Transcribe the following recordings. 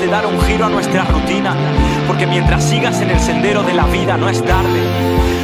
de dar un giro a nuestra rutina, porque mientras sigas en el sendero de la vida no es tarde.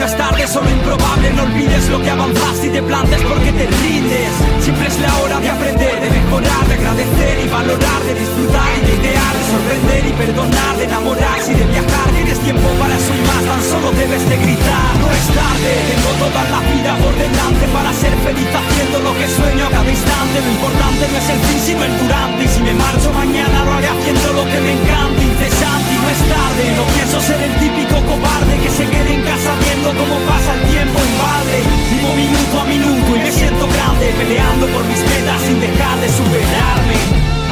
no es solo improbable, no olvides es lo que avanzas y te plantes porque te rindes. Siempre es la hora de aprender, de mejorar, de agradecer y valorar, de disfrutar y de idear, de sorprender y perdonar, de enamorarse y de viajar. Tienes tiempo para eso y más, tan solo debes de gritar. No es tarde, tengo toda la vida por delante para ser feliz haciendo lo que sueño a cada instante. Lo importante no es el fin, sino el durante. Y si me marcho mañana lo haré haciendo lo que me encanta, incesante es tarde. No pienso ser el típico cobarde que se quede en casa viendo cómo pasa el tiempo en balde. Vivo minuto a minuto y me siento grande, peleando por mis metas sin dejar de superarme.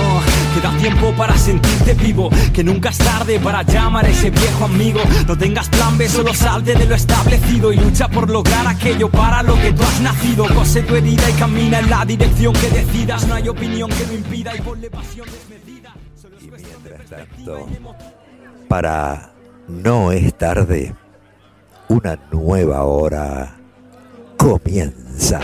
Oh, queda tiempo para sentirte vivo, que nunca es tarde para llamar a ese viejo amigo. No tengas plan B, solo salte de lo establecido y lucha por lograr aquello para lo que tú has nacido. Cose tu herida y camina en la dirección que decidas. No hay opinión que lo impida y ponle pasión desmedida. Solo es Y cuestión de mientras perspectiva tanto, de. Para No es tarde, una nueva hora comienza.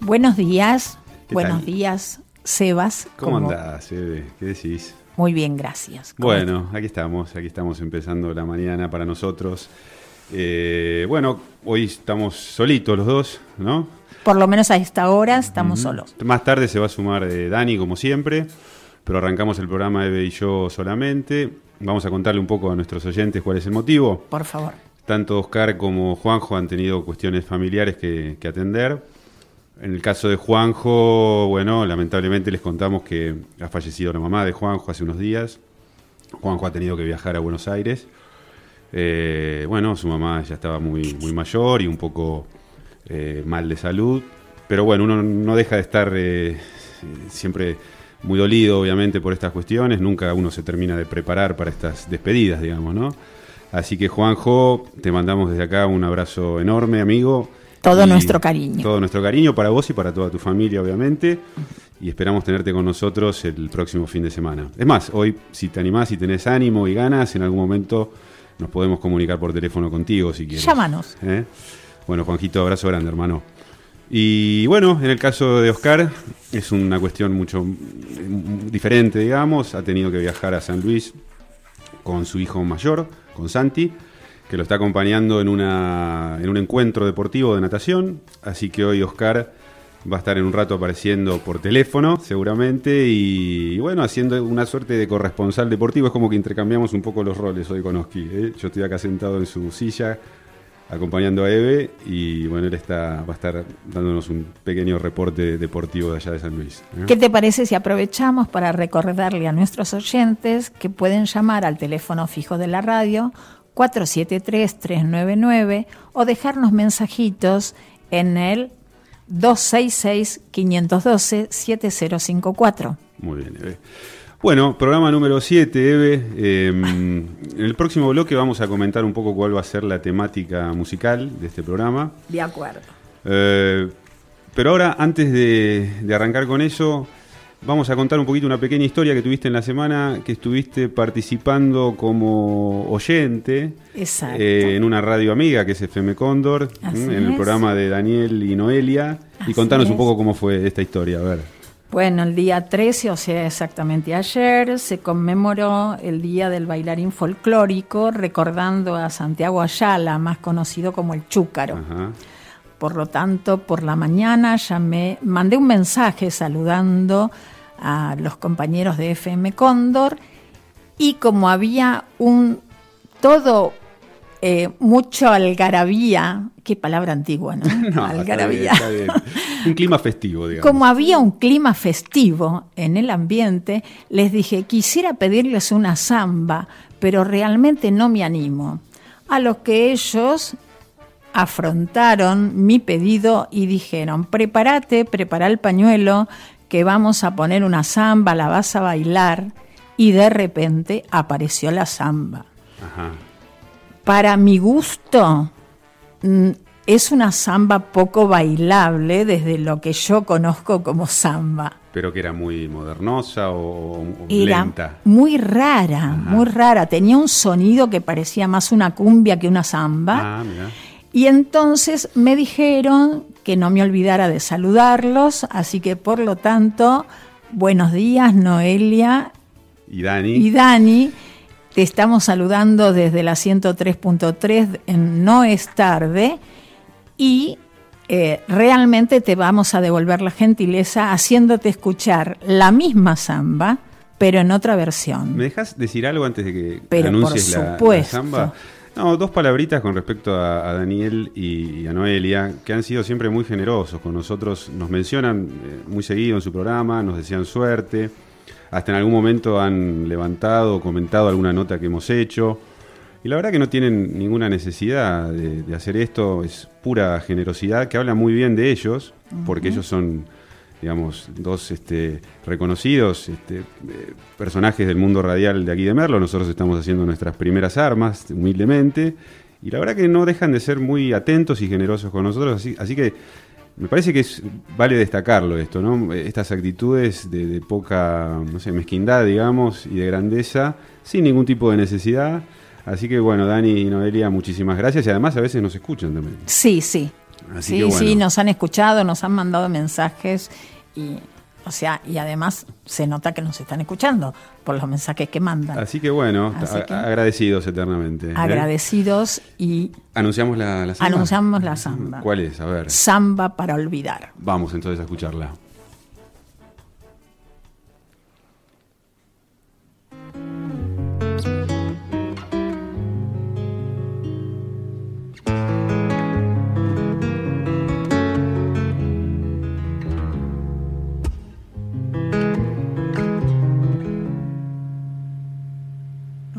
Buenos días, ¿Qué buenos tal? días, Sebas. ¿Cómo como- andás, Eve? ¿Qué decís? Muy bien, gracias. ¿Cómo Bueno, aquí estamos, aquí estamos empezando la mañana para nosotros. Eh, bueno, hoy estamos solitos los dos, ¿no? Por lo menos a esta hora estamos solos. Más tarde se va a sumar eh, Dani, como siempre, pero arrancamos el programa Eve y yo solamente. Vamos a contarle un poco a nuestros oyentes cuál es el motivo. Por favor. Tanto Oscar como Juanjo han tenido cuestiones familiares que, que atender. En el caso de Juanjo, bueno, lamentablemente les contamos que ha fallecido la mamá de Juanjo hace unos días. Juanjo ha tenido que viajar a Buenos Aires. Eh, bueno, su mamá ya estaba muy, muy mayor y un poco eh, mal de salud. Pero bueno, uno no deja de estar eh, siempre muy dolido, obviamente, por estas cuestiones. Nunca uno se termina de preparar para estas despedidas, digamos, ¿no? Así que, Juanjo, te mandamos desde acá un abrazo enorme, amigo. Todo nuestro cariño. Todo nuestro cariño para vos y para toda tu familia, obviamente. Y esperamos tenerte con nosotros el próximo fin de semana. Es más, hoy, si te animás, si tenés ánimo y ganas, en algún momento nos podemos comunicar por teléfono contigo si quieres. Llámanos. ¿Eh? Bueno, Juanjito, abrazo grande, hermano. Y bueno, en el caso de Oscar, es una cuestión mucho mm, diferente, digamos. Ha tenido que viajar a San Luis con su hijo mayor, con Santi, que lo está acompañando en, una, en un encuentro deportivo de natación. Así que hoy Oscar va a estar en un rato apareciendo por teléfono, seguramente, y, bueno, haciendo una suerte de corresponsal deportivo. Es como que intercambiamos un poco los roles hoy con Oski. ¿eh? Yo estoy acá sentado en su silla acompañando a Eve y bueno, él está, va a estar dándonos un pequeño reporte deportivo de allá de San Luis. ¿eh? ¿Qué te parece si aprovechamos para recordarle a nuestros oyentes que pueden llamar al teléfono fijo de la radio 473-399 o dejarnos mensajitos en el 266-512-7054? Muy bien, Eve. Bueno, programa número 7, Eve. Eh, en el próximo bloque vamos a comentar un poco cuál va a ser la temática musical de este programa. De acuerdo. Eh, pero ahora, antes de, de arrancar con eso, vamos a contar un poquito una pequeña historia que tuviste en la semana, que estuviste participando como oyente Exacto. eh, en una radio amiga que es FM Cóndor, en el programa de Daniel y Noelia. y contanos un poco cómo fue esta historia, a ver. Bueno, el día 13, o sea, exactamente ayer, se conmemoró el Día del Bailarín Folclórico, recordando a Santiago Ayala, más conocido como el Chúcaro. Ajá. Por lo tanto, por la mañana llamé, mandé un mensaje saludando a los compañeros de FM Cóndor y como había un todo eh, mucho algarabía, qué palabra antigua, ¿no? No, está algarabía. bien, está bien. Un clima festivo, digamos. Como había un clima festivo en el ambiente, les dije, quisiera pedirles una samba, pero realmente no me animo. A lo que ellos afrontaron mi pedido y dijeron, prepárate, prepara el pañuelo, que vamos a poner una samba, la vas a bailar. Y de repente apareció la samba. Para mi gusto, mm, es una samba poco bailable desde lo que yo conozco como samba. Pero que era muy modernosa o, era Muy rara, muy rara. Tenía un sonido que parecía más una cumbia que una samba. Ah, y entonces me dijeron que no me olvidara de saludarlos, así que por lo tanto, buenos días Noelia y Dani. Y Dani, te estamos saludando desde la 103.3 en No es tarde y eh, realmente te vamos a devolver la gentileza haciéndote escuchar la misma samba, pero en otra versión. ¿Me dejas decir algo antes de que anuncies la, samba? No, dos palabritas con respecto a, Daniel y, a Noelia, que han sido siempre muy generosos con nosotros. Nos mencionan eh, muy seguido en su programa, nos desean suerte. Hasta en algún momento han levantado o comentado alguna nota que hemos hecho. Y la verdad que no tienen ninguna necesidad de, hacer esto, es pura generosidad, que habla muy bien de ellos, porque ellos son, digamos, dos este, reconocidos este, eh, personajes del mundo radial de aquí de Merlo. Nosotros estamos haciendo nuestras primeras armas, humildemente, y la verdad que no dejan de ser muy atentos y generosos con nosotros, así, así que me parece que es, vale destacarlo esto, ¿no? Estas actitudes de, de, poca, no sé, mezquindad, digamos, y de grandeza, sin ningún tipo de necesidad. Así que bueno, Dani y Noelia, muchísimas gracias y además a veces nos escuchan también. Sí, sí. sí, sí, nos han escuchado, nos han mandado mensajes y o sea, y además se nota que nos están escuchando por los mensajes que mandan. Así que bueno, agradecidos eternamente. ¿eh? Agradecidos y... ¿Anunciamos la, la samba? Anunciamos la samba. ¿Cuál es? A ver. Samba para olvidar. Vamos entonces a escucharla.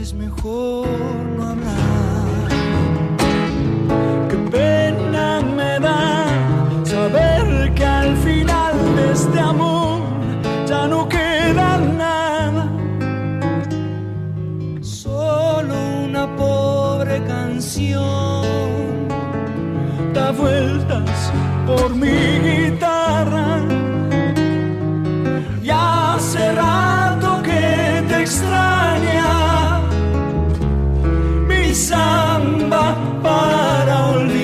es mejor no hablar. Qué pena me da saber que al final de este amor ya no queda nada. Solo una pobre canción da vueltas por mi guitarra. Y hace rato que te extraña samba para olvidar.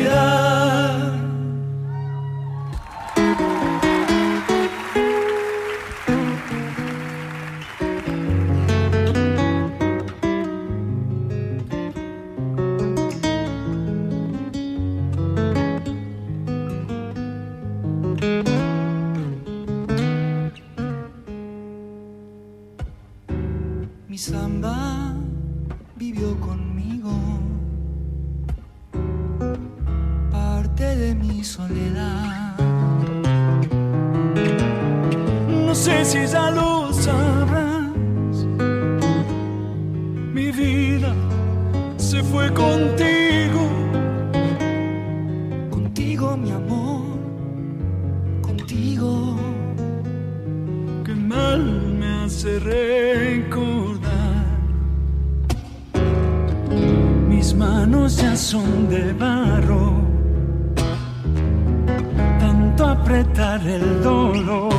Si ya lo sabrás, mi vida se fue contigo, contigo mi amor, contigo, que mal me hace recordar. Mis manos ya son de barro, tanto apretar el dolor.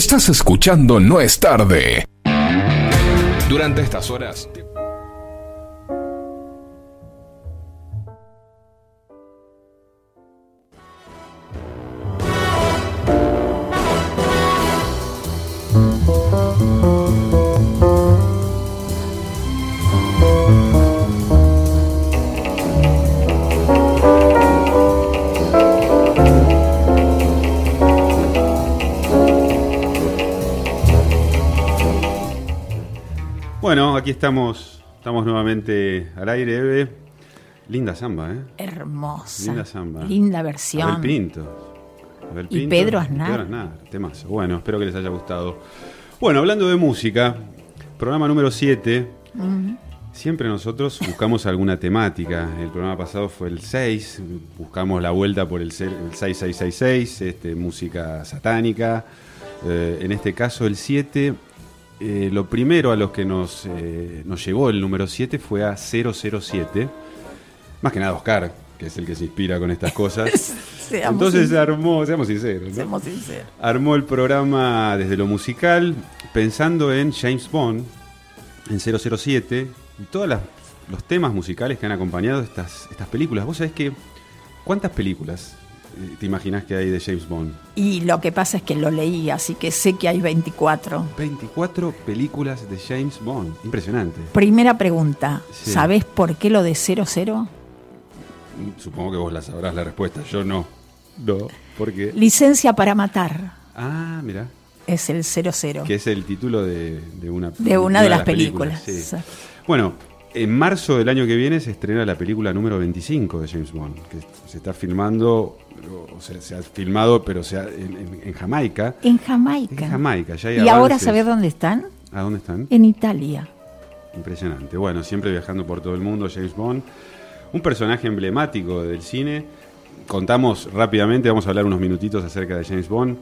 Estás escuchando No es tarde. Durante estas horas. Estamos, estamos nuevamente al aire, Eve. Linda samba, ¿eh? Hermosa. Linda samba. Linda Abel versión. Pinto. Abel Y Pedro Aznar. Pedro Aznar, temazo. Bueno, espero que les haya gustado. Bueno, hablando de música, programa número 7. Siempre nosotros buscamos alguna temática. El programa pasado fue el 6. Buscamos la vuelta por el 6666, este, música satánica. Eh, en este caso, el 7. Eh, lo primero a los que nos, eh, nos llegó el número 7 fue a 007. Más que nada Oscar, que es el que se inspira con estas cosas. Entonces armó, seamos sinceros, ¿no? seamos sinceros. armó el programa desde lo musical, pensando en James Bond, en 007, y todos los temas musicales que han acompañado estas, estas películas. Vos sabés que, ¿cuántas películas te imaginás que hay de James Bond? Y lo que pasa es que lo leí, así que sé que hay 24. 24 películas de James Bond. Impresionante. Primera pregunta, Sí. ¿sabés por qué lo de 00? Supongo que vos la sabrás la respuesta, yo no. No, porque... Licencia para matar Ah, mira, es el 00. que es el título de, de una, De una de las películas. sí. Exacto. Bueno, en marzo del año que viene se estrena la película número 25 de James Bond, que se está filmando, o sea, se ha filmado, pero se ha- en, Jamaica. En Jamaica. En Jamaica, ya hay ¿Y ahora avances. sabés dónde están? ¿A dónde están? En Italia. Impresionante. Bueno, siempre viajando por todo el mundo, James Bond. Un personaje emblemático del cine. Contamos rápidamente, vamos a hablar unos minutitos acerca de James Bond,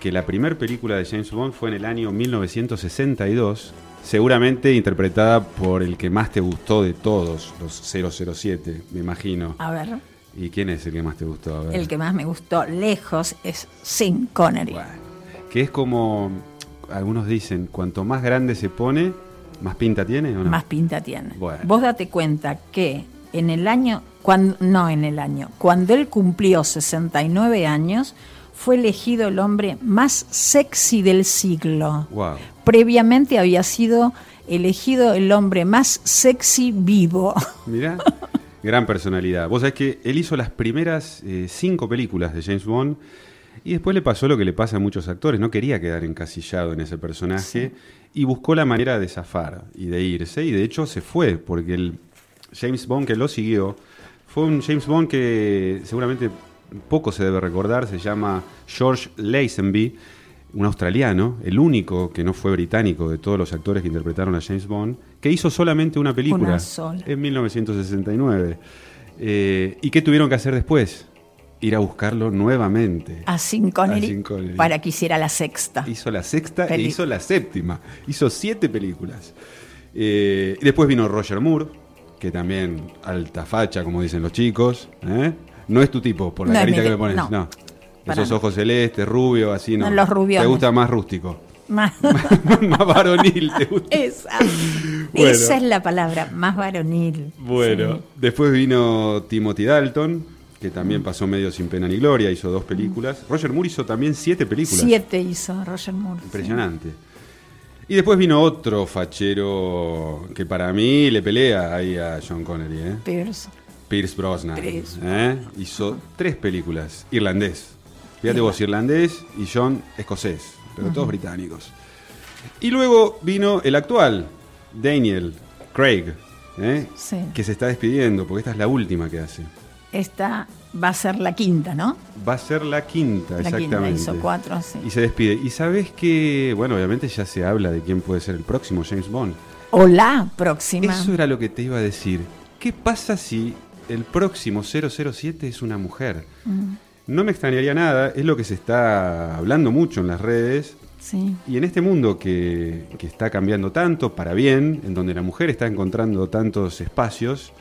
que la primera película de James Bond fue en el año 1962, seguramente interpretada por el que más te gustó de todos, los 007, me imagino. A ver, ¿Y quién es el que más te gustó? A ver. el que más me gustó lejos es Sin Connery. Bueno, que es como, algunos dicen, cuanto más grande se pone, más pinta tiene, ¿o no? Más pinta tiene. Bueno. Vos date cuenta que en el año, cuando, no en el año, cuando él cumplió 69 años, fue elegido el hombre más sexy del siglo. Wow. Previamente había sido elegido el hombre más sexy vivo. Mirá, gran personalidad. Vos sabés que él hizo las primeras eh, cinco películas de James Bond y después le pasó lo que le pasa a muchos actores. No quería quedar encasillado en ese personaje y buscó la manera de zafar y de irse. Y de hecho se fue, porque el James Bond que lo siguió fue un James Bond que seguramente poco se debe recordar. Se llama George Lazenby, un australiano, el único que no fue británico de todos los actores que interpretaron a James Bond, que hizo solamente una película Una sola. en 1969. Eh, ¿Y qué tuvieron que hacer después? Ir a buscarlo nuevamente. A Sin Connery, para que hiciera la sexta. Hizo la sexta e hizo la séptima. Hizo siete películas. Eh, y después vino Roger Moore, que también alta facha, como dicen los chicos. ¿eh? No es tu tipo, por la No carita mi que me tipo, pones. no. Esos ojos celestes, rubio, así no. No, los rubiones. Te gusta más rústico. Más- más varonil te gusta. Esa. Bueno. Esa es la palabra, más varonil. Bueno, Sí. después vino Timothy Dalton, que también pasó medio sin pena ni gloria, hizo dos películas. Roger Moore hizo también siete películas. Siete hizo Roger Moore. sí. Impresionante. Y después vino otro fachero que para mí le pelea ahí a John Connery, ¿eh? Pierce. Pierce Brosnan. Pierce. ¿eh? Hizo tres películas. Irlandés. Fíjate vos, irlandés y John escocés, pero todos británicos. Y luego vino el actual, Daniel Craig, ¿eh? Sí. que se está despidiendo, porque esta es la última que hace. Esta va a ser la quinta, ¿no? Va a ser la quinta, La exactamente. quinta, hizo cuatro, sí. Y se despide. Y sabes que, bueno, obviamente ya se habla de quién puede ser el próximo James Bond. O la próxima. Eso era lo que te iba a decir. ¿Qué pasa si el próximo 007 es una mujer? Mm. No me extrañaría nada, es lo que se está hablando mucho en las redes. Sí. Y en este mundo que, que está cambiando tanto para bien, en donde la mujer está encontrando tantos espacios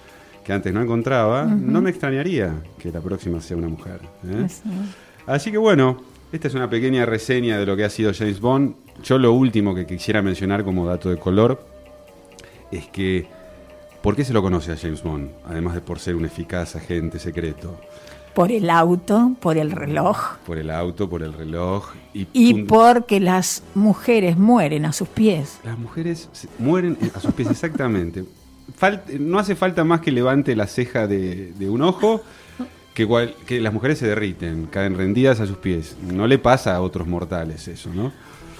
que antes no encontraba, no me extrañaría que la próxima sea una mujer. ¿eh? Sí. Así que bueno, esta es una pequeña reseña de lo que ha sido James Bond. Yo lo último que quisiera mencionar como dato de color es que, ¿por qué se lo conoce a James Bond? Además de por ser un eficaz agente secreto. Por el auto, por el reloj Por el auto, por el reloj y, y porque las mujeres mueren a sus pies. Las mujeres mueren a sus pies, exactamente. No hace falta más que levante la ceja de, de un ojo que, cual- que las mujeres se derriten, caen rendidas a sus pies. No le pasa a otros mortales eso, ¿no?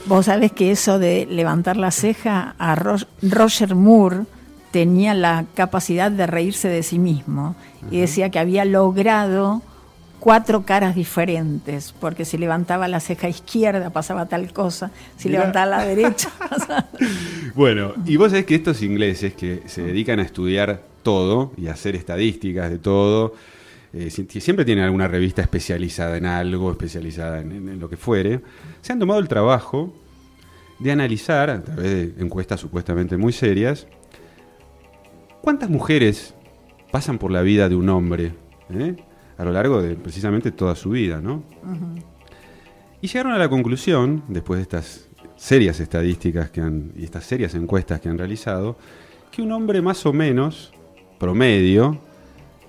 Vos sabés que eso de levantar la ceja a Ro- Roger Moore tenía la capacidad de reírse de sí mismo y decía que había logrado cuatro caras diferentes, porque si levantaba la ceja izquierda pasaba tal cosa, si Mirá. levantaba la derecha pasaba... Bueno, y vos sabés que estos ingleses que se dedican a estudiar todo y a hacer estadísticas de todo, eh, si- si- siempre tienen alguna revista especializada en algo, especializada en, en- en lo que fuere, se han tomado el trabajo de analizar, a través de encuestas supuestamente muy serias, cuántas mujeres pasan por la vida de un hombre eh? a lo largo de precisamente toda su vida, ¿no? Y llegaron a la conclusión, después de estas serias estadísticas que han, y estas serias encuestas que han realizado, que un hombre más o menos, promedio,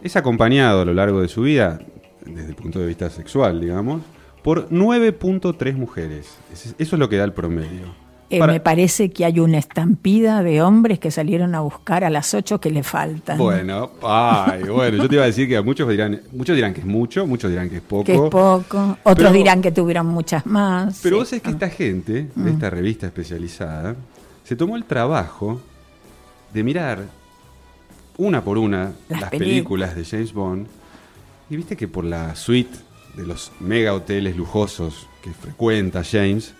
es acompañado a lo largo de su vida, desde el punto de vista sexual, digamos, por 9.3 mujeres. Eso es lo que da el promedio. Eh, Para- Me parece que hay una estampida de hombres que salieron a buscar a las ocho que le faltan. Bueno, ay, bueno, yo te iba a decir que a muchos dirán, muchos dirán que es mucho, muchos dirán que es poco. que es poco, otros Pero- dirán que tuvieron muchas más. Pero sí. vos sabés que esta gente, de esta revista especializada, se tomó el trabajo de mirar una por una Las las, películas de James Bond y viste que por la suite de los mega hoteles lujosos que frecuenta James,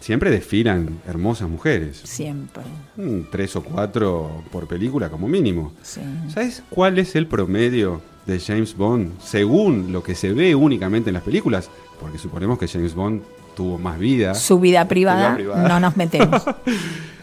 siempre desfilan hermosas mujeres. Siempre, Mm, Tres o cuatro por película como mínimo. sí. ¿Sabes cuál es el promedio de James Bond según lo que se ve únicamente en las películas? Porque suponemos que James Bond tuvo más vida. Su vida privada, Vida privada. no nos metemos.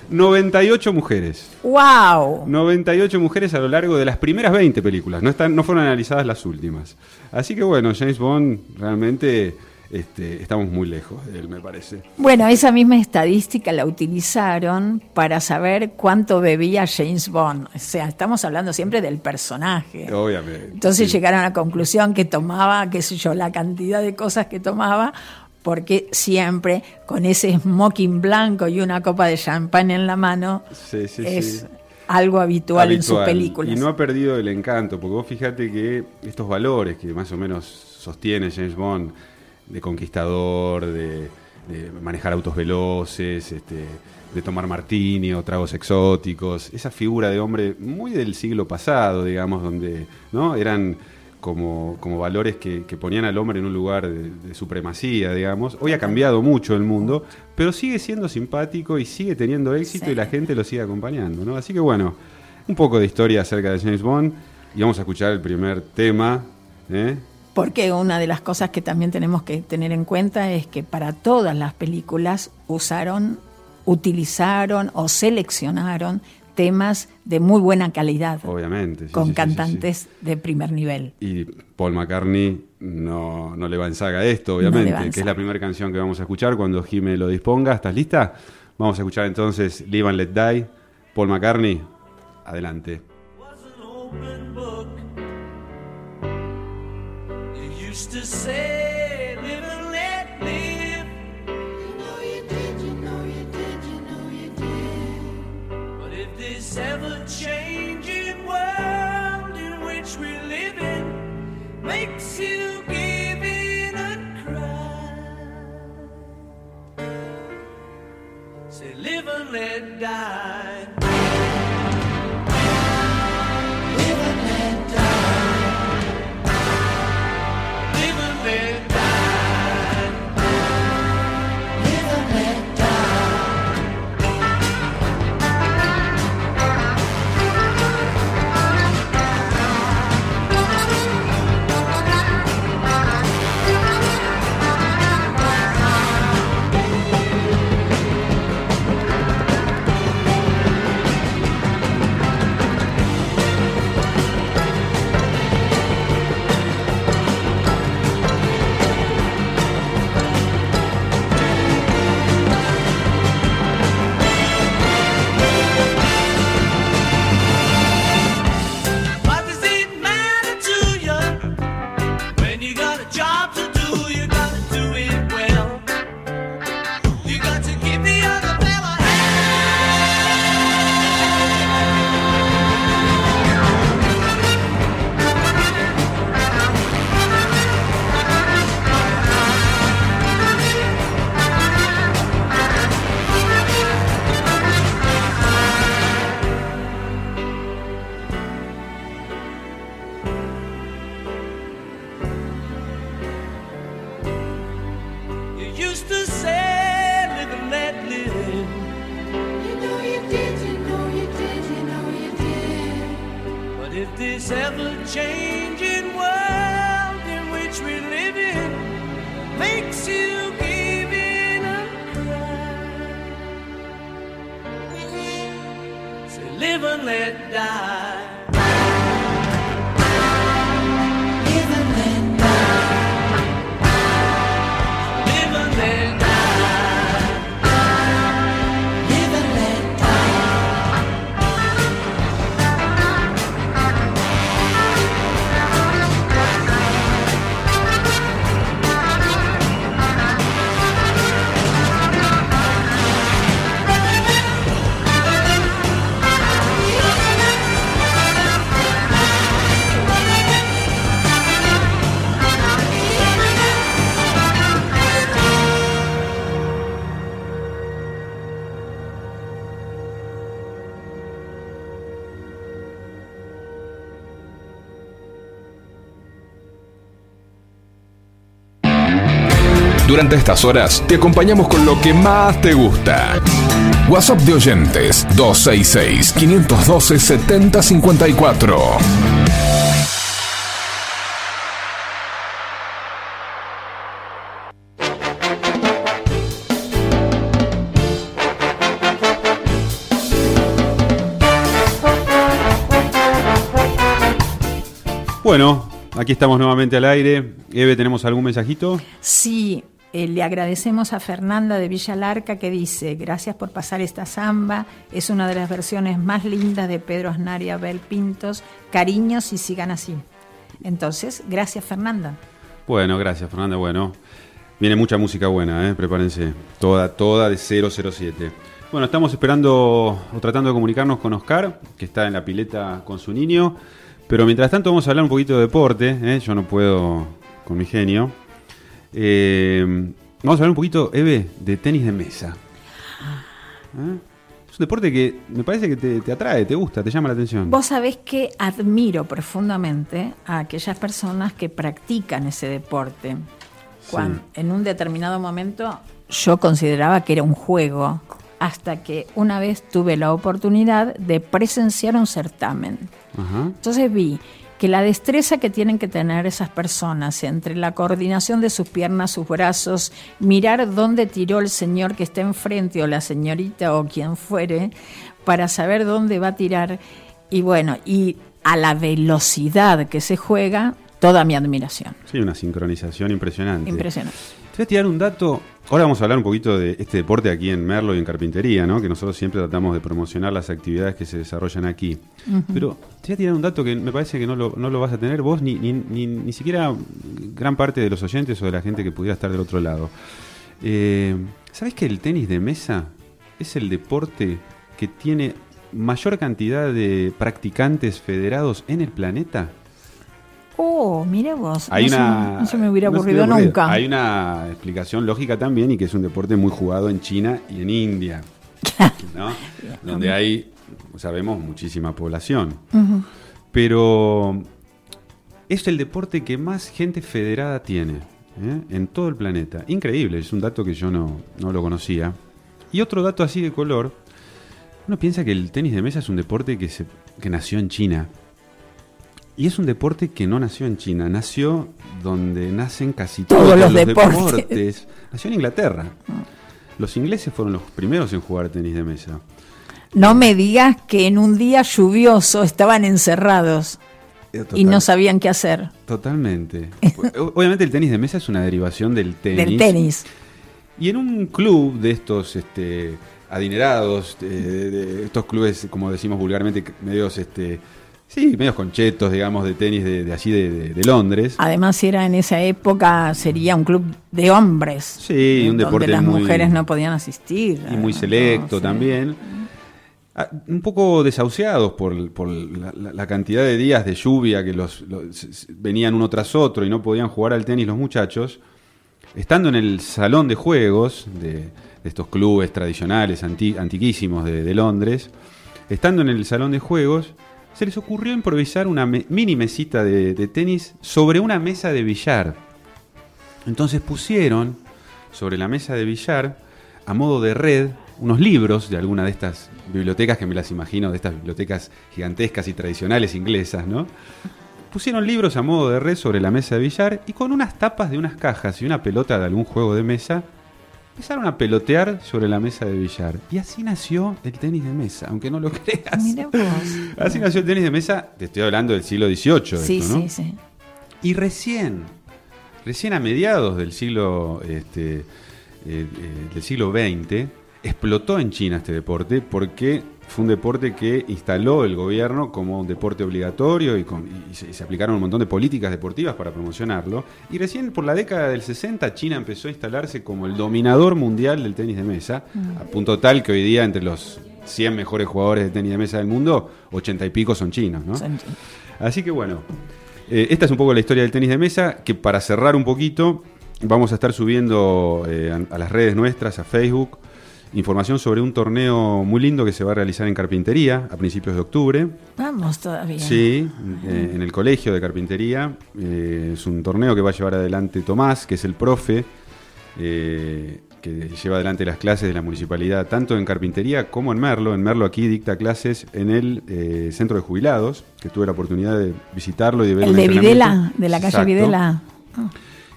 98 mujeres. ¡Wow! 98 mujeres a lo largo de las primeras 20 películas. No, están, no fueron analizadas las últimas. Así que bueno, James Bond realmente este, estamos muy lejos de él, me parece. Bueno, esa misma estadística la utilizaron para saber cuánto bebía James Bond. O sea, estamos hablando siempre del personaje. Obviamente. Entonces sí. llegaron a la conclusión que tomaba, qué sé yo, la cantidad de cosas que tomaba, porque siempre con ese smoking blanco y una copa de champán en la mano Sí, sí, es algo habitual, en sus habitual. películas. Y no ha perdido el encanto, porque vos fíjate que estos valores que más o menos sostiene James Bond, de conquistador, de, de manejar autos veloces, este, de tomar martini o tragos exóticos, esa figura de hombre muy del siglo pasado, digamos, donde no eran como, como valores que, que ponían al hombre en un lugar de, de supremacía, digamos. Hoy ha cambiado mucho el mundo, pero sigue siendo simpático y sigue teniendo éxito Sí. y la gente lo sigue acompañando, ¿no? Así que bueno, un poco de historia acerca de James Bond y vamos a escuchar el primer tema, ¿eh? Porque una de las cosas que también tenemos que tener en cuenta es que para todas las películas usaron, utilizaron o seleccionaron temas de muy buena calidad Obviamente. sí, con sí, sí, sí, cantantes de primer nivel. Y Paul McCartney no, no le va en saga esto, No obviamente, en que es la primera canción que vamos a escuchar cuando Jime lo disponga. ¿Estás lista? Vamos a escuchar entonces Live and Let Die Paul McCartney, adelante. Used to say, live and let live. You know you did, you know you did, you know you did. But if this ever changing world in which we live in makes you give in a cry, say, live and let die. Changing world in which we live in makes you give in a cry, say, live and let die. Durante estas horas te acompañamos con lo que más te gusta. WhatsApp de oyentes 266-512-7054. Bueno, aquí estamos nuevamente al aire. Eve, ¿tenemos algún mensajito? Sí, eh, le agradecemos a Fernanda de Villa Larca que dice, gracias por pasar esta samba, es una de las versiones más lindas de Pedro Aznar y Abel Pintos, cariños y sigan así. Entonces, gracias Fernanda. Bueno, gracias, Fernanda. Bueno, viene mucha música buena, ¿eh? prepárense. Toda, toda de 007. Bueno, estamos esperando o tratando de comunicarnos con Oscar, que está en la pileta con su niño. Pero mientras tanto vamos a hablar un poquito de deporte. ¿eh? Yo no puedo con mi genio. Eh, vamos a hablar un poquito, Eve, de tenis de mesa. ¿Eh? Es un deporte que me parece que te, te atrae, te gusta, te llama la atención. Vos sabés que admiro profundamente a aquellas personas que practican ese deporte. Cuando, En un determinado momento yo consideraba que era un juego, hasta que una vez tuve la oportunidad de presenciar un certamen. Ajá. Entonces vi que la destreza que tienen que tener esas personas entre la coordinación de sus piernas, sus brazos, mirar dónde tiró el señor que está enfrente o la señorita o quien fuere, para saber dónde va a tirar. Y bueno, y a la velocidad que se juega, toda mi admiración. Sí, una sincronización impresionante. Impresionante. Te voy a tirar un dato. Ahora vamos a hablar un poquito de este deporte aquí en Merlo y en Carpintería, ¿no? Que nosotros siempre tratamos de promocionar las actividades que se desarrollan aquí. Pero te voy a tirar un dato que me parece que no lo, no lo vas a tener vos, ni, ni, ni, ni siquiera gran parte de los oyentes o de la gente que pudiera estar del otro lado. Eh, ¿Sabés que el tenis de mesa es el deporte que tiene mayor cantidad de practicantes federados en el planeta? Oh, mira vos. Hay no, se- una, no se me hubiera no ocurrido nunca. Hay una explicación lógica también y que es un deporte muy jugado en China y en India, ¿no? donde hay, sabemos, muchísima población. Pero es el deporte que más gente federada tiene ¿eh? en todo el planeta. Increíble, es un dato que yo no, no lo conocía. Y otro dato así de color, uno piensa que el tenis de mesa es un deporte que, se, que nació en China. Y es un deporte que no nació en China, nació donde nacen casi Todos todos, los deportes. Nació en Inglaterra. Los ingleses fueron los primeros en jugar tenis de mesa. No me digas que en un día lluvioso estaban encerrados y no sabían qué hacer Totalmente. O- Obviamente el tenis de mesa es una derivación del tenis. del tenis. Y en un club de estos este, adinerados, de, de estos clubes, como decimos vulgarmente, medios, este, sí, medios conchetos, digamos, de tenis de, de allí de, de- de Londres. Además, era en esa época, sería un club de hombres. Sí, un donde deporte las muy- mujeres no podían asistir. y muy selecto no, sí. también. Ah, Un poco desahuciados por, por la, cantidad de días de lluvia que los, venían uno tras otro y no podían jugar al tenis los muchachos. Estando en el salón de juegos de, estos clubes tradicionales, anti- antiquísimos de Londres, estando en el salón de juegos, se les ocurrió improvisar una mini mesita de, de tenis sobre una mesa de billar. Entonces pusieron sobre la mesa de billar, a modo de red, unos libros de alguna de estas bibliotecas que me las imagino, de estas bibliotecas gigantescas y tradicionales inglesas, ¿no? Pusieron libros a modo de red sobre la mesa de billar y con unas tapas de unas cajas y una pelota de algún juego de mesa, empezaron a pelotear sobre la mesa de billar. Y así nació el tenis de mesa, aunque no lo creas. Mira vos. Así nació el tenis de mesa, te estoy hablando del siglo XVIII. Sí, esto, ¿no? sí, sí. Y recién, recién a mediados del siglo, este, eh, eh, del siglo XX, explotó en China este deporte porque fue un deporte que instaló el gobierno como un deporte obligatorio y, con- y se, y se aplicaron un montón de políticas deportivas para promocionarlo. Y recién por la década del 60 China empezó a instalarse como el dominador mundial del tenis de mesa, a punto tal que hoy día entre los 100 mejores jugadores de tenis de mesa del mundo, 80 y pico son chinos, ¿no? Así que bueno, eh, esta es un poco la historia del tenis de mesa, que para cerrar un poquito, vamos a estar subiendo eh, a, a las redes nuestras, a Facebook, información sobre un torneo muy lindo que se va a realizar en Carpintería a principios de octubre. Vamos todavía. Sí, eh, en el colegio de carpintería. Eh, es un torneo que va a llevar adelante Tomás, que es el profe eh, que lleva adelante las clases de la municipalidad, tanto en carpintería como en Merlo. En Merlo aquí dicta clases en el eh, centro de jubilados, que tuve la oportunidad de visitarlo y de ver El un de. Videla, de la calle Exacto. Videla.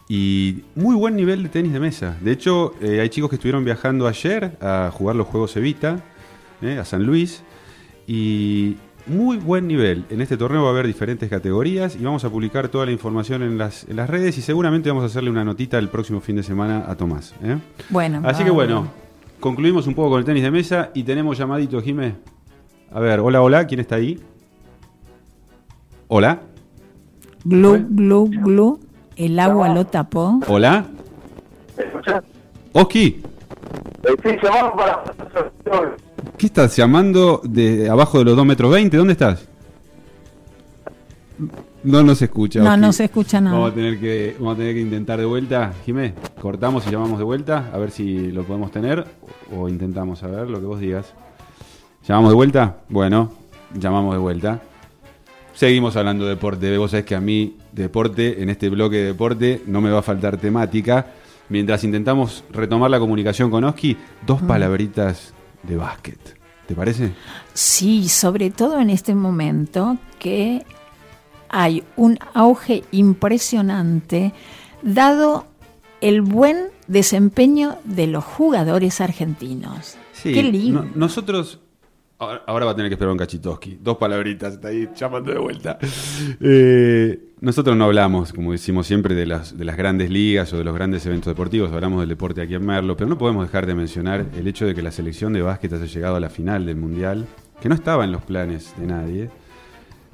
Y muy buen nivel de tenis de mesa. De hecho, eh, hay chicos que estuvieron viajando ayer a jugar los Juegos Evita, eh, a San Luis. Y muy buen nivel. En este torneo va a haber diferentes categorías y vamos a publicar toda la información en las, en las redes y seguramente vamos a hacerle una notita el próximo fin de semana a Tomás. ¿eh? Bueno. Así que ah, bueno, concluimos un poco con el tenis de mesa y tenemos llamadito, Jimé. A ver, hola, hola, ¿quién está ahí? Hola, Glu, glu, glu. El agua lo tapó. hola. ¿Me escuchás? Oski. Estoy llamando para... ¿Qué estás llamando de abajo de los 2 metros 20? ¿Dónde estás? No nos escucha. No, Oski. no se escucha nada. Vamos a tener que, vamos a tener que intentar de vuelta. Jimé, cortamos y llamamos de vuelta, a ver si lo podemos tener o intentamos a ver lo que vos digas. ¿Llamamos de vuelta? Bueno, llamamos de vuelta. Seguimos hablando de deporte. Vos sabés que a mí, deporte, en este bloque de deporte, no me va a faltar temática. Mientras intentamos retomar la comunicación con Oski, dos palabritas de básquet. ¿Te parece? Sí, sobre todo en este momento que hay un auge impresionante dado el buen desempeño de los jugadores argentinos. Sí, Qué lindo. no- nosotros. Ahora, ahora va a tener que esperar un cachitoski. Dos palabritas, está ahí llamando de vuelta. Eh, Nosotros no hablamos, como decimos siempre, de las, de las grandes ligas o de los grandes eventos deportivos, hablamos del deporte aquí en Merlo, pero no podemos dejar de mencionar el hecho de que la selección de básquet haya llegado a la final del Mundial, que no estaba en los planes de nadie.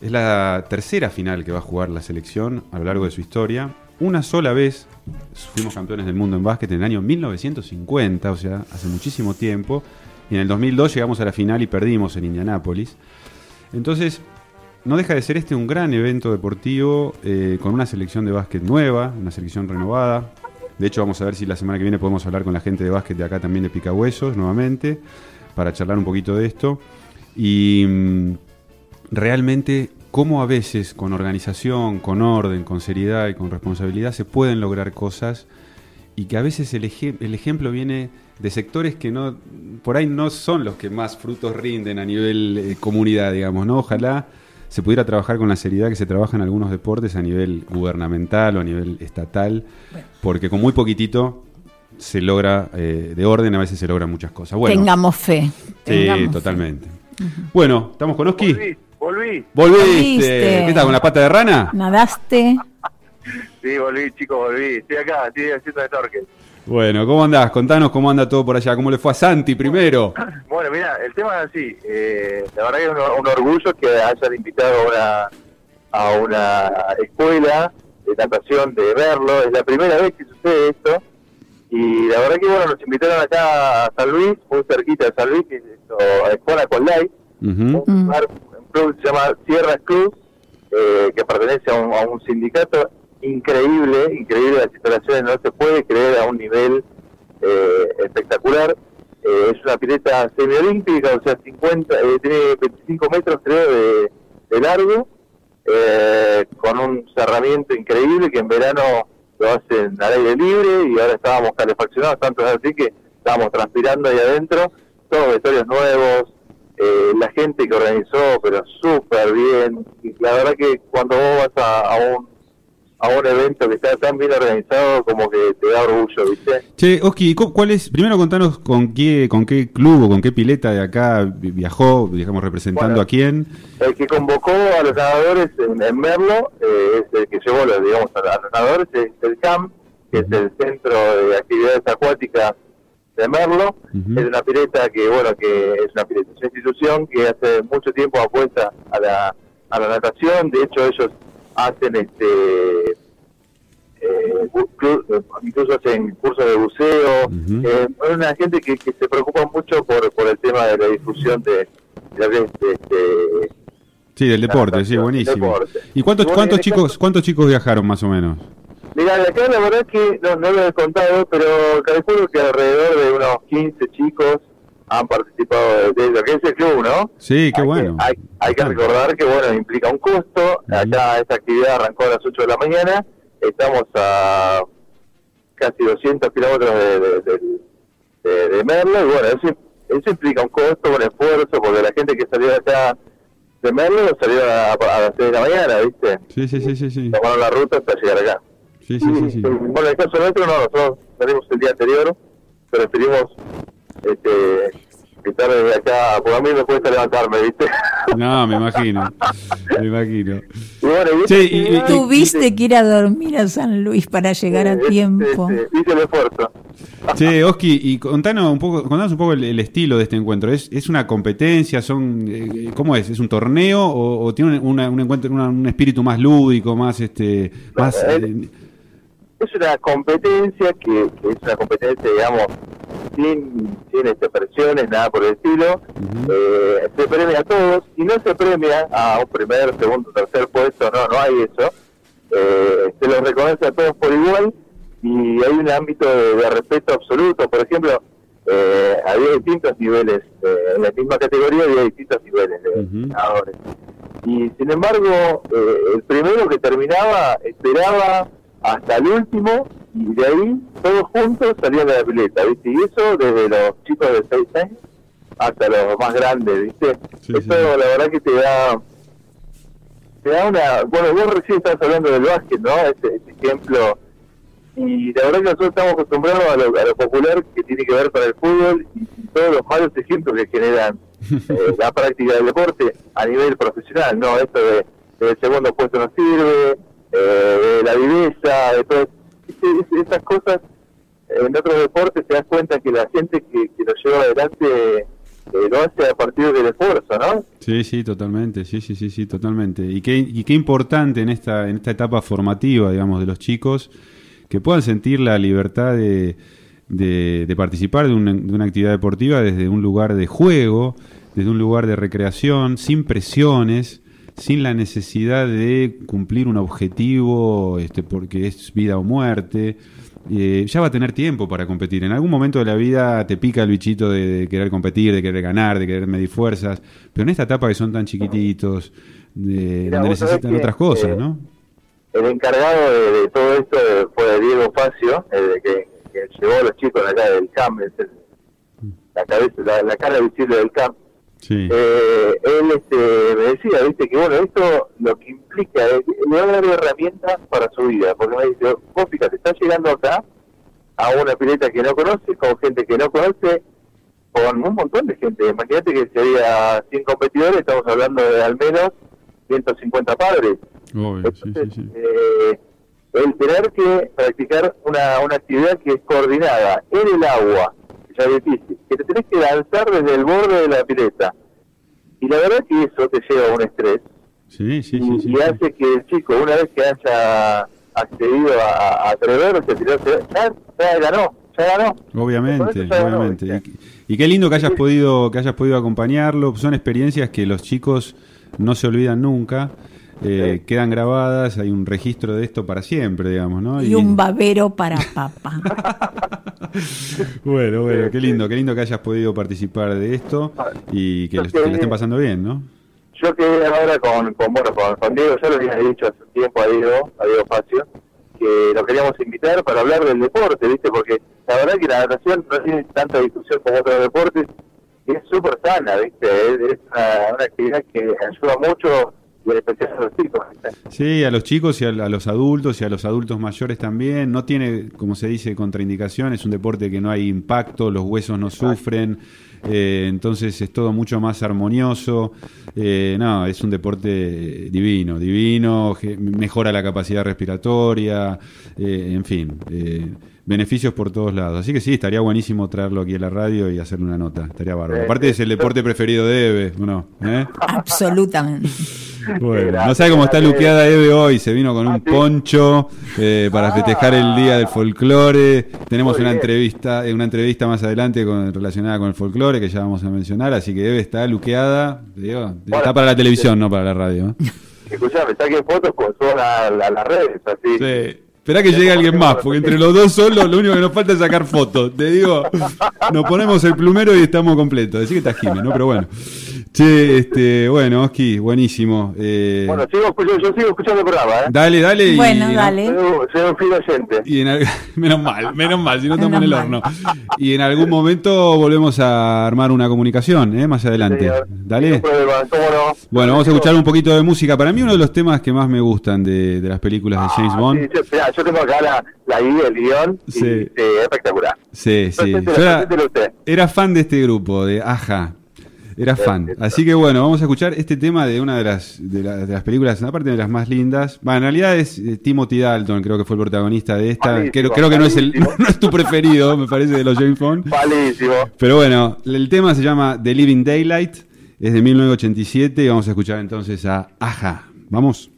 Es la tercera final que va a jugar la selección a lo largo de su historia. Una sola vez fuimos campeones del mundo en básquet en el año 1950, o sea, hace muchísimo tiempo. Y en el 2002 llegamos a la final y perdimos en Indianápolis. Entonces, no deja de ser este un gran evento deportivo eh, con una selección de básquet nueva, una selección renovada. De hecho, vamos a ver si la semana que viene podemos hablar con la gente de básquet de acá también de Picahuesos nuevamente para charlar un poquito de esto. Y mm, realmente cómo a veces con organización, con orden, con seriedad y con responsabilidad se pueden lograr cosas y que a veces el, eje- el ejemplo viene de sectores que no por ahí no son los que más frutos rinden a nivel eh, comunidad, digamos, ¿no? Ojalá se pudiera trabajar con la seriedad que se trabaja en algunos deportes a nivel gubernamental o a nivel estatal, porque con muy poquitito se logra, eh, de orden a veces se logran muchas cosas. Bueno, Tengamos fe. sí, tengamos fe. totalmente. Bueno, ¿estamos con Oski? Volví, volví. ¿Volviste? Volviste. ¿Qué tal, con la pata de rana? Nadaste. Sí, volví, chicos, volví. Estoy acá, estoy haciendo de torque. Bueno, ¿cómo andás? Contanos cómo anda todo por allá. ¿Cómo le fue a Santi primero? Bueno, mira, el tema es así. Eh, la verdad que es un, un orgullo que hayan invitado a una, a una escuela de natación de verlo. Es la primera vez que sucede esto. Y la verdad que, bueno, nos invitaron acá a San Luis, muy cerquita de San Luis, que es esto, a Escuela con Light. Ujú. un, lugar, un club que se llama Sierra Cruz, eh, que pertenece a un, a un sindicato increíble, increíble las instalaciones, no se puede creer a un nivel eh, espectacular. Eh, es una pileta semiolímpica, o sea, 50, eh, tiene 25 metros creo de, de largo, eh, con un cerramiento increíble que en verano lo hacen al aire libre y ahora estábamos calefaccionados, tanto así que estábamos transpirando ahí adentro, todos vestuarios nuevos, eh, la gente que organizó, pero súper bien. Y la verdad que cuando vos vas a, a un a un evento que está tan bien organizado, como que te da orgullo, ¿viste? Che, Oski, ¿cu- ¿cuál es? Primero contanos con qué, con qué club o con qué pileta de acá vi- viajó, digamos, representando Bueno. a quién. El que convocó a los nadadores en, en Merlo, eh, es el que llevó los, digamos, a, los nadadores, es el CAM, que es el Centro de Actividades Acuáticas de Merlo. Es una pileta que, bueno, que es una pileta, es una institución que hace mucho tiempo apuesta a la, a la natación. De hecho, ellos hacen este eh, incluso hacen cursos de buceo. Eh, es una gente que, que se preocupa mucho por, por el tema de la difusión de, de, de- de- Sí, del deporte, sí, buenísimo. deporte. ¿Y cuántos, cuántos este chicos, caso- cuántos chicos viajaron más o menos? Mira, acá la verdad es que no, no lo he contado, pero calculo que alrededor de unos 15 chicos han participado de, lo que es el club, ¿no? Sí, qué Hay bueno. Que, hay, hay que recordar que, bueno, implica un costo. Acá esta actividad arrancó a las 8 de la mañana. Estamos a casi 200 kilómetros de, de, de, Merlo. Y bueno, eso, eso implica un costo, un esfuerzo, porque la gente que salió de acá de Merlo salió a, a las 6 de la mañana, ¿viste? Sí, sí, sí, sí, sí. Tomaron la ruta hasta llegar acá. Sí, sí, sí, sí. Bueno, en el caso nuestro, no, nosotros salimos el día anterior, pero preferimos este, estar desde acá, porque a mí me cuesta levantarme, ¿viste? No, me imagino. Me imagino. y bueno, y Sí, esta y- y- Tuviste que ir a dormir a San Luis para llegar a eh, tiempo. este, hice el esfuerzo. Che, Oski, y contanos un poco, contanos un poco el, el estilo de este encuentro. ¿Es, es una competencia? ¿Son eh, cómo es? ¿Es un torneo o, o tiene una- un encuentro, una- un espíritu más lúdico, más este, más eh, Es una competencia que, que es una competencia, digamos, sin, sin este, presiones, nada por el estilo. Eh, se premia a todos y no se premia a un primer, segundo, tercer puesto, no, no hay eso. Eh, se los reconoce a todos por igual y hay un ámbito de, de respeto absoluto. Por ejemplo, eh, había distintos niveles, eh, en la misma categoría había distintos niveles de nadadores. Y sin embargo, eh, el primero que terminaba esperaba hasta el último y de ahí todos juntos salían de la pileta, ¿viste? Y eso desde los chicos de 6 años hasta los más grandes, ¿viste? Sí, eso sí, la verdad que te da te da una... Bueno, vos recién estás hablando del básquet, ¿no? Ese, ese ejemplo. Y la verdad que nosotros estamos acostumbrados a lo, a lo popular que tiene que ver con el fútbol y, y todos los malos ejemplos que generan eh, la práctica del deporte a nivel profesional, ¿no? Esto de, de el segundo puesto no sirve, eh, de la viveza, de todas este, este, esas cosas. En otros deportes te das cuenta que la gente que, que lo lleva adelante eh, lo hace a partir del esfuerzo, ¿no? Sí, sí, totalmente, sí, sí, sí, sí, totalmente. Y qué, y qué importante en esta, en esta etapa formativa, digamos, de los chicos, que puedan sentir la libertad de, de, participar de de una, actividad deportiva desde un lugar de juego, desde un lugar de recreación, sin presiones, sin la necesidad de cumplir un objetivo, este, porque es vida o muerte. Eh, ya va a tener tiempo para competir. En algún momento de la vida te pica el bichito de, de querer competir, de querer ganar, de querer medir fuerzas, pero en esta etapa que son tan chiquititos, de- Mirá, donde necesitan que, otras cosas, eh, ¿no? El encargado de, de todo esto eh, fue Diego Facio, eh, que, que llevó a los chicos acá del CAM, el- la, cabeza, la, la cara visible del CAM. Sí. Eh, él este, me decía, viste, que bueno, esto lo que implica es, le va a dar herramientas para su vida, porque me dice, vos fíjate, estás llegando acá a una pileta que no conoce, con gente que no conoce, con un montón de gente. Imagínate que si había 100 competidores, estamos hablando de al menos 150 padres. Obvio, sí, sí, Entonces, sí. eh, el tener que practicar una, una actividad que es coordinada en el agua, ya difícil, que te tenés que lanzar desde el borde de la pileta. Y la verdad que eso te lleva a un estrés Sí, sí, y, sí, hace que el chico, una vez que haya accedido a, a atreverse a tirarse, ya, ya ganó, ya ganó. Obviamente, ya ganó, obviamente. Y, y qué lindo que hayas podido que hayas podido acompañarlo. Son experiencias que los chicos no se olvidan nunca. Eh, Sí. Quedan grabadas, hay un registro de esto para siempre, digamos, ¿no? Y un babero para papá. Bueno, bueno, qué lindo, qué lindo que hayas podido participar de esto y que, la estén pasando bien, ¿no? Yo quedé ahora con, con, bueno, con, con Diego, ya lo había dicho hace un tiempo a Diego, a Diego Facio, que lo queríamos invitar para hablar del deporte, ¿viste? Porque la verdad que la natación no tiene tanta discusión como otros deportes y es súper sana, ¿viste? Es, es una, una actividad que ayuda mucho y en especial a los chicos. Sí, a los chicos y a, a los adultos y a los adultos mayores también. No tiene, como se dice, contraindicación. Es un deporte que no hay impacto, los huesos no sufren. eh, entonces es todo mucho más armonioso. Eh, no, es un deporte divino, divino. Mejora la capacidad respiratoria. eh, en fin, eh, beneficios por todos lados. Así que sí, estaría buenísimo traerlo aquí a la radio y hacerle una nota. Estaría bárbaro. Sí, Aparte sí. es el deporte preferido de Eve, ¿o ¿no? ¿Eh? Absolutamente. Bueno, Gracias, no sabe cómo está luqueada Eve hoy. Se vino con un Ah, poncho eh, para Ah. festejar el día del folclore. Tenemos una bien. entrevista, eh, una entrevista más adelante con, relacionada con el folclore que ya vamos a mencionar. Así que Eve está luqueada. Digo, está para la televisión, no para la radio. ¿eh? Escuchame, saquen fotos con la- las redes, así. Sí. Esperá que llegue alguien más, porque entre los dos solos lo único que nos falta es sacar fotos. Te digo, nos ponemos el plumero y estamos completos. Decir que está Jimmy, ¿no? Pero bueno. Che, este, bueno, Oski, buenísimo. Eh, Bueno, sigo escuchando, yo sigo escuchando el programa, ¿eh? dale, dale. y- Bueno, y- dale. Soy, un- soy un fiel oyente. Y en menos mal, menos mal, si no estamos en el horno. Y en algún momento volvemos a armar una comunicación, ¿eh? más adelante. Señor. Dale. Ningún problema, ¿cómo no? Bueno, vamos a escuchar un poquito de música. Para mí uno de los temas que más me gustan de, de las películas de James Ah, Bond. sí, yo, mirá, yo tengo acá la, la guía, el guion, y Sí. sí, espectacular. Sí, sí. Yo era fan de este grupo, de Aja. Era fan. Así que bueno, vamos a escuchar este tema de una de las, de, la- de las películas, aparte de las más lindas. Va, en realidad es eh, Timothy Dalton, creo que fue el protagonista de esta. Malísimo, Creo, creo que no es, el, no es tu preferido, me parece, de los James Bond. Malísimo. Pero bueno, el tema se llama The Living Daylight, es de 1987 y vamos a escuchar entonces a Aja. Vamos.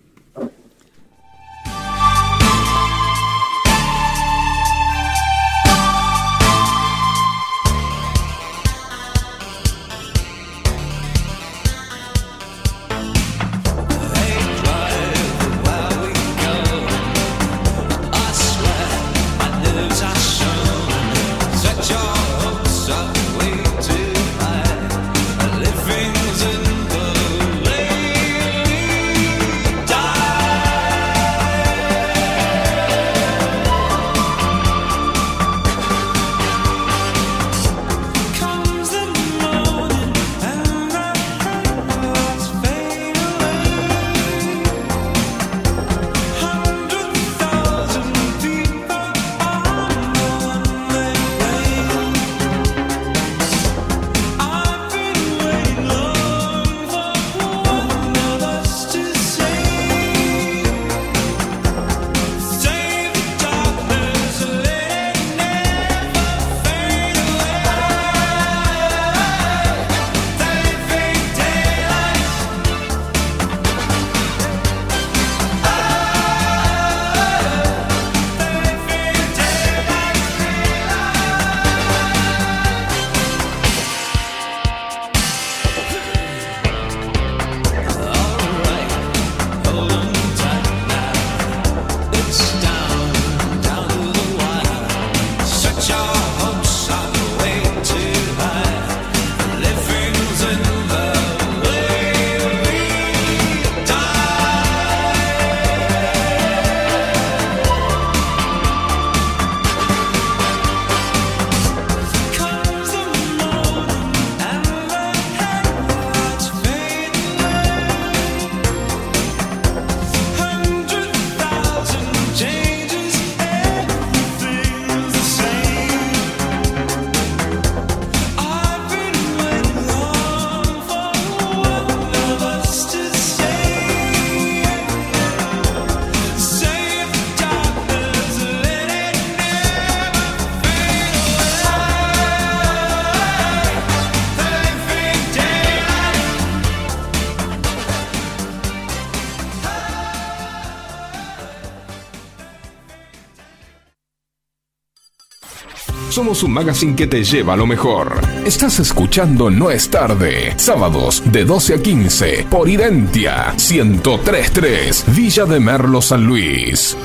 Somos un magazine que te lleva a lo mejor. Estás escuchando No es tarde. Sábados de 12 a 15 por Identia 1033 Villa de Merlo San Luis.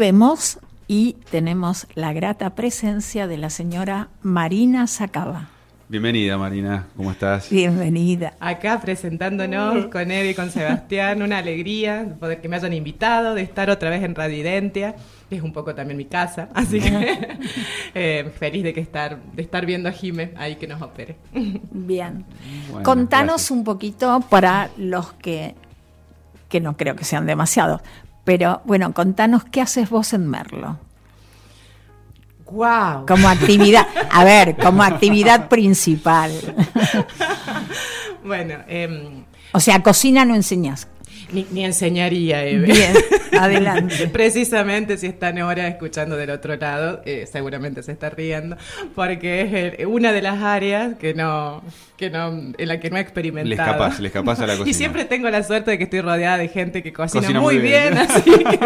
Volvemos y tenemos la grata presencia de la señora Marina Sacaba. Bienvenida, Marina. ¿Cómo estás? Bienvenida. Acá presentándonos con Eve y con Sebastián, una alegría de poder que me hayan invitado, de estar otra vez en Radio Identia, que es un poco también mi casa, así que eh, feliz de que estar, de estar viendo a Jime ahí que nos opere. Bien. Bueno, Contanos gracias. un poquito para los que, que no creo que sean demasiados, pero bueno, contanos qué haces vos en Merlo. ¡Wow! Como actividad, a ver, como actividad principal. Bueno, em, O sea, cocina no enseñás. Ni, ni enseñaría, Eve. Bien, adelante. Precisamente si están ahora escuchando del otro lado, eh, seguramente se está riendo, porque es el- una de las áreas que no, que no, en la que no he experimentado. Le escapás, le escapás a la cocina. Y siempre tengo la suerte de que estoy rodeada de gente que cocina, Cocina muy muy bien, bien. así que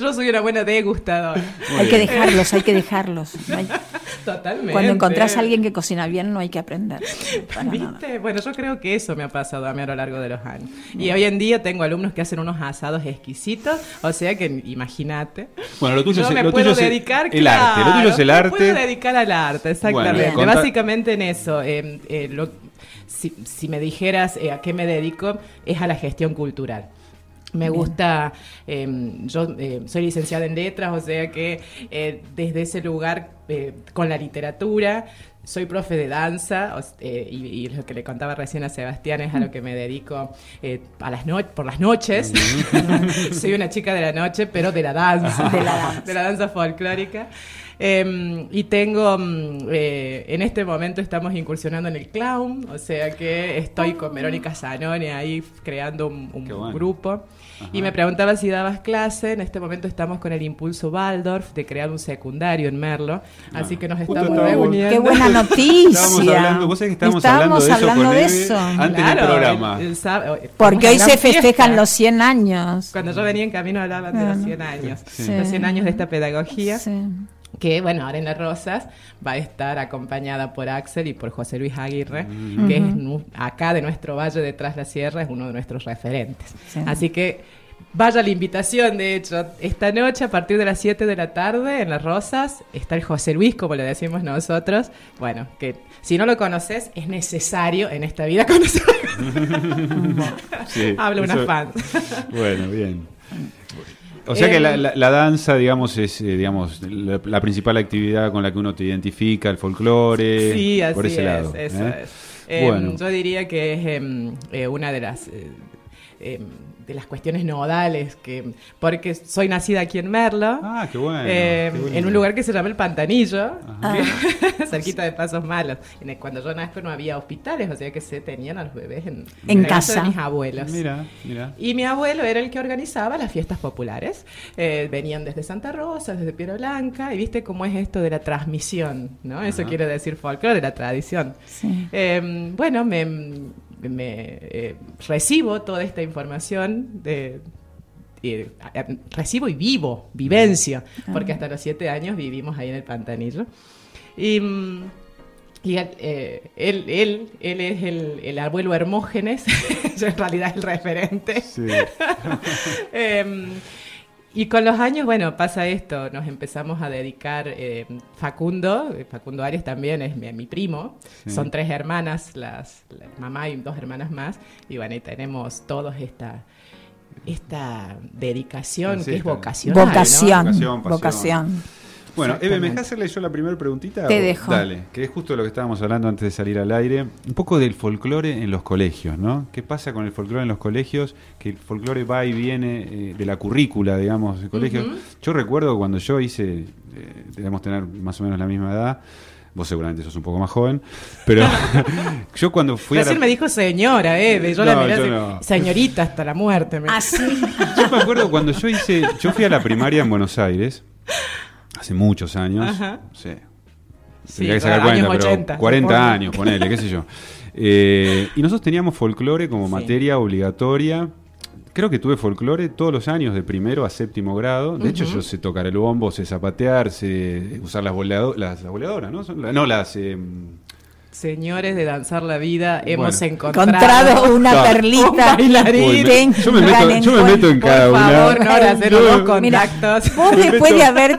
yo soy una buena degustadora. Muy Hay que bien. dejarlos, hay que dejarlos. No hay- Totalmente. Cuando encontrás a alguien que cocina bien, no hay que aprender. Nada. ¿Viste? Bueno, yo creo que eso me ha pasado a mí a lo largo de los años. Y hoy en día tengo alumnos que hacen unos asados exquisitos, o sea que imagínate. Bueno, lo tuyo Yo es- me lo puedo tuyo es el- dedicar arte, lo tuyo es el me arte. puedo dedicar al arte, exactamente. Bueno, Básicamente en eso. eh, eh, lo- si, si me dijeras eh, a qué me dedico, es a la gestión cultural. Me gusta, eh, yo eh, soy licenciada en letras, o sea que eh, desde ese lugar, eh, con la literatura, soy profe de danza, eh, y, y lo que le contaba recién a Sebastián es a lo que me dedico eh, a las no- por las noches. soy una chica de la noche, pero de la danza, De la danza. de la danza folclórica. Eh, y tengo, mm, eh, en este momento estamos incursionando en el clown, o sea que estoy con Verónica Zanone ahí creando un, un bueno. grupo. Y me preguntaba si dabas clase, en este momento estamos con el impulso Waldorf de crear un secundario en Merlo, así que nos estamos reuniendo. Qué buena noticia. Estábamos hablando, vos sabés que estábamos, Estábamos hablando de eso hablando con de eso. antes Claro, del programa. el- el sábado- Porque una hoy se festejan fiesta. los 100 años. Cuando yo venía en camino hablaban de los 100 años, Sí. los 100 años de esta pedagogía. Sí. Que bueno, ahora en Las Rosas va a estar acompañada por Axel y por José Luis Aguirre, que es acá de nuestro Valle de Tras la Sierra, es uno de nuestros referentes. Sí. Así que vaya la invitación, de hecho, esta noche a partir de las 7 de la tarde en Las Rosas está el José Luis, como le decimos nosotros. Bueno, que si no lo conoces, es necesario en esta vida conocerlo. Sí, Habla una fan. Bueno, bien. O sea que la, la- la danza, digamos, es eh, digamos la, la principal actividad con la que uno te identifica, el folclore, Sí, así por ese es, lado. eso ¿eh? es. Em, Bueno. Yo diría que es em, eh, una de las eh, em, de las cuestiones nodales que porque soy nacida aquí en Merlo. Ah, qué bueno. qué bueno. en un lugar que se llama el Pantanillo, Ah. cerquita de Pasos Malos. En el- Cuando yo nazco no había hospitales, o sea que se tenían a los bebés en, En casa de mis abuelos. Mira, mira. Y mi abuelo era el que organizaba las fiestas populares. Eh, venían desde Santa Rosa, desde Piedra Blanca, y viste cómo es esto de la transmisión, ¿no? Eso quiere decir folclore, la tradición. Sí. Eh, bueno, me, me, eh, recibo toda esta información de... eh, recibo y vivo, vivencio, porque hasta los siete años vivimos ahí en el Pantanillo. Y, eh, él, él, él es el, el abuelo Hermógenes, yo en realidad es el referente. Sí. Y con los años, bueno, pasa esto, nos empezamos a dedicar, eh, Facundo, eh, Facundo Arias también es mi, mi primo, Sí. son tres hermanas, las, la mamá y dos hermanas más, y bueno, y tenemos todos esta, esta dedicación Sí, que es vocacional. ¿no? Vocación. Vocación, pasión. Vocación. Bueno, Eve, ¿me dejas hacerle yo la primera preguntita? Te O- dejo. Dale, que es justo lo que estábamos hablando antes de salir al aire. Un poco del folclore en los colegios, ¿no? ¿Qué pasa con el folclore en los colegios? Que el folclore va y viene eh, de la currícula, digamos, de colegios. Yo recuerdo cuando yo hice, eh, debemos tener más o menos la misma edad, Vos seguramente sos un poco más joven, pero yo cuando fui a Recién la... me dijo señora, eh. Yo la No, miré yo así, no. señorita hasta la muerte. me- Así. Yo me acuerdo cuando yo hice, yo fui a la primaria en Buenos Aires hace muchos años, Ajá. sí, Sí, tendría que sacar años cuenta, pero 80, 40 supongo. años, ponele, qué sé yo. Eh, y nosotros teníamos folclore como Sí. materia obligatoria. Creo que tuve folclore todos los años, de primero a séptimo grado. De hecho, yo sé tocar el bombo, sé zapatear, sé usar las, boleado- las, las boleadoras, ¿no? Son la- no, las... eh, Señores de Danzar la Vida, hemos Bueno. encontrado, Encontrado una No. perlita. Un bailarín. Uy, me- Ten- yo me meto, gran yo me meto en Por cada una. favor, no, hacer unos Mira, contactos. Vos después de haber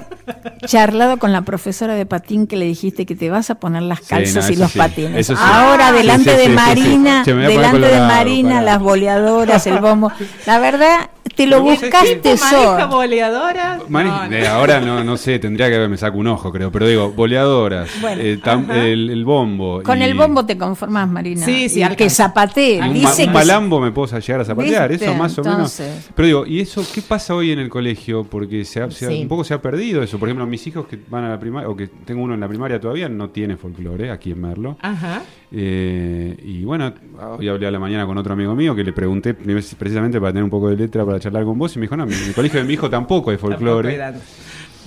charlado con la profesora de patín que le dijiste que te vas a poner las Sí, calzas no, y los sí, patines. sí. Ahora delante sí, de Marina, delante de Marina, las boleadoras, el bombo. La verdad, te lo buscaste que- ¿Maneja solo. boleadoras? Mani- No, no. eh, ahora no, no sé, tendría que ver, me saco un ojo, creo. Pero digo, boleadoras, Bueno, eh, tam- el, el bombo. Con y- el bombo te conformás, Marina. Sí, sí, Y alcanza. que zapatee. y un, Dice un que malambo me puedo llegar a zapatear, ¿Viste? eso más o Entonces. menos. Pero digo, ¿y eso qué pasa hoy en el colegio? Porque se ha- se ha- Sí. un poco se ha perdido eso. Por ejemplo, mis hijos que van a la primaria, o que tengo uno en la primaria todavía, no tiene folclore aquí en Merlo. Ajá. Eh, y bueno, hoy hablé a la mañana con otro amigo mío que le pregunté precisamente para tener un poco de letra para charlar con vos y me dijo, no, en el colegio de mi hijo tampoco hay folclore.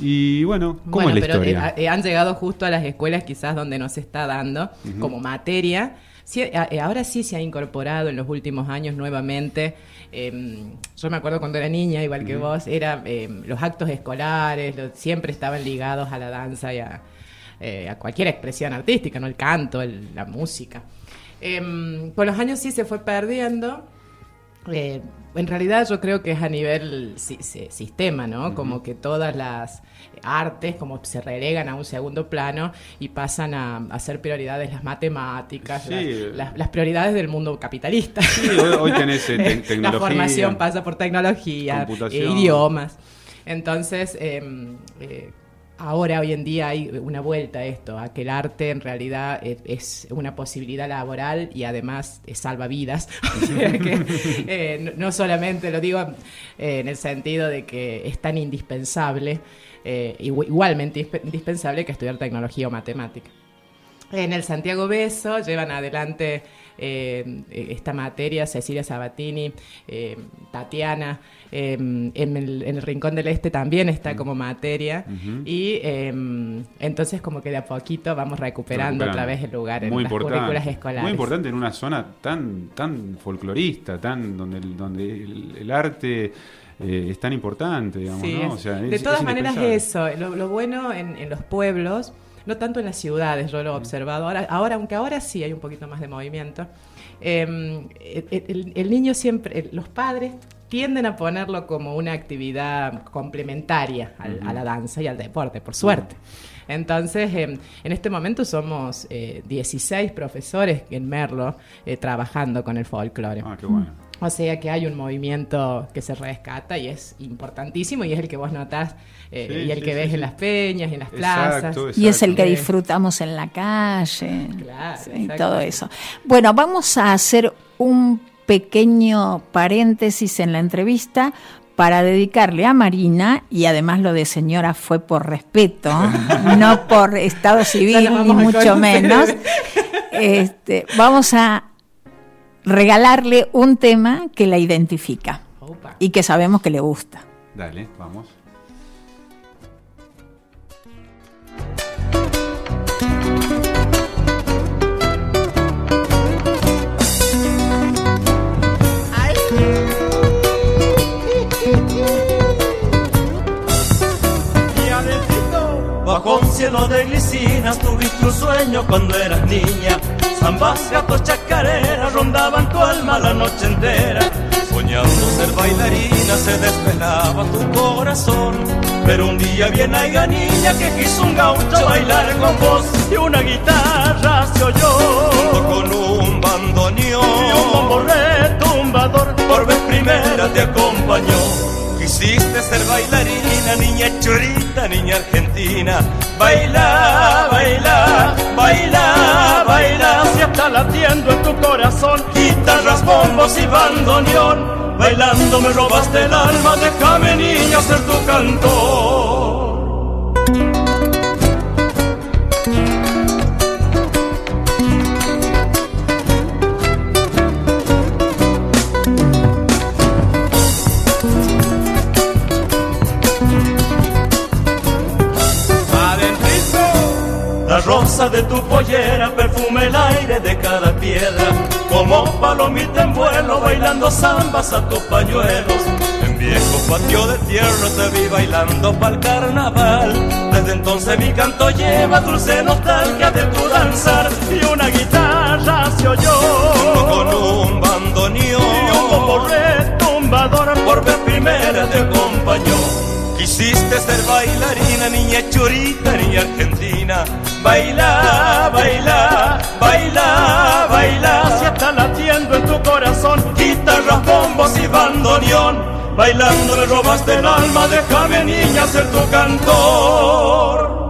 Y bueno, ¿cómo Bueno, es la pero historia? eh, eh, han llegado justo a las escuelas quizás donde no se está dando como materia. Sí, eh, ahora sí se ha incorporado en los últimos años nuevamente. eh, yo me acuerdo cuando era niña, igual que vos, era eh, los actos escolares, lo- siempre estaban ligados a la danza y a, eh, a cualquier expresión artística, ¿no? El canto, el- la música. Em, con los años sí se fue perdiendo. Eh, en realidad yo creo que es a nivel si- si- sistema, ¿no? Como que todas las artes como se relegan a un segundo plano y pasan a, a ser prioridades las matemáticas, Sí. las, las- las prioridades del mundo capitalista. Sí, hoy, hoy tenés eh, te- La tecnología. formación pasa por tecnología, eh, idiomas. Entonces, eh, eh, ahora, hoy en día, hay una vuelta a esto, a que el arte en realidad es, es una posibilidad laboral y además eh, salva vidas. Eh, no, solamente lo digo eh, en el sentido de que es tan indispensable, igu- igualmente ispe- indispensable que estudiar tecnología o matemática. En el Santiago Beso llevan adelante eh, esta materia Cecilia Sabatini, eh, Tatiana, eh, en, el, en el Rincón del Este también está como materia. Y eh, entonces como que de a poquito vamos recuperando, otra vez el lugar en Muy las currículas escolares. Muy importante en una zona tan tan folclorista, tan donde el, donde el, el arte eh, es tan importante, digamos, Sí, ¿no? es- O sea, de todas es maneras eso, lo, lo bueno en, en los pueblos, no tanto en las ciudades, yo lo he observado, ahora, ahora aunque ahora sí hay un poquito más de movimiento, eh, el, el- el niño siempre, los padres tienden a ponerlo como una actividad complementaria al- a la danza y al deporte, por suerte. Entonces, eh, en este momento somos eh, 16 profesores en Merlo eh, trabajando con el folclore. Ah, qué bueno. O sea que hay un movimiento que se rescata y es importantísimo y es el que vos notás eh, Sí, y el sí, que sí, ves sí. en las peñas y en las Exacto, plazas. Y es el que disfrutamos en la calle. Claro, Sí, exacto. todo eso. Bueno, vamos a hacer un pequeño paréntesis en la entrevista para dedicarle a Marina, y además lo de señora fue por respeto, no por estado civil, ni mucho menos. Este, vamos a regalarle un tema que la identifica Opa. y que sabemos que le gusta. Dale, vamos. Bajo un cielo de glicinas tuviste un sueño cuando eras niña. Zambas, gatos, chacareras rondaban tu alma la noche entera. Soñando ser bailarina se desvelaba tu corazón. Pero un día viene aiga niña que quiso un gaucho bailar con vos y una guitarra se oyó. Con un bandoneón y un bombo retumbador por vez primera te acompañó. Quisiste ser bailarina, niña chorita, niña argentina. Baila, baila, baila, baila. Si está latiendo en tu corazón, guitarras, bombos y bandoneón. Bailando me robaste el alma, déjame niña ser tu cantor. Pollera perfume el aire de cada piedra. Como palomita en vuelo bailando zambas a tus pañuelos. En viejo patio de tierra te vi bailando pa'l carnaval. Desde entonces mi canto lleva dulce nostalgia de tu danzar y una guitarra se oyó con un bandoneón y un retumbador por vez primera acompañó. Quisiste ser bailarina, niña chorita, niña argentina. Baila, baila, baila, baila. Si está latiendo en tu corazón, guitarras, bombos y bandoneón. Bailando le robaste el alma, déjame niña ser tu cantor.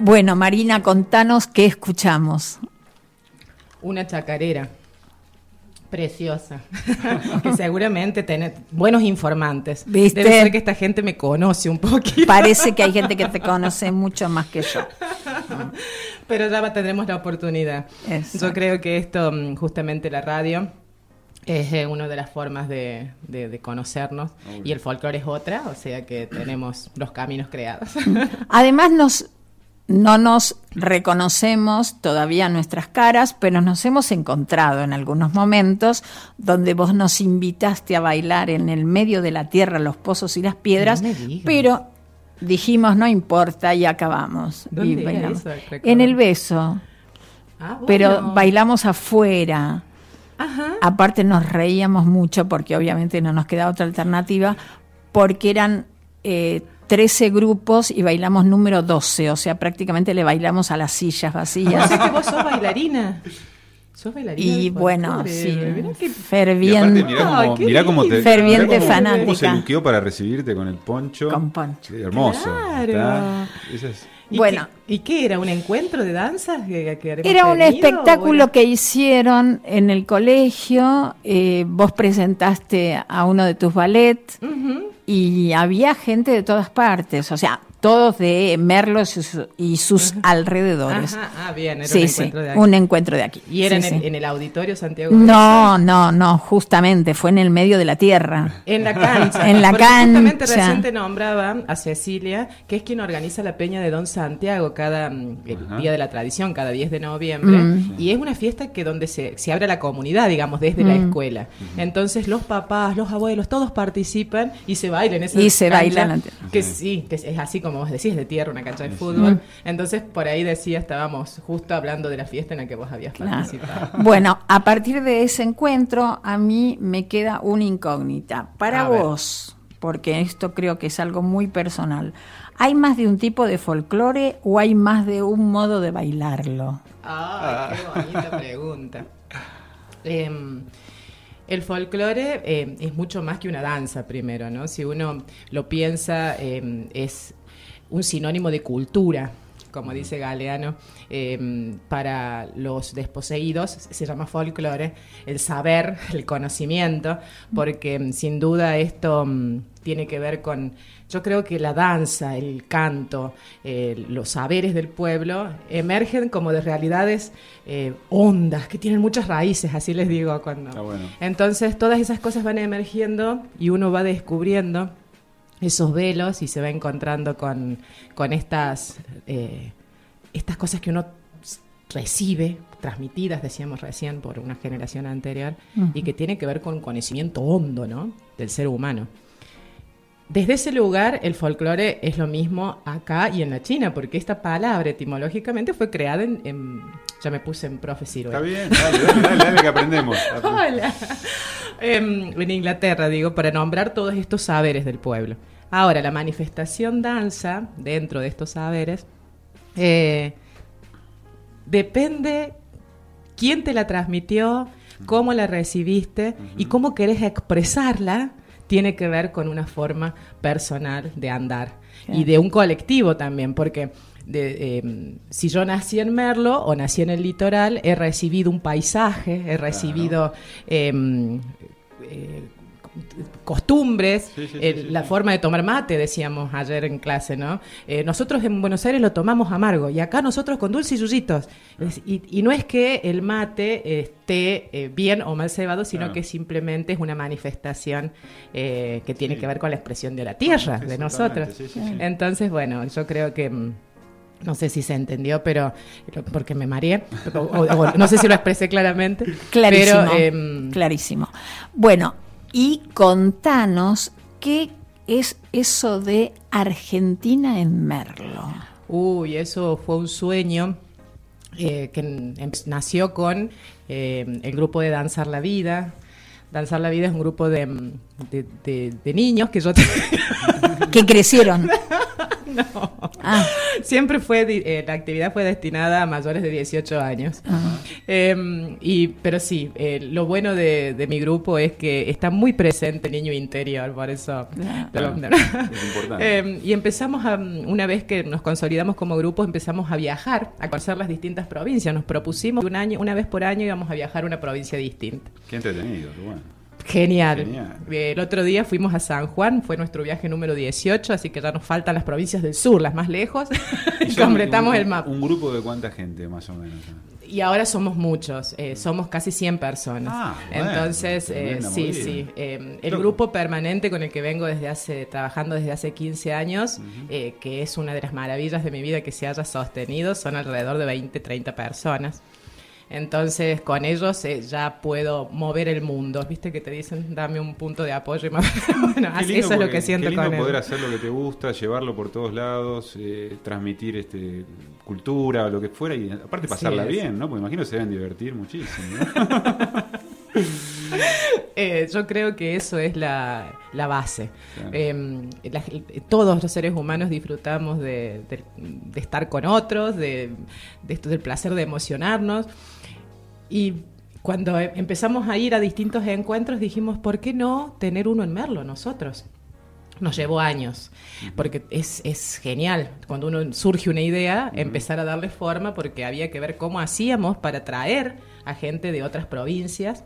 Bueno, Marina, contanos qué escuchamos. Una chacarera. Preciosa. que seguramente tiene buenos informantes. ¿Viste? Debe ser que esta gente me conoce un poquito. Parece que hay gente que te conoce mucho más que yo. Pero ya tendremos la oportunidad. Yo creo que esto, mm, justamente la radio, es eh, una de las formas de, de- de conocernos. Y el folclore es otra, o sea que tenemos los caminos creados. Además, nos, no nos reconocemos todavía nuestras caras, pero nos hemos encontrado en algunos momentos donde vos nos invitaste a bailar en el medio de la tierra, los pozos y las piedras, No pero dijimos no importa y acabamos. ¿Dónde Y bailamos. En el beso, Ah, pero bailamos afuera. Ajá. Aparte nos reíamos mucho porque obviamente no nos queda otra alternativa, porque eran eh, 13 grupos y bailamos número 12, o sea, prácticamente le bailamos a las sillas vacías. Así que vos sos bailarina. Sos bailarina. y bueno, sí, Mirá Y ferviente. mirá mirá te. Ferviente mirá cómo- fanática. cómo se luqueó para recibirte con el poncho. Con poncho. Sí, hermoso. Claro. Está- es- ¿Y Bueno. qué- ¿Y qué era? ¿Un encuentro de danzas? que- que haremos Era un tenido, espectáculo que hicieron en el colegio, eh, vos presentaste a uno de tus ballets Ujú. Y había gente de todas partes, o sea, todos de Merlos y sus, y sus alrededores. Ajá, ah, bien, era sí, un sí, encuentro de aquí. un encuentro de aquí. ¿Y era Sí, en, el, sí. en el auditorio Santiago? No, no, no, justamente fue en el medio de la tierra. En la cancha. En la Porque Justamente cancha. recién te nombraba a Cecilia, que es quien organiza la Peña de Don Santiago cada mm, el Ajá. Día de la Tradición, cada 10 de noviembre. Mm. Y es una fiesta que donde se, se abre a la comunidad, digamos, desde la Mm. escuela. Entonces los papás, los abuelos, todos participan y se bailan esa Y se cancha, baila en la tierra. Que sí, que es, es así como vos decís, de tierra, una cancha de fútbol. Entonces por ahí decía, estábamos justo hablando de la fiesta en la que vos habías Claro. participado. Bueno, a partir de ese encuentro, a mí me queda una incógnita. Para A ver. vos, porque esto creo que es algo muy personal, ¿hay más de un tipo de folclore o hay más de un modo de bailarlo? Ay, qué bonita pregunta. Em, el folclore em, es mucho más que una danza, primero, ¿no? Si uno lo piensa, em, es un sinónimo de cultura, como dice Galeano, em, para los desposeídos se llama folclore, el saber, el conocimiento, porque em, sin duda esto mm, tiene que ver con, yo creo que la danza, el canto, eh, los saberes del pueblo emergen como de realidades eh, hondas, que tienen muchas raíces, así les digo cuando... Bueno. Entonces todas esas cosas van emergiendo y uno va descubriendo esos velos y se va encontrando con, con estas, eh, estas cosas que uno recibe, transmitidas, decíamos recién, por una generación anterior, y que tiene que ver con un conocimiento hondo ¿no? del ser humano. Desde ese lugar, el folclore es lo mismo acá y en la China, porque esta palabra etimológicamente fue creada en... en- ya me puse en profe Ciruela. Está bien, dale, dale, dale, dale, que aprendemos. Hola. Em, en Inglaterra, digo, para nombrar todos estos saberes del pueblo. Ahora, la manifestación danza, dentro de estos saberes, eh, depende quién te la transmitió, cómo la recibiste y cómo querés expresarla, tiene que ver con una forma personal de andar y de un colectivo también, porque de, eh, si yo nací en Merlo o nací en el litoral, he recibido un paisaje, he recibido... em, eh, costumbres, Sí, sí, sí, el- sí, la sí. forma de tomar mate, decíamos ayer en clase, ¿no? Eh, nosotros en Buenos Aires lo tomamos amargo y acá nosotros con dulce y yuyitos. Es- Y, y no es que el mate esté eh, bien o mal cebado, sino Claro. que simplemente es una manifestación eh, que tiene que ver con la expresión de la tierra, de nosotros. sí, sí, sí. Entonces, bueno, yo creo que... mm, No sé si se entendió, pero porque me mareé, o- o- o no sé si lo expresé claramente. Clarísimo. Pero, em, clarísimo. Bueno, y contanos qué es eso de Argentina en Merlo. Uy, eso fue un sueño eh, que em- nació con eh, el grupo de Danzar la Vida. Danzar la Vida es un grupo de, mm, de- de- de niños que yo Que crecieron. no. Ah, Siempre fue, di- eh, la actividad fue destinada a mayores de 18 años. Eh, y, pero sí, eh, lo bueno de, de mi grupo es que está muy presente el niño interior, por eso. Pero- es importante. Eh, y empezamos a, una vez que nos consolidamos como grupo, empezamos a viajar, a conocer las distintas provincias. Nos propusimos un año, una vez por año íbamos a viajar a una provincia distinta. Qué entretenido, qué bueno. Genial. Genial. Eh, El otro día fuimos a San Juan, fue nuestro viaje número 18, así que ya nos faltan las provincias del sur, las más lejos, y completamos un- el mapa. Un grupo de cuánta gente, más o menos. Y ahora somos muchos, eh, somos casi 100 personas. Ah, bueno, Entonces, eh, sí, movida. sí. eh, el grupo permanente con el que vengo desde hace, trabajando desde hace 15 años, eh, que es una de las maravillas de mi vida que se haya sostenido, son alrededor de 20, 30 personas. Entonces, con ellos eh, ya puedo mover el mundo. ¿Viste que te dicen, dame un punto de apoyo? Y bueno, así- lindo eso es lo que siento qué lindo con poder hacer lo que te gusta, llevarlo por todos lados, eh, transmitir este cultura lo que fuera y aparte pasarla bien, ¿no? Porque imagino que se deben divertir muchísimo. ¿no? Eh, yo creo que eso es la, la base. Claro. Eh, la- todos los seres humanos disfrutamos de, de- de estar con otros, de, de esto del placer de emocionarnos. Y cuando em- empezamos a ir a distintos encuentros dijimos, ¿por qué no tener uno en Merlo nosotros? Nos llevó años, porque es, es genial cuando uno surge una idea, empezar a darle forma, porque había que ver cómo hacíamos para traer a gente de otras provincias.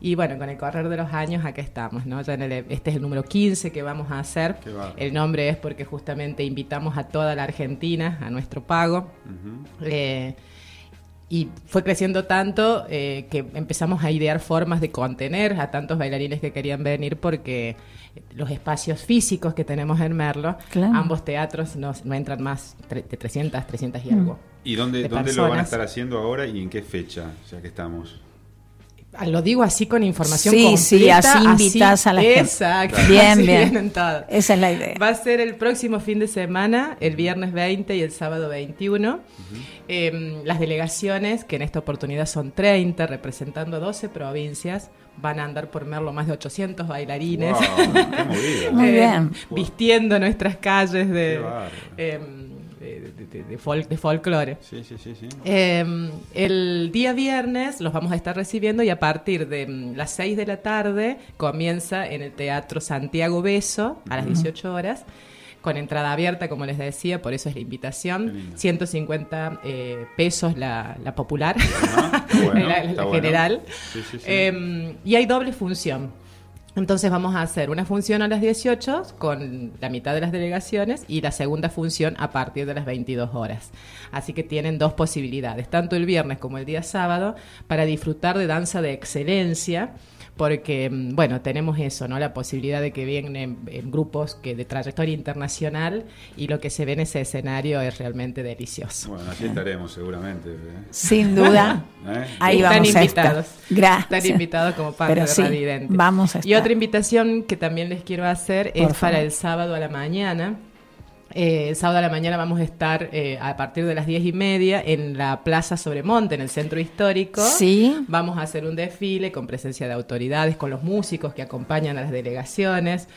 Y bueno, con el correr de los años acá estamos, ¿no? Ya en el- este es el número 15 que vamos a hacer. El nombre es porque justamente invitamos a toda la Argentina a nuestro pago. Eh, y fue creciendo tanto eh, que empezamos a idear formas de contener a tantos bailarines que querían venir porque los espacios físicos que tenemos en Merlo, Claro. ambos teatros no, no entran más de 300, 300 y algo. ¿Y dónde, de dónde lo van a estar haciendo ahora y en qué fecha, ya que estamos? Ah, Lo digo así con información Sí, completa. sí, así invitas a la gente. Exacto. Bien, bien. Esa es la idea. Va a ser el próximo fin de semana, el viernes 20 y el sábado 21. Eh, las delegaciones, que en esta oportunidad son 30, representando 12 provincias, van a andar por Merlo más de 800 bailarines. Wow, qué movida. Muy Eh, bien. Vistiendo nuestras calles de, de, de- de- de folk- de folclore. Sí, sí, sí, sí. Eh, el día viernes los vamos a estar recibiendo y a partir de mm, las 6 de la tarde comienza en el Teatro Santiago Beso a las 18 horas. Con entrada abierta, como les decía, por eso es la invitación. lindo. 150 eh, pesos la, la popular, bueno, la, la está bueno. general. Sí, sí, sí. Eh, y hay doble función. Entonces vamos a hacer una función a las 18 con la mitad de las delegaciones y la segunda función a partir de las 22 horas. Así que tienen dos posibilidades, tanto el viernes como el día sábado, para disfrutar de danza de excelencia. Porque, mm, bueno, tenemos eso, ¿no? La posibilidad de que vienen en grupos que de trayectoria internacional y lo que se ve en ese escenario es realmente delicioso. Bueno, aquí estaremos seguramente. ¿eh? Sin duda. ¿Eh? Ahí Están vamos a invitados. estar. Gracias. Están invitados como parte Pero de sí, Radividente. vamos a Y estar. otra invitación que también les quiero hacer Por es para el sábado a la mañana. Eh, el sábado a la mañana vamos a estar eh, a partir de las diez y media en la Plaza Sobremonte, en el centro histórico. Sí. Vamos a hacer un desfile con presencia de autoridades, con los músicos que acompañan a las delegaciones.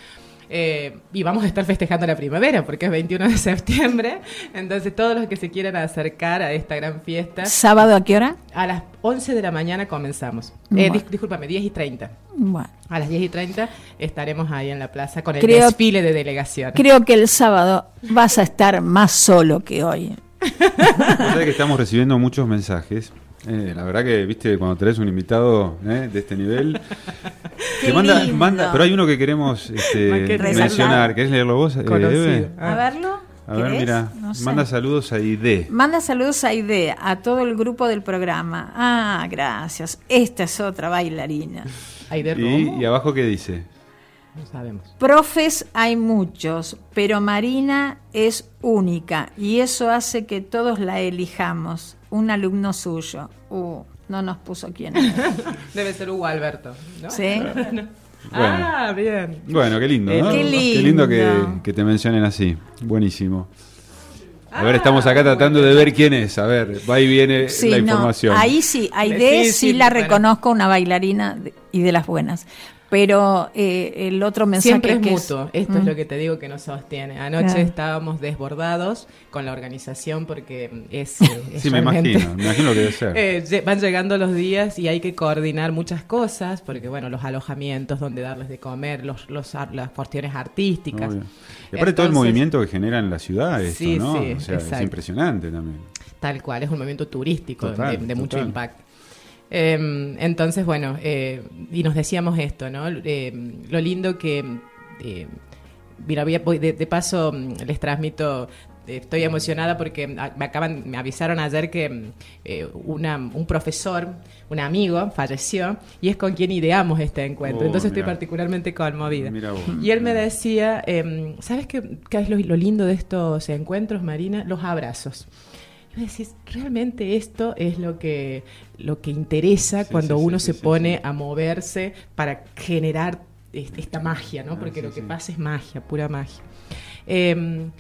Eh, y vamos a estar festejando la primavera porque es 21 de septiembre. Entonces, todos los que se quieran acercar a esta gran fiesta, ¿Sábado a qué hora? a las 11 de la mañana comenzamos. Eh, Bueno. dis- discúlpame, 10 y 30. Bueno. A las 10 y 30 estaremos ahí en la plaza con el Creo- desfile de delegación. Creo que el sábado vas a estar más solo que hoy. Que estamos recibiendo muchos mensajes Eh, la verdad que, viste, cuando tenés un invitado eh, de este nivel, te manda, lindo. manda, pero hay uno que queremos este, mencionar, ¿querés leerlo vos? eh. Eve? Ah. A verlo. A ver, mira, No sé. manda saludos a ID. Manda saludos a Ide, a todo el grupo del programa. Ah, gracias. Esta es otra bailarina. Y, y abajo, ¿qué dice? no sabemos. Profes hay muchos, pero Marina es única y eso hace que todos la elijamos. Un alumno suyo. Uh, no nos puso quién es. Debe ser Hugo Alberto, ¿no? ¿Sí? Ah, bien. Bueno, qué lindo, Eh, ¿no? qué lindo que, lindo. que te mencionen así. Buenísimo. A ver, estamos acá tratando de ver quién es. A ver, va y viene Sí, la no, información. ahí sí, Aide Sí, sí, sí, la reconozco una bailarina de- y de las buenas. Pero eh, el otro mensaje Siempre es que mutuo. Esto es Mm. lo que te digo que nos sostiene. Anoche Claro. estábamos desbordados con la organización porque es. es Sí, me imagino, me imagino lo que debe ser. Eh, van llegando los días y hay que coordinar muchas cosas, porque bueno, los alojamientos, donde darles de comer, los, los ar- las cuestiones artísticas. Obvio. Y aparte todo el Entonces, movimiento que genera en la ciudad esto, Sí, ¿no? sí, o sea, es impresionante también. Tal cual, es un movimiento turístico de- Total, de, de mucho impacto. Eh, entonces, bueno, eh, y nos decíamos esto, ¿no? Eh, lo lindo que, eh, mira, voy de, de paso mm, les transmito, estoy emocionada porque ah, me acaban, me avisaron ayer que mm, eh, una- un profesor, un amigo, falleció y es con quien ideamos este encuentro. Oh, entonces estoy particularmente conmovida. Vos. Y él me decía, em, ¿sabes qué, qué es lo, lo lindo de estos encuentros, Marina? Los abrazos. Y vos decís, realmente esto es lo que, lo que interesa Sí, cuando sí, uno sí, se pone a moverse para generar es- esta magia, ¿no? Ah, Porque lo que pasa es magia, pura magia. Em,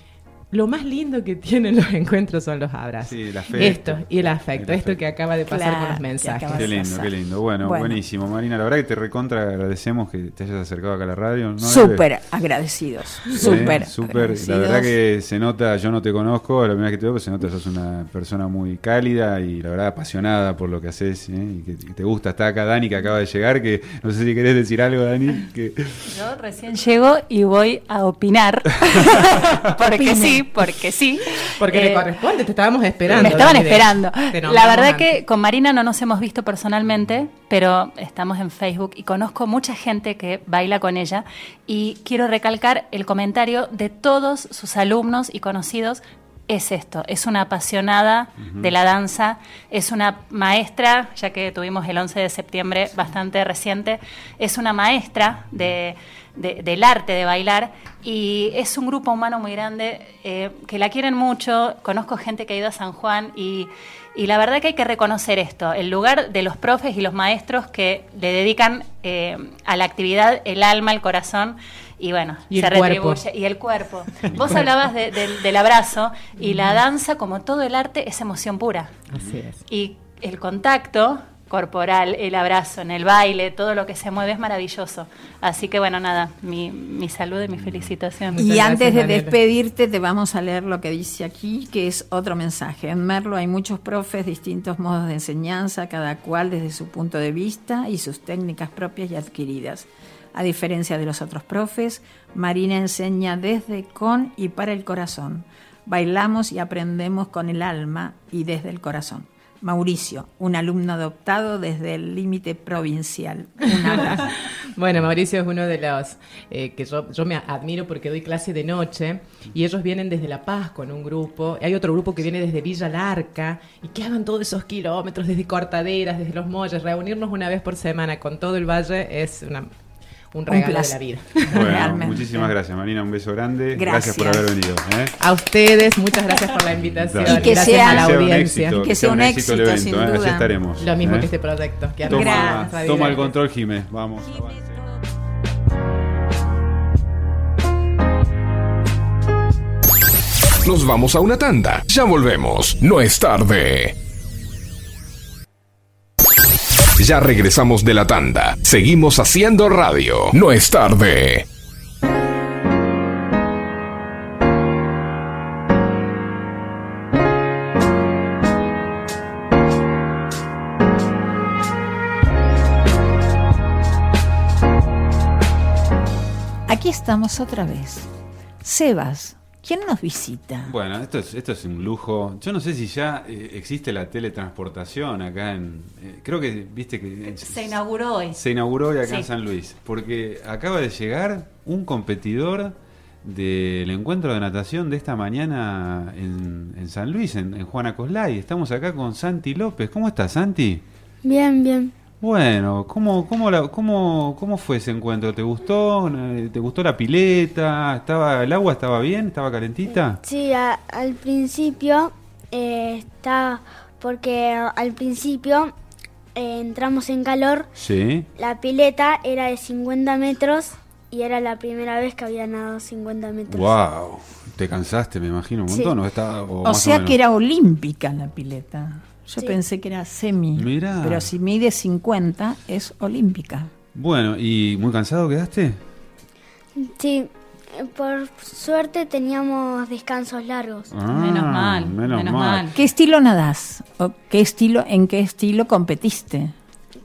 lo más lindo que tienen los encuentros son los abrazos. Sí, el afecto. Esto, y el afecto, El esto afecto. que acaba de pasar Claro, con los mensajes. Qué lindo, qué lindo. Bueno, Bueno. buenísimo, Marina. La verdad que te recontra agradecemos que te hayas acercado acá a la radio. ¿no? Súper agradecidos. Sí, Súper. súper. La verdad que se nota, yo no te conozco, la primera vez que te veo, pero se nota que sos una persona muy cálida y la verdad apasionada por lo que haces ¿eh? y que, que te gusta. Está acá Dani que acaba de llegar, que no sé si querés decir algo, Dani. Que... Yo recién llego y voy a opinar. porque sí, porque sí. Porque Eh, le corresponde, te estábamos esperando. Me estaban esperando. La verdad antes. que con Marina no nos hemos visto personalmente, pero estamos en Facebook y conozco mucha gente que baila con ella y quiero recalcar el comentario de todos sus alumnos y conocidos. Es esto, es una apasionada de la danza, es una maestra, ya que tuvimos el 11 de septiembre bastante reciente, es una maestra de, de- del arte de bailar y es un grupo humano muy grande eh, que la quieren mucho. Conozco gente que ha ido a San Juan y, y la verdad que hay que reconocer esto, el lugar de los profes y los maestros que le dedican eh, a la actividad el alma, el corazón y bueno, Y se el cuerpo. retribuye. Y el cuerpo. Vos hablabas de- del abrazo y la danza, como todo el arte, es emoción pura. Así es. Y el contacto corporal, el abrazo en el baile, todo lo que se mueve es maravilloso. Así que bueno, nada, mi, mi salud y mi felicitación. Muchas Y gracias, antes de despedirte, te vamos a leer lo que dice aquí, que es otro mensaje. En Merlo hay muchos profes, distintos modos de enseñanza, cada cual desde su punto de vista y sus técnicas propias y adquiridas. A diferencia de los otros profes, Marina enseña desde, con y para el corazón. Bailamos y aprendemos con el alma y desde el corazón. Mauricio, un alumno adoptado desde el límite provincial. Bueno, Mauricio es uno de los eh, que yo, yo me admiro porque doy clase de noche y ellos vienen desde La Paz con un grupo. Hay otro grupo que viene desde Villa Larca y que hagan todos esos kilómetros desde Cortaderas, desde Los Molles. Reunirnos una vez por semana con todo el valle es una- un regalo de la vida. Bueno, Realmente. muchísimas gracias, Marina. Un beso grande. Gracias. por haber venido. ¿eh? A ustedes, muchas gracias por la invitación. Y que gracias sea- a la Que sea un audiencia. éxito, Que sea un el éxito, evento, sin ¿eh? Estaremos. Lo mismo ¿eh? que este proyecto. Que Toma, Gracias, Radio toma el control, Jimé. Vamos. avance. Nos vamos a una tanda. Ya volvemos. No es tarde. Ya regresamos de la tanda. Seguimos haciendo radio. No es tarde. Aquí estamos otra vez. Sebas, ¿Quién nos visita? Bueno, esto es, esto es un lujo. Yo no sé si ya eh, existe la teletransportación acá en... eh, creo que, viste que... Se inauguró hoy. Se inauguró hoy acá en. San Luis, porque acaba de llegar un competidor del encuentro de natación de esta mañana en, en San Luis, en, en Juana Coslay. Estamos acá con Santi López. ¿Cómo estás, Santi? Bien, bien. Bueno, ¿cómo, cómo, la- cómo, ¿cómo fue ese encuentro? ¿Te gustó? ¿Te gustó la pileta? ¿Estaba ¿El agua estaba bien? ¿Estaba calentita? Sí, a- al principio eh, está porque al principio eh, entramos en calor. Sí. La pileta era de 50 metros y era la primera vez que había nadado 50 metros. Wow. ¿Te cansaste, me imagino, un Sí. montón? ¿o estaba- o O más sea que era olímpica la pileta. Yo Sí. pensé que era semi. Mirá. Pero si mide 50, es olímpica. Bueno, ¿y muy cansado quedaste? Sí, por suerte teníamos descansos largos. Ah, Menos mal, menos, menos mal. mal. ¿Qué estilo nadás? ¿O qué estilo, ¿En qué estilo competiste?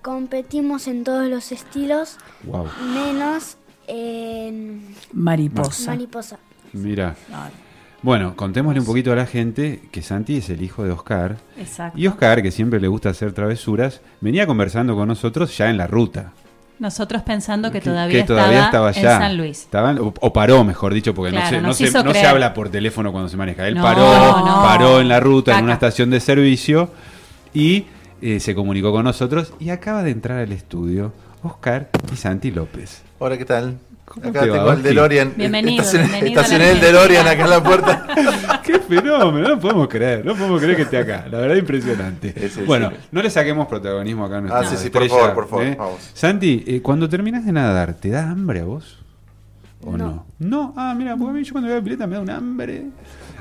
Competimos en todos los estilos, Wow. menos en Mariposa. mariposa. Mira. Bueno, contémosle un poquito a la gente que Santi es el hijo de Oscar. Exacto. Y Oscar, que siempre le gusta hacer travesuras, venía conversando con nosotros ya en la ruta. Nosotros pensando que Que- todavía, que todavía estaba, estaba, en San Luis. Estaban- o, o paró, mejor dicho, porque Claro, no, se, no, nos se, hizo no se creer. habla por teléfono cuando se maneja. Él No, paró, no. paró en la ruta, en una estación de servicio, y eh, se comunicó con nosotros. Y acaba de entrar al estudio Oscar y Santi López. Hola, ¿qué tal? ¿Cómo Acá te va, tengo el? DeLorean. Bienvenido, Estacioné, a estacioné el. DeLorean acá en la puerta. ¡Qué fenómeno! No podemos creer, no podemos creer que esté acá. La verdad, impresionante. Bueno, sí. no le saquemos protagonismo acá a nuestra Ah, sí, sí, por favor, por favor, ¿eh? vamos. Santi, eh, cuando terminas de nadar, ¿te da hambre a vos? ¿O no? No. No, ah, mira, porque a mí yo cuando veo la pileta me da un hambre.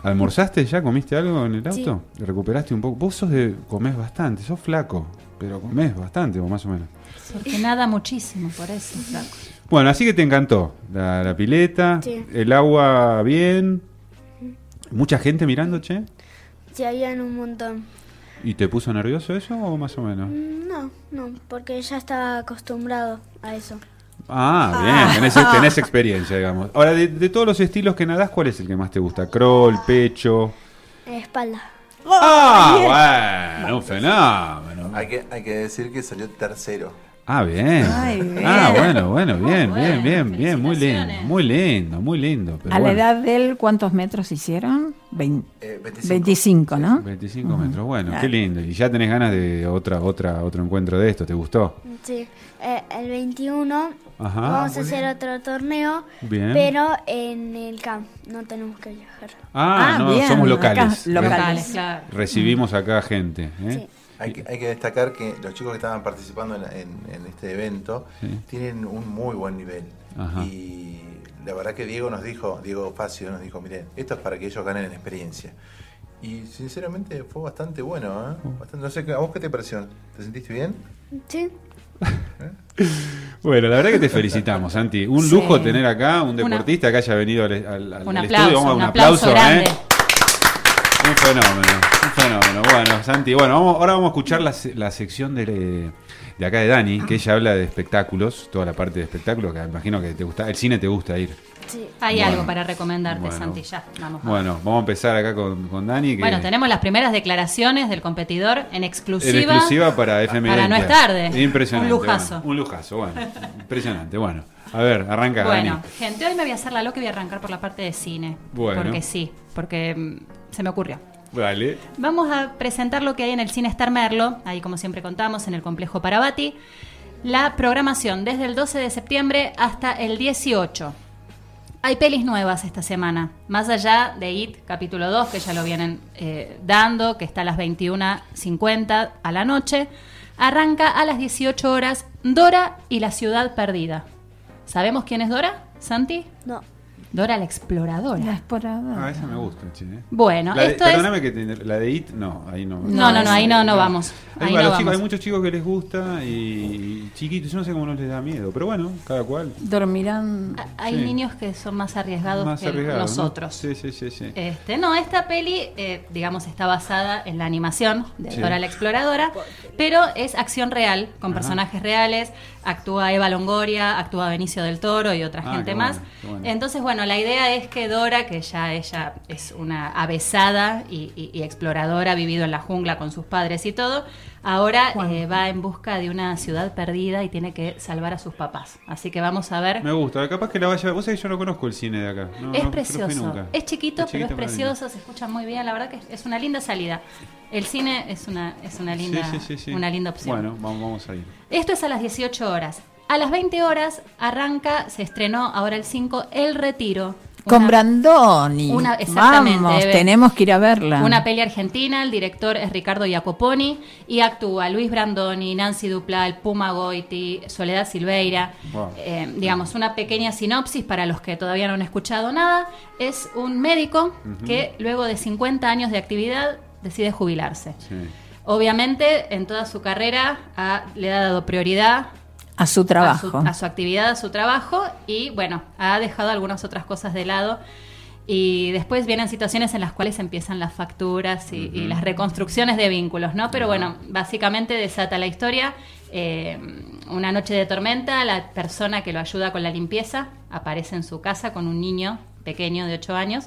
¿Almorzaste ya? ¿Comiste algo en el Sí. auto? ¿Recuperaste un poco? Vos sos de. comés bastante, sos flaco, pero comés bastante, o más o menos. Porque nada muchísimo, por eso. flaco. Bueno, así que te encantó la, la pileta, Sí. el agua bien. ¿Mucha gente mirando, che? Sí, habían un montón. ¿Y te puso nervioso eso o más o menos? No, no, porque ya estaba acostumbrado a eso. Ah, bien, tenés, tenés experiencia, digamos. Ahora, de, de todos los estilos que nadás, ¿cuál es el que más te gusta? Crawl, pecho. Espalda. Ah, bueno, un fenómeno. Hay que, hay que decir que salió tercero. Ah, bien. Ay, bien. Ah, bueno, bueno, bien, bueno, bien, bien, bien, muy lindo, muy lindo, muy lindo. Pero A la edad de él, ¿cuántos metros hicieron? Vein- Eh, 25. 25, ¿no? 25 metros, bueno, Claro. qué lindo. Y ya tenés ganas de otra, otra, otro encuentro de esto, ¿te gustó? Sí. Eh, el 21 Ajá. vamos a hacer otro torneo, Bien. pero en el camp. No tenemos que viajar. Ah, Ah, no, bien, somos acá, locales. locales. Recibimos acá gente. ¿eh? Sí. Hay que, hay que destacar que los chicos que estaban participando en, en- en este evento Sí. tienen un muy buen nivel. Ajá. Y la verdad que Diego nos dijo, Diego Facio nos dijo, miren, esto es para que ellos ganen en experiencia. Y sinceramente fue bastante bueno, ¿eh? Oh. Bastante- no sé, ¿a vos qué te pareció? ¿Te sentiste bien? Sí. Bueno, la verdad que te felicitamos, Santi. Un Sí. lujo tener acá un Una- deportista que haya venido al, al- al Un estudio. aplauso, Vamos a un aplauso grande. ¿eh? Un fenómeno, un fenómeno. Bueno, Santi, bueno, vamos- ahora vamos a escuchar la, la sección de, de acá de Dani, que ella habla de espectáculos, toda la parte de espectáculos, que imagino que te gusta, el cine te gusta ir. Sí. Hay Bueno. algo para recomendarte, Bueno. Santi, ya. Vamos. Bueno, vamos a empezar acá con, con Dani. Que Bueno, tenemos las primeras declaraciones del competidor en en exclusiva. exclusiva para FM Para no es tarde. Impresionante. Un lujazo. bueno, un lujazo, bueno. Impresionante, bueno. A ver, arranca Bueno, Dani. gente, hoy me voy a hacer la loca y voy a arrancar por la parte de cine. Bueno. Porque sí, porque mm, se me ocurrió. Vale. Vamos a presentar lo que hay en el Cine Star Merlo, ahí como siempre contamos, en el complejo Parabati. La programación desde el 12 de septiembre hasta el 18. Hay pelis nuevas esta semana, más allá de IT capítulo 2, que ya lo vienen eh, dando, que está a las 21.50 a la noche. Arranca a las 18 horas Dora y la ciudad perdida. ¿Sabemos quién es Dora, Santi? No. Dora la exploradora. La exploradora. Ah, esa me gusta, che. Bueno, La de- esto es... perdóname que te- la de IT, no, ahí no. No, no, no, ahí no, no vamos. Hay, Ahí no los chicos- vamos. hay muchos chicos que les gusta y, y chiquitos, yo no sé cómo no les da miedo, pero bueno, cada cual. Dormirán. Ah, Hay Sí. niños que son más arriesgados Más que arriesgado, ¿no? nosotros. Sí, sí, sí, sí. Este, no, esta peli, eh, digamos, está basada en la animación de Sí. Dora la Exploradora, pero es acción real, con Ajá. personajes reales. Actúa Eva Longoria, actúa Benicio del Toro y otra Ah, gente más. bueno, qué bueno. Entonces, bueno, la idea es que Dora, que ya ella es una avesada y, y- y exploradora, ha vivido en la jungla con sus padres y todo, ahora eh, va en busca de una ciudad perdida y tiene que salvar a sus papás. Así que vamos a ver. Me gusta, capaz que la vaya. Vos sabés que yo no conozco el cine de acá. No, es no, precioso. nunca. Es chiquito, Es pero es precioso, se escucha muy bien. La verdad que es una linda salida. El cine es una, es una linda, Sí, sí, sí, sí. una linda opción. Bueno, vamos, vamos a ir. Esto es a las 18 horas. A las 20 horas arranca, se estrenó ahora el 5, El Retiro. Con Brandoni. Una- exactamente, Vamos, Eve. tenemos que ir a verla. Una peli argentina, el director es Ricardo Jacoponi y actúa Luis Brandoni, Nancy Duplal, Puma Goiti, Soledad Silveira. Wow. Eh, digamos, una pequeña sinopsis para los que todavía no han escuchado nada. Es un médico que luego de 50 años de actividad decide jubilarse. Sí. Obviamente, en toda su carrera ha- le ha dado prioridad a su a trabajo. su, a su actividad, a su trabajo y bueno, ha dejado algunas otras cosas de lado. Y después vienen situaciones en las cuales empiezan las facturas y, las reconstrucciones de vínculos, ¿no? Pero bueno, básicamente desata la historia. eh, una noche de tormenta, la persona que lo ayuda con la limpieza aparece en su casa con un niño pequeño de 8 años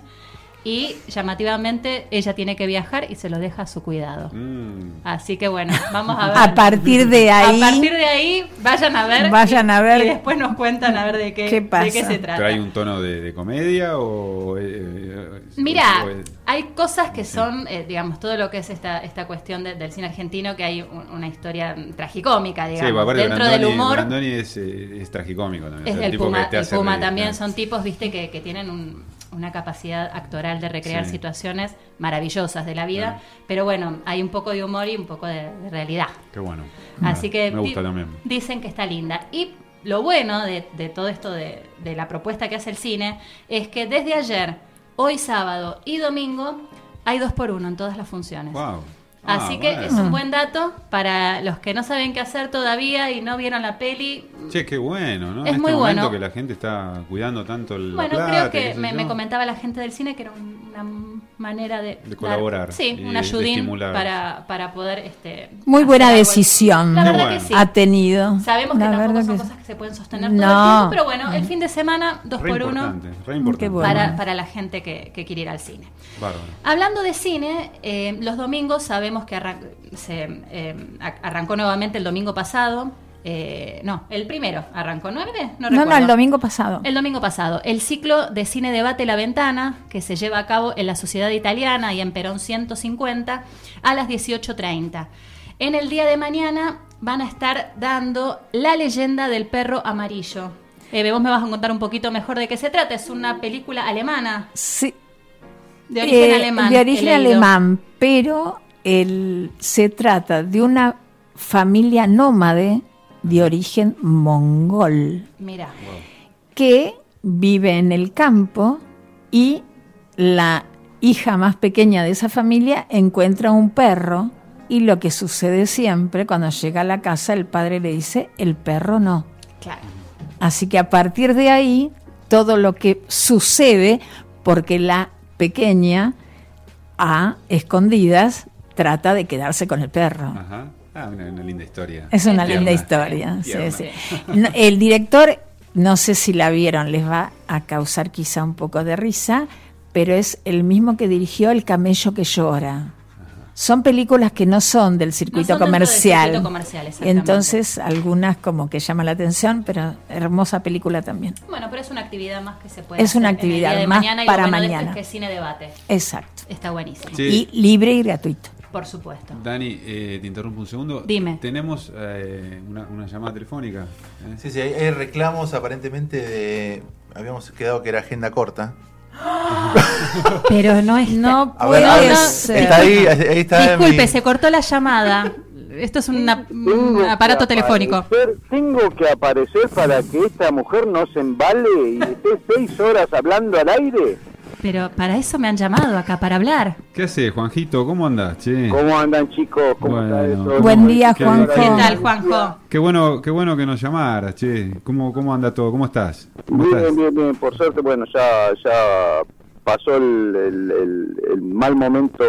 y llamativamente ella tiene que viajar y se lo deja a su cuidado. Mm. Así que bueno, vamos a ver. A partir de ahí- A partir de ahí, vayan a ver. Vayan a ver Y después nos cuentan a ver de qué, qué de qué se trata. ¿Pero hay un tono de, de comedia o.? eh, eh, Mira, o hay cosas que son, eh, digamos, todo lo que es esta, esta cuestión de- del cine argentino, que hay un- una historia tragicómica, Sí, digamos. aparte Dentro Brandoni, del humor. Brandoni es, eh, es tragicómico también. Es o sea, el tipo Puma, que te el Puma reír, también ¿no? son tipos, viste, que, que tienen un- una capacidad actoral de recrear Sí. situaciones maravillosas de la vida, pero bueno, hay un poco de humor y un poco de, de realidad. Qué bueno. Así que Me gusta también. dicen que está linda. Y lo bueno de, de todo esto de, de la propuesta que hace el cine es que desde ayer, hoy sábado y domingo, hay dos por uno en todas las funciones. Wow. Así Ah, que bueno. es un buen dato para los que no saben qué hacer todavía y no vieron la peli. Che, qué bueno, ¿no? Es en muy este momento bueno. que la gente está cuidando tanto la Bueno, plata, creo que me, comentaba la gente del cine que era un- una manera de, De dar- colaborar sí, un ayudín para, para poder este Muy buena decisión La verdad Muy que sí. ha tenido. Sabemos que La tampoco verdad son que- cosas que se pueden sostener todo el No. tiempo, pero bueno, el fin de semana, dos Re por uno, importante, re importante. Qué bueno. para, para la gente que, que quiere ir al cine. Bárbaro. Hablando de cine, eh, los domingos sabemos que arran- se, eh, a- arrancó nuevamente el domingo pasado. eh, no, el primero arrancó, ¿no? ¿No, No, no, el domingo pasado. El domingo pasado, el ciclo de cine debate La Ventana, que se lleva a cabo en la Sociedad Italiana y en Perón 150 a las 18.30. En el día de mañana van a estar dando La leyenda del perro amarillo. Vos me vas a contar un poquito mejor de qué se trata. Es una película alemana, Sí, de origen eh, alemán. de origen alemán, pero el, se trata de una familia nómade de origen mongol Mira, que vive en el campo y la hija más pequeña de esa familia encuentra un perro y lo que sucede siempre cuando llega a la casa el padre le dice el perro no. claro. Así que a partir de ahí, todo lo que sucede, porque la pequeña, a escondidas, trata de quedarse con el perro. Ajá. Ah, una, una linda historia. Es una Tierna. linda historia. sí, Tierna. sí. No, El director, no sé si la vieron, les va a causar quizá un poco de risa, pero es el mismo que dirigió El camello que llora. Son películas que no son del circuito son dentro del comercial. circuito comercial. Entonces, algunas como que llaman la atención, pero hermosa película también. Bueno, pero es una actividad más que se puede Es una hacer en el día actividad de más mañana y para lo bueno de esto mañana. es que es cine debate. Exacto. Está buenísimo. Sí. Y libre y gratuito. Por supuesto. Dani, eh, te interrumpo un segundo. Dime. Tenemos eh, una, una llamada telefónica. ¿eh? Sí, sí, hay, hay reclamos aparentemente de... Habíamos quedado que era agenda corta. Pero no es. No A ver, a está ahí, ahí está Disculpe, mi- se cortó la llamada. Esto es una- un aparato telefónico. Aparecer- tengo que aparecer para que esta mujer no se embale y esté seis horas hablando al aire. Pero para eso me han llamado acá, para hablar. ¿Qué haces, Juanjito? ¿Cómo andás? Che? ¿Cómo andan chicos? ¿Cómo Bueno. está eso? Buen día, Qué Juanjo. ¿Qué tal, Juanjo? Qué bueno, qué bueno que nos llamaras, che. ¿Cómo, cómo anda todo? ¿Cómo estás? ¿Cómo Bien, estás? bien, bien. Por suerte, bueno, ya ya pasó el, el- el- el mal momento,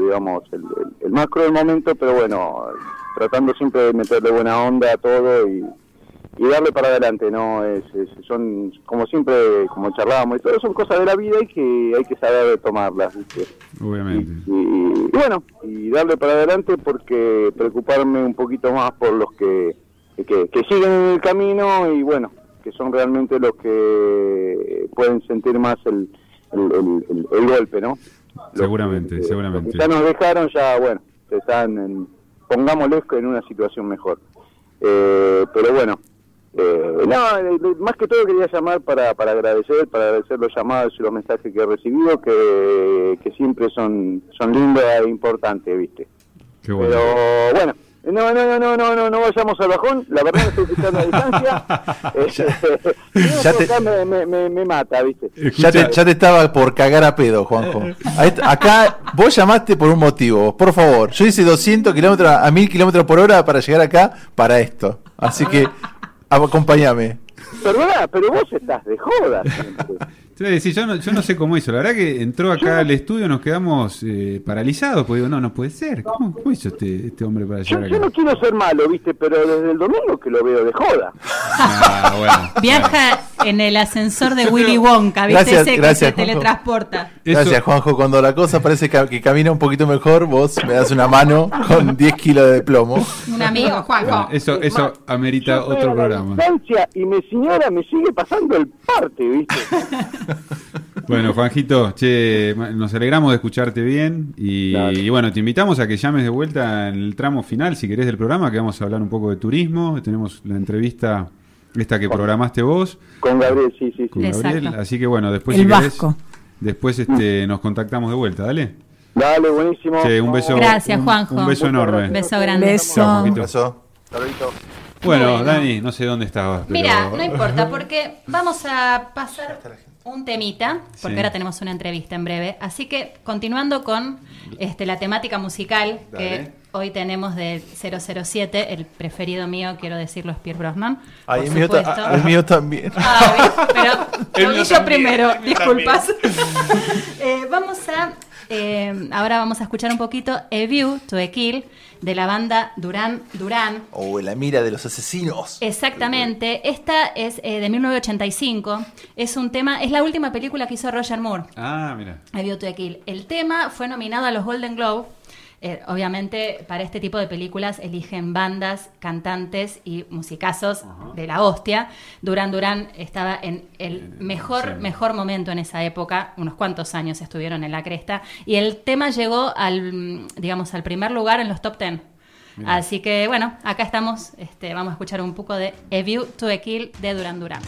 digamos, el, el- el más cruel momento, pero bueno, tratando siempre de meterle buena onda a todo y, y darle para adelante, ¿no? Es, es- son, como siempre, como charlábamos, y todo son cosas de la vida y que hay que saber tomarlas, ¿viste? Obviamente. Y, y bueno, y darle para adelante porque preocuparme un poquito más por los que, que, que siguen en el camino y bueno, que son realmente los que pueden sentir más el, el, el- el- golpe, ¿no? Los Seguramente, que- seguramente. ya nos dejaron, ya bueno, están, en, pongámosles en una situación mejor. Eh, pero bueno, eh, no, eh, eh, más que todo quería llamar para, para agradecer, para agradecer los llamados y los mensajes que he recibido, que, que siempre son, son lindos e importantes, ¿viste? Qué bueno. Pero bueno, no, no, no, no, no, no, no vayamos al bajón, la verdad estoy escuchando a distancia. Eh, Ya te- acá me, me, me, me mata, ¿viste? Ya te, ya te estaba por cagar a pedo, Juanjo. Acá vos llamaste por un motivo. Por favor, yo hice 200 kilómetros a 1000 kilómetros por hora para llegar acá para esto. Así que acompáñame. Perdona, pero vos estás de joda. siempre. Te voy a decir, yo no, yo no sé cómo hizo. La verdad que entró acá al estudio, nos quedamos eh, paralizados. Porque digo, no, no puede ser. ¿Cómo, cómo hizo este, este hombre para Yo, llegar yo acá? no quiero ser malo, ¿viste? Pero desde el domingo que lo veo de joda. Ah, bueno. Viaja en el ascensor de Willy Wonka, ¿viste? Gracias, Ese gracias, que se teletransporta. Eso- Gracias, Juanjo. Cuando la cosa parece que, que camina un poquito mejor, vos me das una mano con 10 kilos de plomo. Un amigo, Juanjo. Bueno, eso, eso amerita Yo otro programa. y mi señora me sigue pasando el parte, ¿viste? Bueno, Juanjito, che, nos alegramos de escucharte bien y, bueno, te invitamos a que llames de vuelta en el tramo final, si querés, del programa, que vamos a hablar un poco de turismo. Tenemos la entrevista esta que programaste vos Con Gabriel, sí, sí, con sí. Gabriel, Exacto. así que bueno, después El si querés, Vasco. después este, nos contactamos de vuelta, dale. Dale, buenísimo. Che, un beso. Gracias, un- Juanjo. Un beso enorme. Beso grande. Beso. ¿Qué pasó? Saludito. Bueno, Bueno. Dani, no sé dónde estabas. pero- Mira, no importa, porque vamos a pasar un temita, porque Sí. ahora tenemos una entrevista en breve. Así que continuando con este, la temática musical Dale. que hoy tenemos del 007, el preferido mío, quiero decirlo, es Pierre Brosnan. Ay, el mío, ta- supuesto. ah, el mío también. Ah, pero lo yo primero, disculpas. Eh, vamos a, eh, ahora vamos a escuchar un poquito A View to a Kill de la banda Duran Duran. O Oh, la mira de los asesinos. Exactamente, esta es eh, de 1985, es un tema, es la última película que hizo Roger Moore, Ah, mira. I View to a Kill. El tema fue nominado a los Golden Globe. Eh, obviamente, para este tipo de películas eligen bandas, cantantes y musicazos de la hostia. Duran Duran estaba en el mejor, sí. mejor momento en esa época, unos cuantos años estuvieron en la cresta, y el tema llegó al, digamos, al primer lugar en los top ten. Así que bueno, acá estamos, este, vamos a escuchar un poco de A View to a Kill de Duran Duran.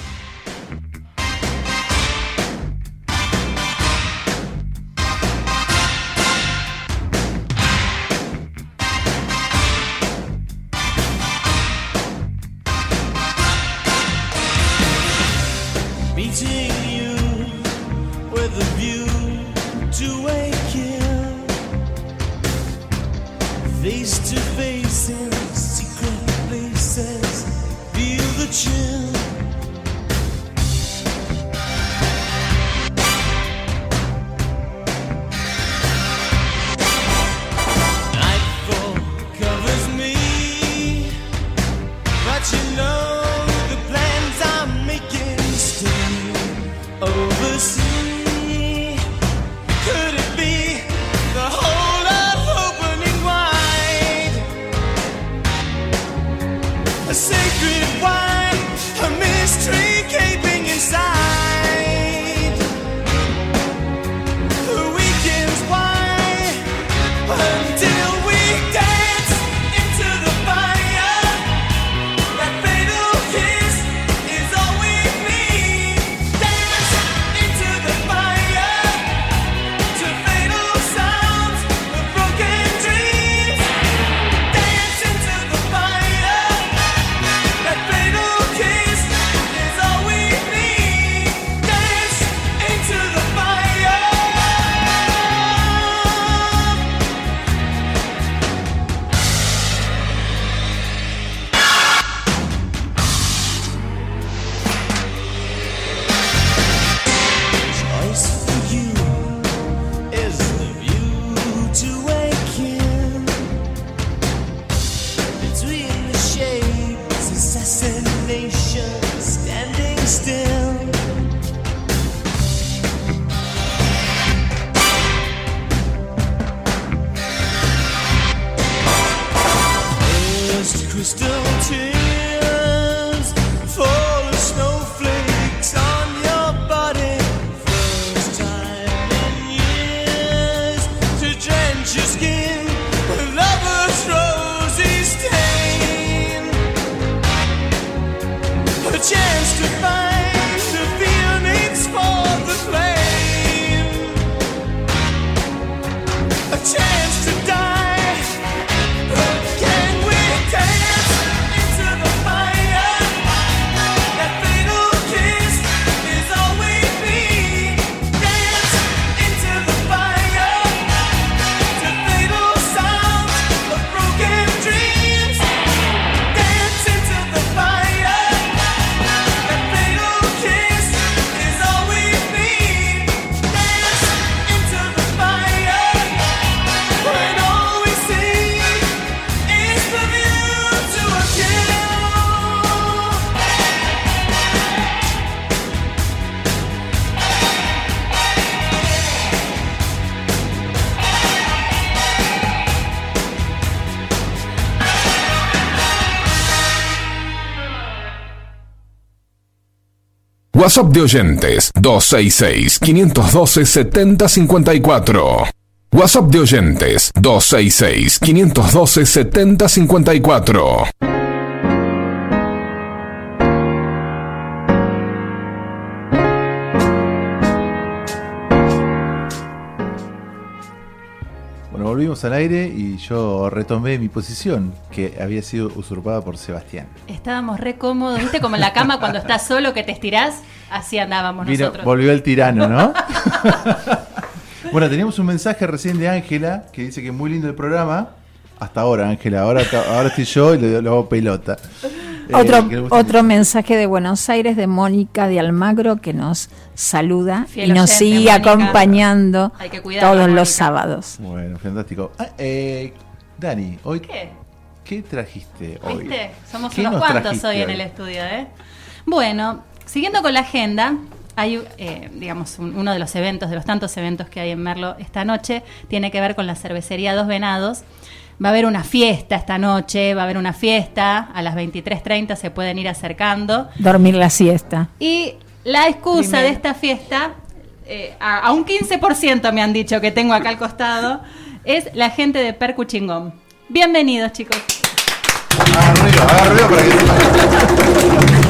WhatsApp de oyentes 266-512-7054. WhatsApp de oyentes 266-512-7054. Bueno, volvimos al aire y yo retomé mi posición, que había sido usurpada por Sebastián. Estábamos re cómodos, ¿viste? Como en la cama cuando estás solo que te estirás, así andábamos Vino- nosotros. volvió el tirano, ¿no? bueno, teníamos un mensaje recién de Ángela que dice que es muy lindo el programa. Hasta ahora, Ángela. Ahora, ahora estoy yo y le, le hago pelota. Eh, Otro, otro mensaje de Buenos Aires de Mónica de Almagro que nos saluda Fiel y nos oyente, sigue Mónica. acompañando todos Mónica. los sábados. Bueno, fantástico. Ah, eh, Dani, hoy ¿Qué? ¿qué trajiste hoy? ¿Viste? Somos ¿Qué unos nos cuantos hoy en el estudio, ¿eh? Bueno, siguiendo con la agenda, hay, eh, digamos, un- uno de los eventos, de los tantos eventos que hay en Merlo esta noche, tiene que ver con la cervecería Dos Venados. Va a haber una fiesta esta noche, va a haber una fiesta, a las 23.30 se pueden ir acercando. Dormir la siesta. Y la excusa de esta fiesta, eh, a, a un 15% me han dicho que tengo acá al costado, es la gente de Percu Chingón. Bienvenidos, chicos. Arriba, arriba para que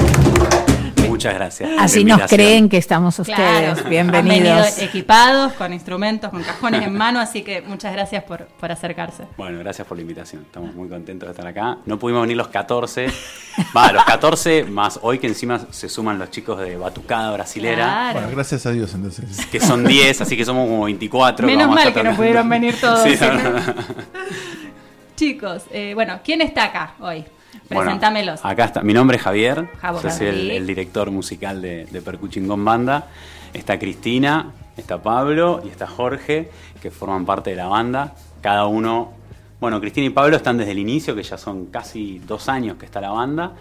Muchas gracias. Así nos creen que estamos ustedes. Claro, Han Bienvenidos. venido equipados, con instrumentos, con cajones en mano, así que muchas gracias por, por acercarse. Bueno, gracias por la invitación. Estamos muy contentos de estar acá. No pudimos venir los 14. Va, los 14 más hoy que encima se suman los chicos de Batucada Brasilera. Claro. Bueno, gracias a Dios entonces. Que son 10, así que somos como 24. Menos vamos mal que no pudieron venir todos. Sí, no, no. Chicos, eh, bueno, ¿quién está acá hoy? Bueno, Presentámelos. acá está. Mi nombre es Javier. Javo, yo soy el, el director musical de, de Percuchingón Banda. Está Cristina, está Pablo y está Jorge, que forman parte de la banda. Cada uno. Bueno, Cristina y Pablo están desde el inicio, que ya son casi dos años que está la banda.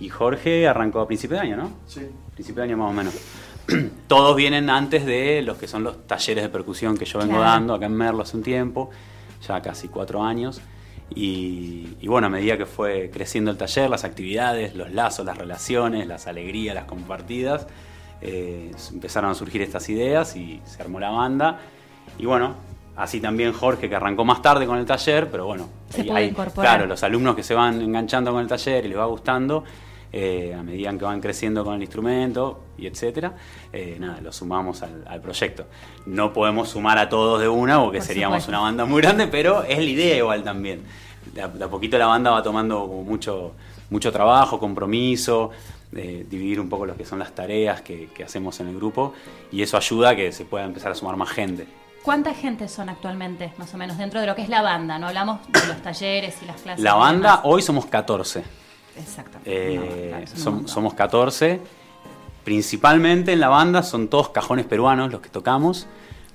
Y Jorge arrancó a principio de año, ¿no? Sí. Principio de año más o menos. Todos vienen antes de los que son los talleres de percusión que yo vengo Claro. dando acá en Merlo hace un tiempo, ya casi cuatro años. Y, y bueno, a medida que fue creciendo el taller, las actividades, los lazos, las relaciones, las alegrías, las compartidas, eh, empezaron a surgir estas ideas y se armó la banda. Y bueno, así también Jorge, que arrancó más tarde con el taller, pero bueno, Se hay- claro, los alumnos que se van enganchando con el taller y les va gustando, eh, a medida que van creciendo con el instrumento y etcétera, eh, nada, lo sumamos al, al proyecto. No podemos sumar a todos de una porque Por seríamos supuesto. una banda muy grande, pero es la idea igual también. De a, de a poquito la banda va tomando mucho, mucho trabajo, compromiso, eh, dividir un poco lo que son las tareas que, que hacemos en el grupo y eso ayuda a que se pueda empezar a sumar más gente. ¿Cuánta gente son actualmente, más o menos, dentro de lo que es la banda? No hablamos de los talleres y las clases. La banda, hoy somos 14. Exactamente. Eh, No, claro, somos 14. Principalmente en la banda son todos cajones peruanos los que tocamos,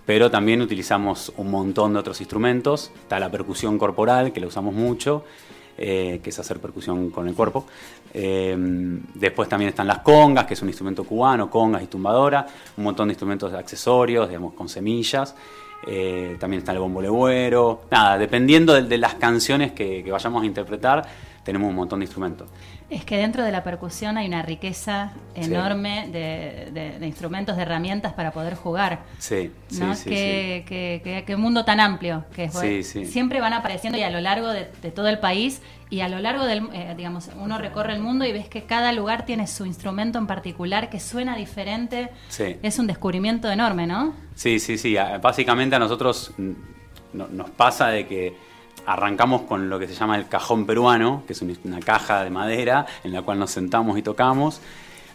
pero también utilizamos un montón de otros instrumentos. Está la percusión corporal, que la usamos mucho, eh, que es hacer percusión con el cuerpo. Eh, después también están las congas, que es un instrumento cubano, congas y tumbadora. Un montón de instrumentos de accesorios, digamos, con semillas. Eh, también está el bombo legüero. Nada, dependiendo de, de las canciones que, que vayamos a interpretar, tenemos un montón de instrumentos. Es que dentro de la percusión hay una riqueza Sí. enorme de, de- de instrumentos, de herramientas para poder jugar. Sí, sí, ¿no? sí, qué, qué- qué- qué mundo tan amplio que es. Sí, sí. Siempre van apareciendo y a lo largo de, de todo el país y a lo largo del, eh, digamos, uno recorre el mundo y ves que cada lugar tiene su instrumento en particular que suena diferente. Sí. Es un descubrimiento enorme, ¿no? Sí, sí, sí. Básicamente a nosotros no- nos pasa de que arrancamos con lo que se llama el cajón peruano, que es un- una caja de madera en la cual nos sentamos y tocamos.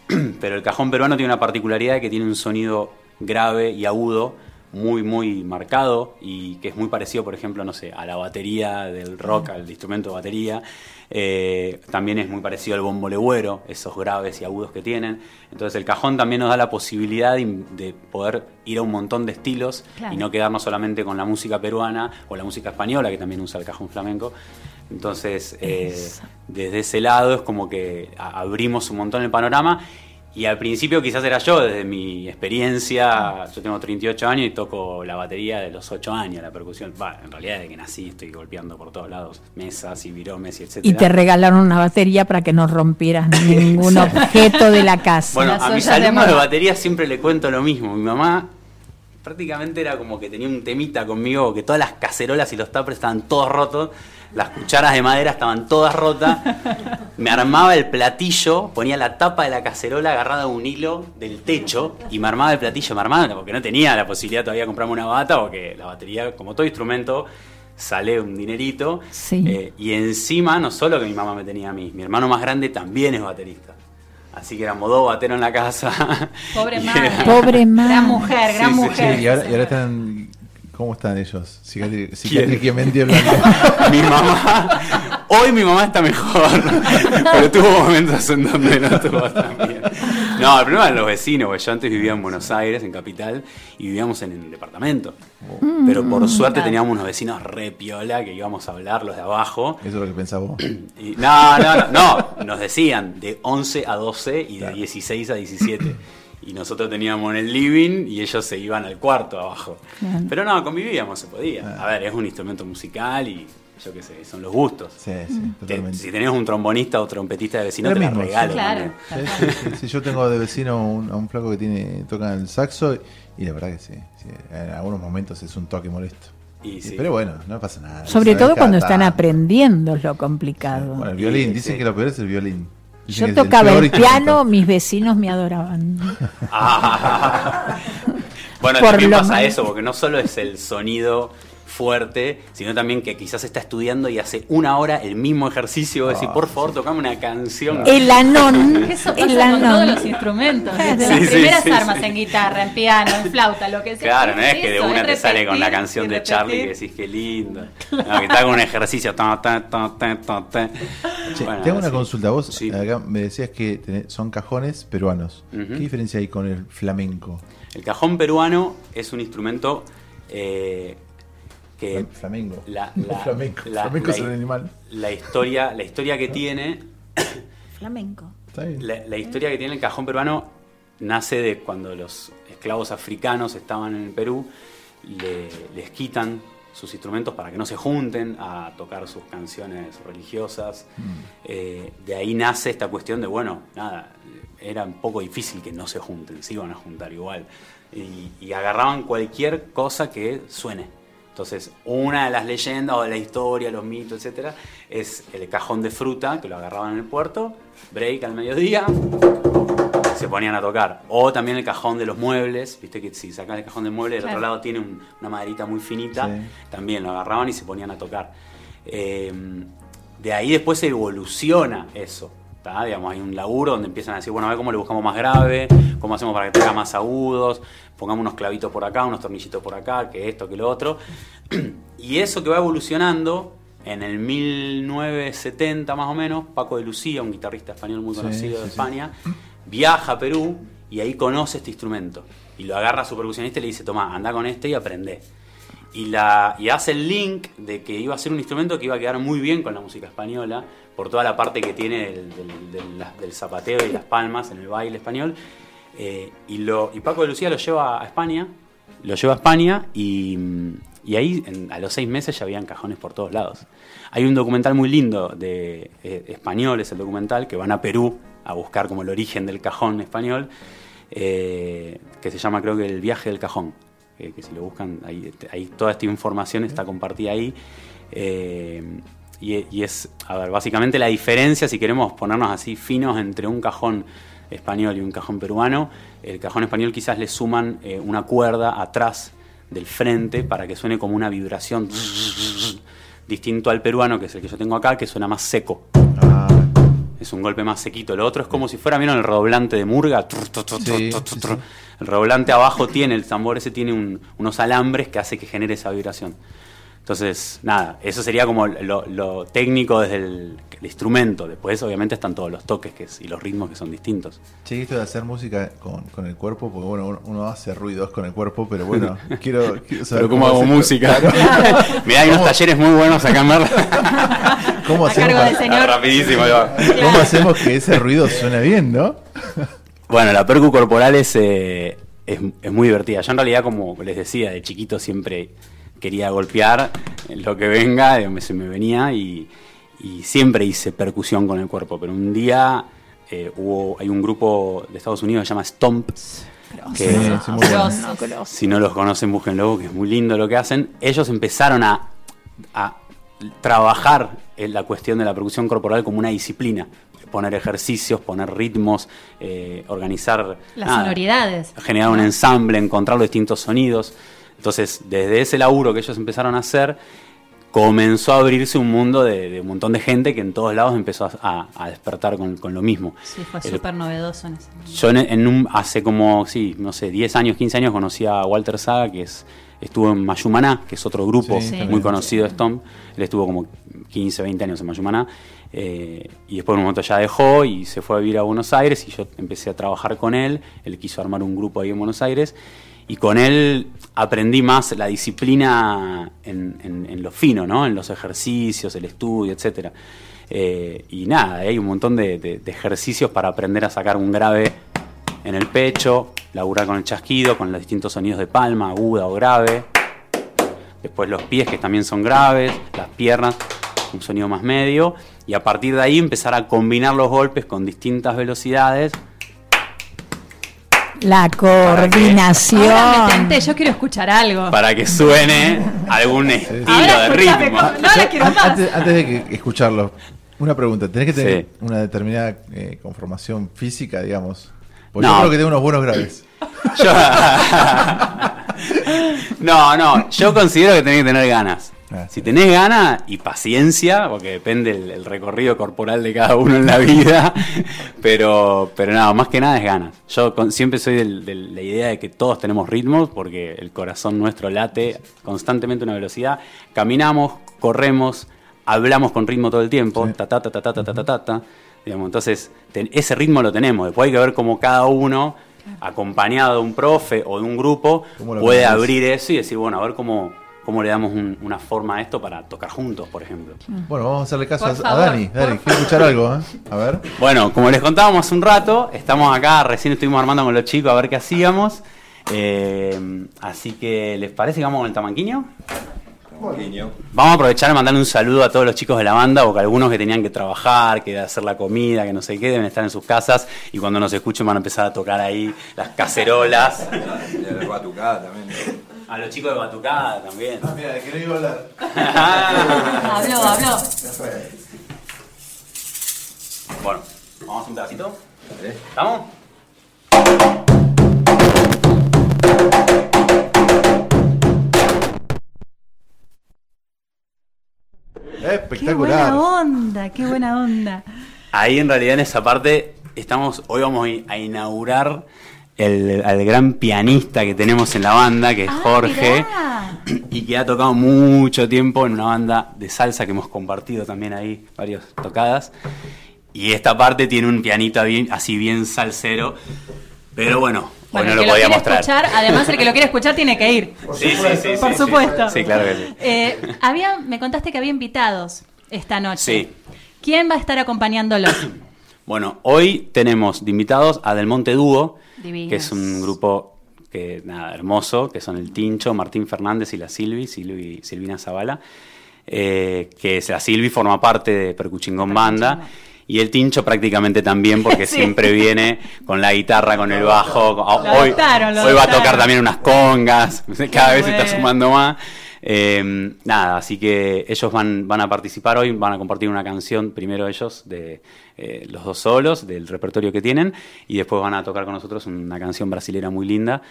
Pero el cajón peruano tiene una particularidad de que tiene un sonido grave y agudo muy, muy marcado y que es muy parecido, por ejemplo, no sé, a la batería del rock, al instrumento de batería. Eh, también es muy parecido al bombo legüero, esos graves y agudos que tienen. Entonces el cajón también nos da la posibilidad de, de poder ir a un montón de estilos Claro. y no quedarnos solamente con la música peruana o la música española, que también usa el cajón flamenco. Entonces, eh, desde ese lado es como que abrimos un montón el panorama Y al principio quizás era yo, desde mi experiencia, yo tengo 38 años y toco la batería de los 8 años, la percusión. Va, en realidad desde que nací estoy golpeando por todos lados, mesas y viromes y etcétera. Y te regalaron una batería para que no rompieras ningún objeto de la casa. Bueno, Las a mis de alumnos de moda. batería siempre le cuento lo mismo. Mi mamá prácticamente era como que tenía un temita conmigo, que todas las cacerolas y los tapers estaban todos rotos, las cucharas de madera estaban todas rotas. Me armaba el platillo, ponía la tapa de la cacerola agarrada a un hilo del techo y me armaba el platillo, me armaba porque no tenía la posibilidad todavía de comprarme una bata, porque la batería, como todo instrumento, sale un dinerito. Sí. Eh, y encima, no solo que mi mamá me tenía a mí, mi hermano más grande también es baterista. Así que éramos dos bateros en la casa. Pobre madre. era- Pobre madre. Gran mujer, gran Sí, sí, mujer. Sí, y, ahora, y ahora están. ¿Cómo están ellos? Psiquiátricamente hablando. mi mamá, hoy mi mamá está mejor, pero tuvo momentos en donde no estuvo tan bien. No, el problema eran los vecinos, porque yo antes vivía en Buenos Aires, en Capital, y vivíamos en el departamento. Pero por suerte claro. teníamos unos vecinos re piola que íbamos a hablar, los de abajo. Eso es lo que pensás vos. Y- no, no, no, no, nos decían de 11 a 12 y de 16 a 17. Y nosotros teníamos en el living y ellos se iban al cuarto abajo. Pero no, convivíamos, se podía. A ver, es un instrumento musical y yo qué sé, son los gustos. Sí, sí, Te- totalmente. si tenés un trombonista o trompetista de vecino, te la mismo, regalo. sí. Claro. Sí, sí, sí, sí, yo tengo de vecino un- a un flaco que tiene toca el saxo y la verdad que sí, sí, en algunos momentos es un toque molesto. Y sí. Pero bueno, no pasa nada. Sobre todo cuando están aprendiendo es lo complicado. Bueno, el violín, Sí, dicen sí. que lo peor es el violín. Yo el tocaba el piano, mis vecinos me adoraban. Ah. bueno, Por también lo pasa menos. eso, porque no solo es el sonido fuerte, sino también que quizás está estudiando y hace una hora el mismo ejercicio. y Ah, decir, por favor, tocame una canción. El anón, Eso pasa el con todos anón. los instrumentos, desde Sí, las sí, primeras sí, armas sí. en guitarra, en piano, en flauta, lo que sea. Claro, no es que de una te sale con la canción de. Charlie que decís que lindo. No, que te haga un ejercicio. ta, ta, ta, ta, ta, ta. Che, Bueno, te hago una sí. consulta. Vos Sí. acá me decías que tenés- son cajones peruanos. ¿Qué diferencia hay con el flamenco? El cajón peruano es un instrumento eh, que Flam- flamenco. la- No, la- flamenco. la- flamenco la- es un animal. la historia, la historia que tiene Flamenco. Está bien. La, la historia que tiene el cajón peruano nace de cuando los esclavos africanos estaban en el Perú, le- les quitan sus instrumentos para que no se junten a tocar sus canciones religiosas. Eh, de ahí nace esta cuestión de, bueno, nada, era un poco difícil que no se junten, se iban a juntar igual. Y, y agarraban cualquier cosa que suene. Entonces, una de las leyendas o de la historia, los mitos, etcétera, es el cajón de fruta, que lo agarraban en el puerto, break al mediodía, se ponían a tocar. O también el cajón de los muebles, viste que si sacas el cajón del mueble, del Claro. otro lado tiene un- una maderita muy finita, Sí. también lo agarraban y se ponían a tocar. Eh, de ahí después se evoluciona eso. ¿Tá? Digamos, hay un laburo donde empiezan a decir, bueno, a ver cómo le buscamos más grave, cómo hacemos para que tenga más agudos, pongamos unos clavitos por acá, unos tornillitos por acá, que esto, que lo otro. y eso que va evolucionando, en el 1970 más o menos, Paco de Lucía, un guitarrista español muy conocido sí, de sí. España, viaja a Perú y ahí conoce este instrumento. Y lo agarra a su percusionista y le dice, toma, anda con este y aprende. Y, la, y hace el link de que iba a ser un instrumento que iba a quedar muy bien con la música española, por toda la parte que tiene del, del- del- la- del zapateo y las palmas en el baile español. Eh, y, lo, y Paco de Lucía lo lleva a España, lo lleva a España y, y ahí en- a los seis meses ya habían cajones por todos lados. Hay un documental muy lindo de eh, español, es el documental, que van a Perú a buscar como el origen del cajón español, eh, que se llama creo que El viaje del cajón, que, que si lo buscan, ahí, ahí toda esta información está compartida ahí. Y, y es, a ver, básicamente la diferencia, si queremos ponernos así finos entre un cajón español y un cajón peruano, el cajón español quizás le suman eh, una cuerda atrás del frente para que suene como una vibración distinto al peruano, que es el que yo tengo acá, que suena más seco. Ah, Es un golpe más sequito. Lo otro es como si fuera, ¿vieron el redoblante de Murga? Sí, sí, sí. El redoblante abajo tiene, el tambor ese tiene un- unos alambres que hace que genere esa vibración. Entonces, nada, eso sería como lo, lo técnico desde el, el instrumento. Después, obviamente, están todos los toques que es- y los ritmos que son distintos. che, esto de hacer música con, con el cuerpo, porque bueno, uno, uno hace ruidos con el cuerpo, pero bueno, quiero, quiero saber Pero ¿cómo hago hacer- música? Claro. Mirá, hay unos ¿Cómo- talleres muy buenos acá en Merla. ¿Cómo A hacemos, cargo del. Rapidísimo, ahí va. ¿Cómo hacemos que ese ruido suene bien, no? Bueno, la percu corporal es, eh, es, es muy divertida. Yo en realidad, como les decía, de chiquito siempre quería golpear en lo que venga, de donde se me venía, y, y siempre hice percusión con el cuerpo. Pero un día eh, hubo, hay un grupo de Estados Unidos que se llama Stomp. Que, Sí, sí, muy bueno. si no los conocen, búsquenlo, que es muy lindo lo que hacen. Ellos empezaron a, a trabajar en la cuestión de la percusión corporal como una disciplina. Poner ejercicios, poner ritmos, eh, organizar Las nada, sonoridades. generar un ensamble, encontrar los distintos sonidos. Entonces, desde ese laburo que ellos empezaron a hacer, comenzó a abrirse un mundo de, de un montón de gente que en todos lados empezó a, a- a despertar con, con lo mismo. Sí, fue El- súper novedoso en ese momento. yo en, en un, hace como, sí, no sé, 10 años, 15 años conocí a Walter Saga, que es, estuvo en Mayumaná, que es otro grupo Sí, Sí. muy conocido de Stomp. Él estuvo como 15, 20 años en Mayumaná. eh, y después en un momento ya dejó y se fue a vivir a Buenos Aires y yo empecé a trabajar con él. Él quiso armar un grupo ahí en Buenos Aires. Y con él aprendí más la disciplina en, lo fino, ¿no? En los ejercicios, el estudio, etcétera. Eh, y nada, hay un montón de- de ejercicios para aprender a sacar un grave en el pecho, laburar con el chasquido, con los distintos sonidos de palma, aguda o grave. Después los pies que también son graves, las piernas, un sonido más medio. Y a partir de ahí empezar a combinar los golpes con distintas velocidades. La Ahora coordinación. me tenté, yo quiero escuchar algo. Para que suene algún estilo Ahora de ritmo. no la quiero An- más. Antes, antes de que escucharlo, una pregunta. ¿Tenés que tener Sí. una determinada eh, conformación física, digamos? Porque No. yo creo que tengo unos buenos graves. Yo- no, no, yo considero que tenés que tener ganas. Ah, Si tenés ganas y paciencia, porque depende el, el recorrido corporal de cada uno en la vida, pero, pero nada, más que nada es ganas. Yo con- siempre soy de la idea de que todos tenemos ritmos, porque el corazón nuestro late constantemente a una velocidad. Caminamos, corremos, hablamos con ritmo todo el tiempo, Sí. ta ta ta ta ta ta ta ta, ta, ta. Digamos, entonces, ten- ese ritmo lo tenemos. Después hay que ver cómo cada uno, acompañado de un profe o de un grupo, ¿Cómo lo puede abrir eso y decir, bueno, a ver cómo, cómo le damos un- una forma a esto para tocar juntos, por ejemplo. Bueno, vamos a hacerle caso a, a Dani. Dani, quiero escuchar algo, ¿eh? A ver. Bueno, como les contábamos hace un rato, estamos acá, recién estuvimos armando con los chicos a ver qué hacíamos. Eh, así que, ¿les parece que vamos con el tamanquiño? Vamos a aprovechar y mandarle un saludo a todos los chicos de la banda, porque algunos que tenían que trabajar, que hacer la comida, que no sé qué, deben estar en sus casas y cuando nos escuchen van a empezar a tocar ahí las cacerolas. A los chicos de Batucada también. mira, de que no iba a hablar. Habló, habló. Bueno, vamos a hacer un pedacito. ¿Estamos? Qué Espectacular. buena onda, qué buena onda. Ahí en realidad en esa parte estamos, hoy vamos a inaugurar el, al gran pianista que tenemos en la banda, que es Ah, Jorge, mirá. y que ha tocado mucho tiempo en una banda de salsa que hemos compartido también ahí, varias tocadas. Y esta parte tiene un pianito bien- así bien salsero, pero bueno, hoy Bueno, no el lo que traer. escuchar, además el que lo quiere escuchar tiene que ir. Sí, sí, sí, Por sí, supuesto. Sí, Sí, claro que sí. Eh, había, me contaste que había invitados esta noche. Sí. ¿Quién va a estar acompañándolos? Bueno, hoy tenemos de invitados a Del Monte Dúo, que es un grupo que nada, hermoso, que son el Tincho, Martín Fernández y la Silvi, Silvi Silvina Zavala, eh, que la Silvi forma parte de Percuchingón Banda. Y el Tincho prácticamente también, porque Sí. siempre viene con la guitarra, con el bajo. Lo hoy adoptaron, hoy va a tocar también unas congas. Cada vez se está sumando más. Eh, nada, así que ellos van, van a participar hoy, van a compartir una canción, primero ellos, de eh, los dos solos, del repertorio que tienen, y después van a tocar con nosotros una canción brasilera muy linda.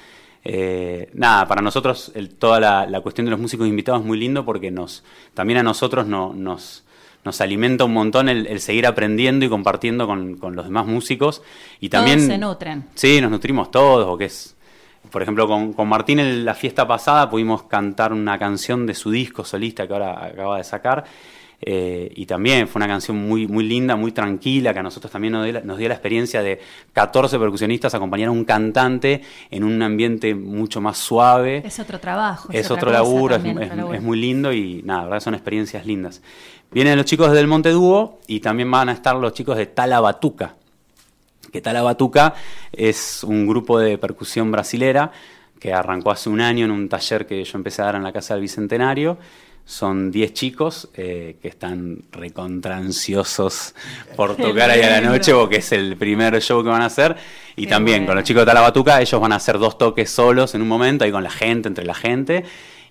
Eh, nada, para nosotros el- toda la, la cuestión de los músicos invitados es muy lindo porque nos también a nosotros no- nos, nos alimenta un montón el, el seguir aprendiendo y compartiendo con, con los demás músicos. Y también, Todos se nutren. Sí, nos nutrimos todos, o que es. Por ejemplo, con, con Martín en la fiesta pasada pudimos cantar una canción de su disco solista que ahora acaba de sacar. eh, y también fue una canción muy, muy linda, muy tranquila, que a nosotros también nos dio, la, nos dio la experiencia de 14 percusionistas acompañar a un cantante en un ambiente mucho más suave. Es otro trabajo. Es otro laburo, es, también, es- otro laburo. es muy lindo y nada, la verdad son experiencias lindas. Vienen los chicos del Monte Dúo y también van a estar los chicos de Talabatuca, que Talabatuca es un grupo de percusión brasilera que arrancó hace un año en un taller que yo empecé a dar en la Casa del Bicentenario. Son 10 chicos eh, que están recontranciosos por tocar ahí a la noche porque es el primer show que van a hacer. Y Qué también bueno. con los chicos de Talabatuca, ellos van a hacer dos toques solos en un momento, ahí con la gente, entre la gente.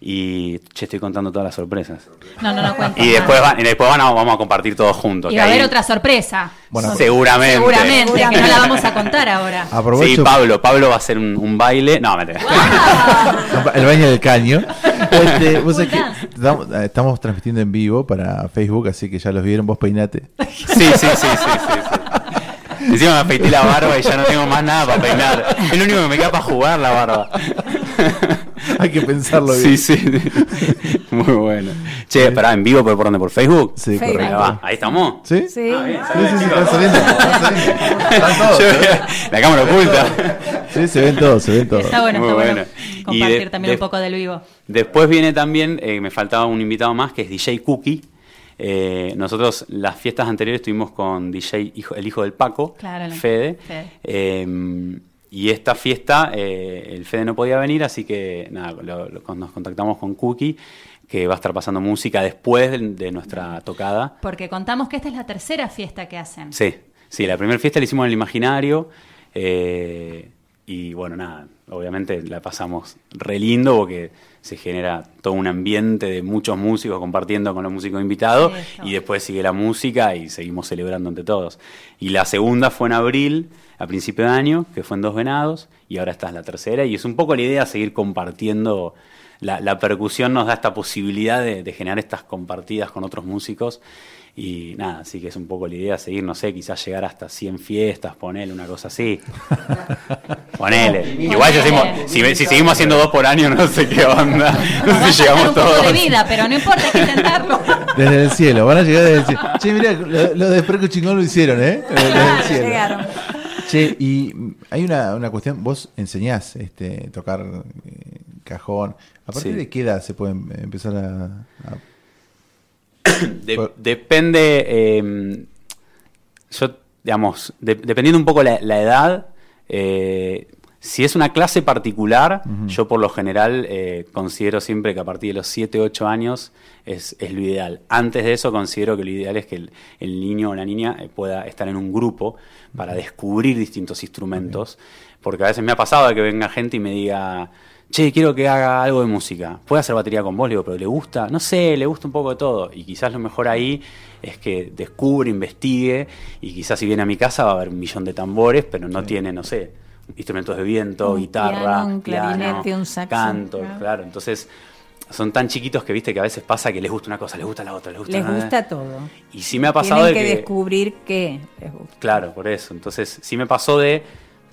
Y che, estoy contando todas las sorpresas. No, no, no cuento. Y después, van, y después van a- vamos a compartir todos juntos. Y va a haber ahí- otra sorpresa. Bueno, seguramente. Seguramente, que no la vamos a contar ahora. Aprovecho- Sí, Pablo. Pablo va a hacer un, un baile. No, mentira. El baño del caño. Este, vos sabés que eh, estamos transmitiendo en vivo para Facebook, así que ya los vieron, vos peinate. Sí, sí, sí, sí, sí, sí. Encima me afeité la barba y ya no tengo más nada para peinar. Es lo único que me queda para jugar la barba. Hay que pensarlo Sí, bien. sí. Muy bueno. Che, pará, en vivo, pero por dónde? ¿Por Facebook? Sí, Ahí correcto. va. Ahí estamos. ¿Sí? Sí. Ah, bien, Sí, sí, sí, están saliendo, están saliendo. Están todos, Yo- ¿eh? la cámara oculta. Sí, se ven todos, se ven todos. Está bueno, Muy está bueno. bueno. Y Compartir de- también de- un poco del vivo. Después viene también, eh, me faltaba un invitado más, que es DJ Cookie. Eh, nosotros las fiestas anteriores estuvimos con DJ, hijo- el hijo del Paco, Claro, el- Fede. Fede. Eh, y esta fiesta, eh, el Fede no podía venir, así que nada, lo- lo- nos contactamos con Cookie, que va a estar pasando música después de, de nuestra tocada. Porque contamos que esta es la tercera fiesta que hacen. Sí, sí, la primera fiesta la hicimos en el imaginario. eh, y bueno, nada, obviamente la pasamos re lindo porque se genera todo un ambiente de muchos músicos compartiendo con los músicos invitados. Y después sigue la música y seguimos celebrando entre todos. Y la segunda fue en abril, a principio de año, que fue en Dos Venados. Y ahora esta es la tercera. Y es un poco la idea seguir compartiendo. La, la percusión nos da esta posibilidad de, de generar estas compartidas con otros músicos. Y nada, así que es un poco la idea seguir, no sé, quizás llegar hasta 100 fiestas, ponele una cosa así. Ponele. Igual si, hacemos- si, si seguimos haciendo dos por año, no sé qué onda. No Va a sé si llegamos un poco todos. de vida, pero no importa, hay que intentarlo. Desde el cielo, van a llegar desde el cielo. Che, mirá, lo, lo de Perco Chingón lo hicieron, ¿eh? Desde el cielo. Llegaron. Che, y hay una, una cuestión, vos enseñás este, tocar eh, cajón. ¿A partir Sí. de qué edad se puede em- empezar a, a- De- depende, eh, yo, digamos, de- dependiendo un poco la, la edad, eh, si es una clase particular, yo por lo general eh, considero siempre que a partir de los 7, 8 años es, es lo ideal. Antes de eso considero que lo ideal es que el, el niño o la niña eh, pueda estar en un grupo para descubrir distintos instrumentos, porque a veces me ha pasado de que venga gente y me diga, che, quiero que haga algo de música. ¿Puede hacer batería con vos? Le digo, pero ¿le gusta? No sé, le gusta un poco de todo. Y quizás lo mejor ahí es que descubre, investigue, y quizás si viene a mi casa va a haber un millón de tambores, pero no tiene, no sé, instrumentos de viento, Un guitarra, piano, un piano, clarinete, un saxo, canto, claro. claro. Entonces, son tan chiquitos que viste que a veces pasa que les gusta una cosa, les gusta la otra, les gusta Les gusta todo. Y sí me ha pasado Tienen de que, que... descubrir qué les gusta. Claro, por eso. Entonces, sí me pasó de,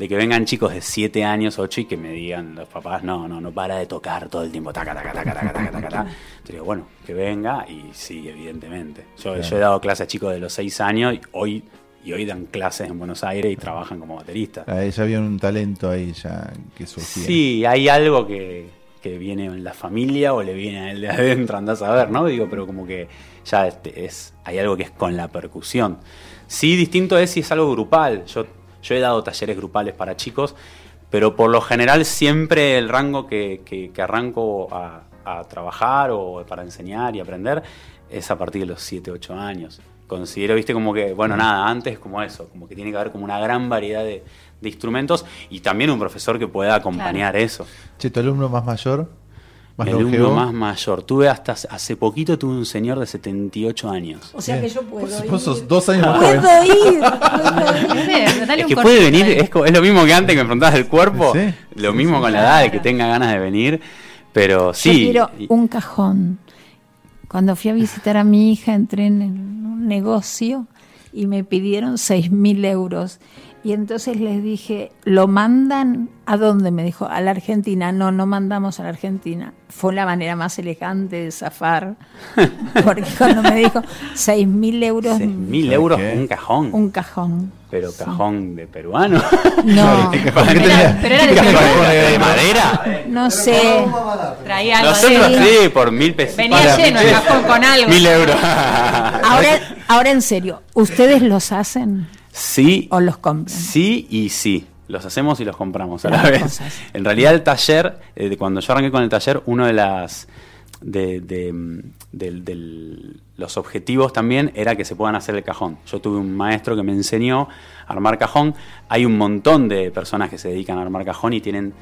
de que vengan chicos de 7 años, 8 y que me digan los papás, no, no, no para de tocar todo el tiempo, taca, taca, taca, taca, taca, taca, taca. Entonces digo, bueno, que venga y sí, evidentemente. Yo, Claro. yo he dado clases a chicos de los 6 años y hoy, y hoy dan clases en Buenos Aires y trabajan como bateristas. ah, ya había un talento ahí ya que surgía? Sí, hay algo que, que viene en la familia o le viene a él de adentro, andás a ver, ¿no? Digo, pero como que ya este, es, hay algo que es con la percusión. Sí, distinto es si es algo grupal. Yo, yo he dado talleres grupales para chicos, pero por lo general siempre el rango que, que- que arranco a, a trabajar o para enseñar y aprender es a partir de los 7, 8 años. Considero, viste, como que, bueno, nada, antes como eso, como que tiene que haber como una gran variedad de, de instrumentos y también un profesor que pueda acompañar eso. Che, tu alumno más mayor, más El alumno longevo. más mayor. Tuve hasta hace poquito tuve un señor de 78 años. O sea que yo puedo ir. vos sos dos años más joven. Puedo ir, puedo ir. Es que puede venir, es, lo mismo que antes que me preguntabas del cuerpo, Sí. lo mismo con la edad, de que tenga ganas de venir, pero sí. Yo quiero un cajón. Cuando fui a visitar a mi hija, entré en un negocio y me pidieron seis mil euros. Y entonces les dije, ¿lo mandan a dónde? Me dijo, a la Argentina. No, no mandamos a la Argentina. Fue la manera más elegante de zafar. Porque cuando me dijo, seis mil euros, seis mil euros ¿Qué? un cajón, un cajón. pero cajón de peruano. No, Pero era, pero era de ¿Cajón de madera? no sé. Traía algo Nosotros de... sí, por mil pesos. Venía lleno el cajón con algo. Mil euros. Ahora, ahora en serio, ¿ustedes los hacen? Sí. ¿O los compran? Sí y sí. Los hacemos y los compramos a la vez. cosas. En realidad el taller, eh, de cuando yo arranqué con el taller, uno de las de, de, mm, del- los objetivos también era que se puedan hacer el cajón. Yo tuve un maestro que me enseñó a armar cajón. Hay un montón de personas que se dedican a armar cajón y tienen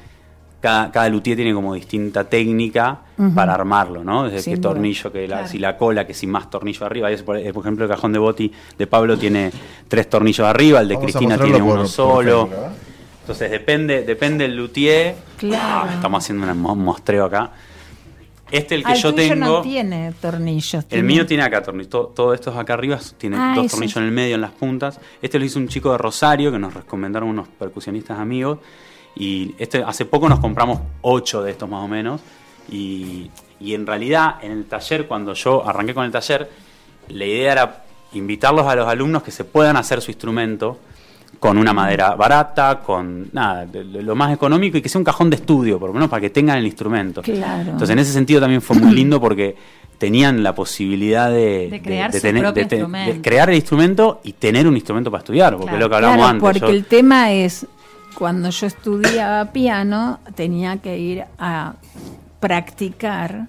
cada, cada luthier tiene como distinta técnica para armarlo, ¿no? Desde Sin que duda. tornillo, que la, Claro. si la cola, que si más tornillo arriba. Por, por ejemplo, el cajón de Boti de Pablo tiene tres tornillos arriba, el de Vamos Cristina tiene por- uno solo. ¿eh? Entonces depende, depende del luthier. Claro. Ah, estamos haciendo un mo- mostreo acá. Este el que Ah, el yo tuyo tengo. no tiene tornillos. El mío tiene acá tornillos, todo, todo esto acá arriba tiene Ah, dos tornillos en el medio, en las puntas. Este lo hizo un chico de Rosario que nos recomendaron unos percusionistas amigos. Y este hace poco nos compramos ocho de estos más o menos. Y, y en realidad en el taller, cuando yo arranqué con el taller, la idea era invitarlos a los alumnos que se puedan hacer su instrumento con una madera barata, con nada, lo más económico y que sea un cajón de estudio, por lo menos para que tengan el instrumento. Claro. Entonces, en ese sentido también fue muy lindo porque tenían la posibilidad de, De crear de crear el instrumento y tener un instrumento para estudiar, porque Claro. es lo que hablamos Claro, antes. porque yo- el tema es, cuando yo estudiaba piano, tenía que ir a practicar,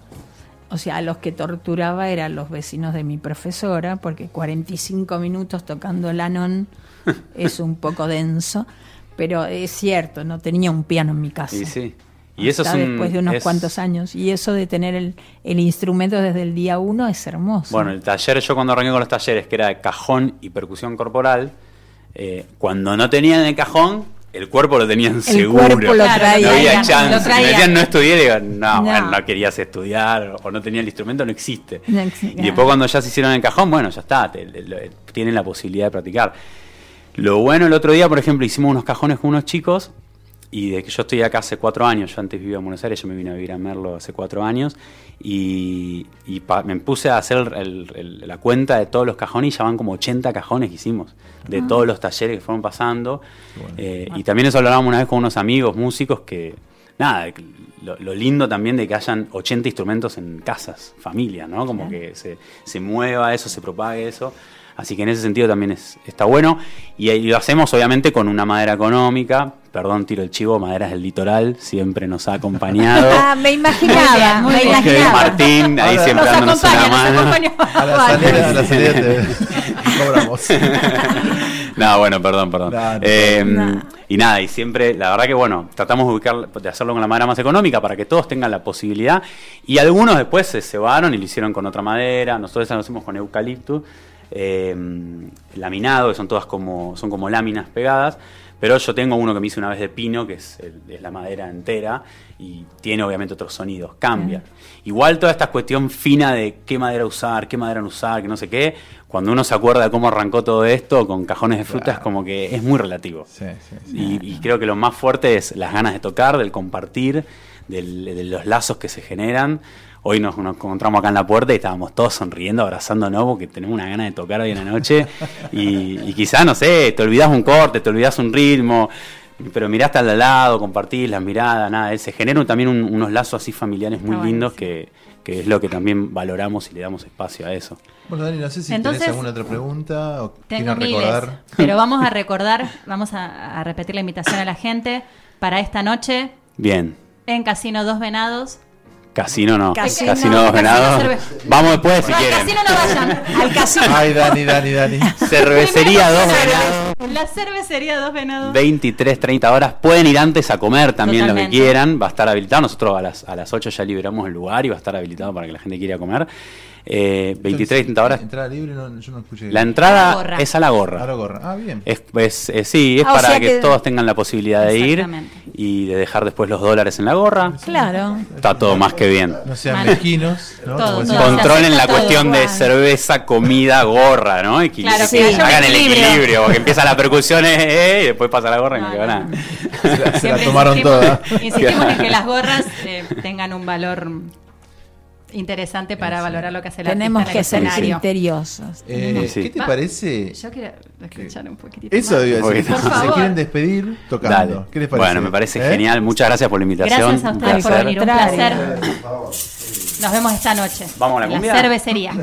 o sea, a los que torturaba eran los vecinos de mi profesora, porque 45 minutos tocando Lanon es un poco denso, pero es cierto, no tenía un piano en mi casa. y sí. Y eso es un- después de unos es- cuantos años. Y eso de tener el, el instrumento desde el día uno es hermoso. Bueno, el taller, yo cuando arranqué con los talleres, que era de cajón y percusión corporal, eh, cuando no tenían el cajón, el cuerpo lo tenían seguro. cuerpo lo Claro, traía. No había lo chance. Si me decían no estudié, digo, no, No. bueno, no querías estudiar o no tenía el instrumento, no existe. No exi- Y después cuando ya se hicieron el cajón, bueno, ya está, te- le- tienen la posibilidad de practicar. Lo bueno, el otro día, por ejemplo, hicimos unos cajones con unos chicos y de que yo estoy acá hace cuatro años, yo antes vivía en Buenos Aires, yo me vine a vivir a Merlo hace cuatro años y, y pa- me puse a hacer el- el- la cuenta de todos los cajones y ya van como 80 cajones que hicimos, de todos los talleres que fueron pasando. Eh, y también eso hablábamos una vez con unos amigos músicos que, nada, lo, lo lindo también de que hayan 80 instrumentos en casas, familias, ¿no? Como que se, se mueva eso, se propague eso. Así que en ese sentido también es, está bueno. Y, ahí lo hacemos obviamente con una madera económica. Perdón, tiro el chivo, Maderas del Litoral, siempre nos ha acompañado. Ah, me imaginaba, Muy me bien. imaginaba. Martín, ahí Ahora- siempre Nos dándonos una acompaña, nos mano. A la salida, a la salida te cobramos. No, bueno, perdón, perdón. No, no, Eh, no. Y nada, y siempre, la verdad que bueno, tratamos de ubicar, de hacerlo con la madera más económica para que todos tengan la posibilidad. Y algunos después se cebaron y lo hicieron con otra madera. Nosotros lo hacemos con eucalipto, eh, laminado, que son todas como, son como láminas pegadas. Pero yo tengo uno que me hice una vez de pino, que es, el- es la madera entera, y tiene obviamente otros sonidos, cambia. Igual toda esta cuestión fina de qué madera usar, qué madera no usar, que no sé qué, cuando uno se acuerda de cómo arrancó todo esto con cajones de frutas, como que es muy relativo. Sí, sí, sí. Y, y creo que lo más fuerte es las ganas de tocar, del compartir, del- de los lazos que se generan. Hoy nos, nos encontramos acá en la puerta y estábamos todos sonriendo, abrazándonos porque tenemos una gana de tocar hoy en la noche. Y, y quizás, no sé, te olvidas un corte, te olvidas un ritmo, pero miraste al lado, compartís las miradas, nada. Se generan también un- unos lazos así familiares muy Está lindos que, que es lo que también valoramos y le damos espacio a eso. Bueno, Dani, no sé si Entonces, tenés alguna otra pregunta o Tengo miles, recordar. pero vamos a recordar, vamos a, a repetir la invitación a la gente para esta noche Bien. en Casino Dos Venados. Casino no. Casino, Casino, dos venados. Vamos después si No, al quieren. casino no vayan. Al casino. Ay, Dani, Dani, Dani. Cervecería dos venados. En la cervecería Dos Venados. 23, 30 horas. Pueden ir antes a comer también lo que quieran. Va a estar habilitado. Nosotros a las, a las 8 ya liberamos el lugar y va a estar habilitado para que la gente quiera comer. Eh, 23, 30 horas. Entrada libre, no, yo no escuché. La entrada es a la gorra. A la gorra. Ah, bien. Es, es- eh, sí, es Ah, o para sea que, que- todos tengan la posibilidad de ir y de dejar después los dólares en la gorra. Claro. Está todo más que bien. No sean mezquinos, ¿no? Todo, Como todo. decía- Controlen la todo. cuestión de cerveza, comida, gorra, ¿no? Claro, que que haya un hagan el equilibrio. porque empieza la percusión eh, eh, y después pasa la gorra y no. Se la tomaron insistimos- toda. Insistimos en que las gorras eh, tengan un valor interesante para sí. valorar lo que hace la Tenemos que ser criteriosos. Eh, sí. ¿Qué te parece? Yo quiero escuchar un poquitito. Eso más. Debe decir. Por favor. Se quieren despedir tocando. Dale. ¿Qué les parece? Bueno, me parece ¿Eh? genial. Muchas gracias por la invitación. Gracias a ustedes por venir. Un placer. Nos vemos esta noche. Vamos a la, la cervecería.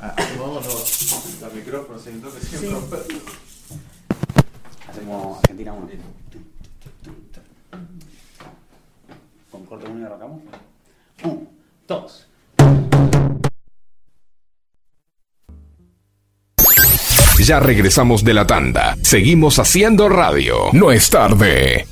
Ah, tomamos los, micrófonos, siempre. Hacemos Argentina 1. ¿Con corte 1 y arrancamos? Un, dos. Ya regresamos de la tanda. Seguimos haciendo radio. No es tarde.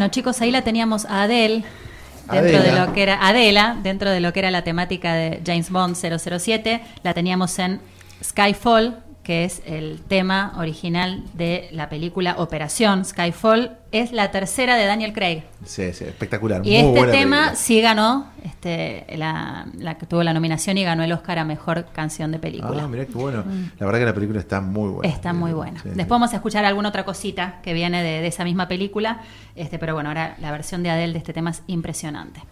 Bueno, chicos, ahí la teníamos a Adele. Dentro Adela. de lo que era Adela, dentro de lo que era la temática de James Bond 007, la teníamos en Skyfall, que es el tema original de la película Operación Skyfall. Es la tercera de Daniel Craig. Sí, sí, espectacular. Y Muy este buena tema película. sí ganó, este, la, la que tuvo la nominación y ganó el Oscar a Mejor Canción de Película. Ah, mirá qué bueno. La verdad que la película está muy buena. Está muy buena. Sí, Después vamos a escuchar alguna otra cosita que viene de, de esa misma película. Este, pero bueno, ahora la versión de Adele de este tema es impresionante.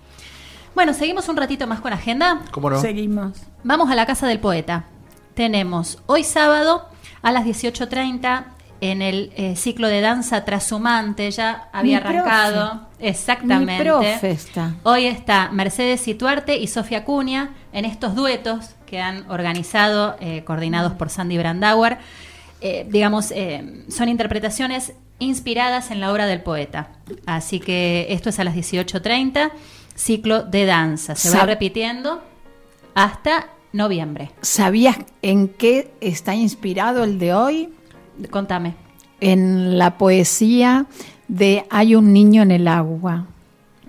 Bueno, seguimos un ratito más con agenda. ¿Cómo no? Seguimos. Vamos a la casa del poeta. Tenemos hoy sábado a las 18.30 en el eh, ciclo de danza trashumante, ya había Mi profe. arrancado. Exactamente. Mi profe está. Hoy está Mercedes Situarte y Sofía Cuña en estos duetos que han organizado, eh, coordinados por Sandy Brandauer. Eh, digamos, son interpretaciones inspiradas en la obra del poeta. Así que esto es a las 18.30, ciclo de danza. Se va repitiendo hasta noviembre. ¿Sabías en qué está inspirado el de hoy? Contame. En la poesía de Hay un niño en el agua,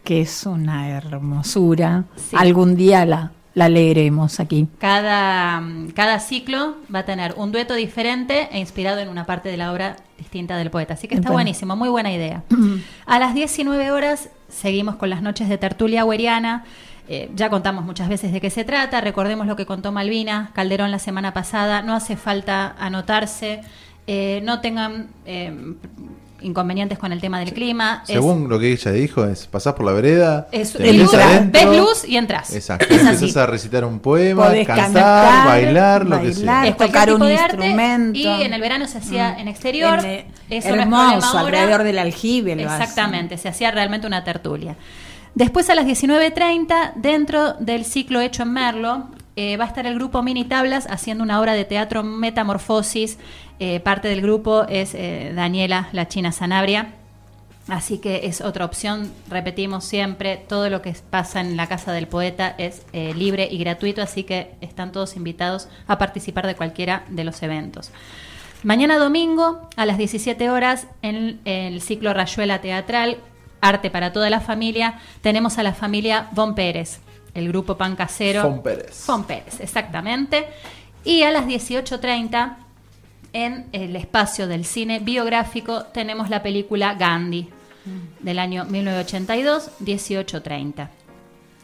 que es una hermosura. Sí. Algún día la, la leeremos aquí. Cada, cada ciclo va a tener un dueto diferente e inspirado en una parte de la obra distinta del poeta. Así que está Bueno. buenísimo, muy buena idea. A las 19 horas seguimos con las noches de tertulia gueriana. Eh, ya contamos muchas veces de qué se trata. Recordemos lo que contó Malvina Calderón la semana pasada. No hace falta anotarse. Eh, no tengan eh, inconvenientes con el tema del clima. Es- Según lo que ella dijo, es pasás por la vereda, es, te luz, adentro, ves luz y entras. Exacto. Empezás a recitar un poema, Podés cantar, cantar, bailar, lo que sea. Es tocar un instrumento. y en el verano se hacía Mm. en exterior. En, Eso no es hermoso, ahora. alrededor del aljibe lo hacen. Exactamente, se hacía realmente una tertulia. Después a las 19.30, dentro del ciclo hecho en Merlo, eh, va a estar el grupo Mini Tablas haciendo una obra de teatro Metamorfosis. Eh, parte del grupo es eh, Daniela La China Sanabria. Así que es otra opción, repetimos siempre, todo lo que pasa en la Casa del Poeta es eh, libre y gratuito, así que están todos invitados a participar de cualquiera de los eventos. Mañana domingo a las 17 horas en el ciclo Rayuela Teatral, Arte para toda la familia, tenemos a la familia Von Pérez, el grupo Pan Casero. Fon Pérez. Von Pérez, exactamente. Y a las 18.30 en el espacio del cine biográfico tenemos la película Gandhi del año 1982, 1830.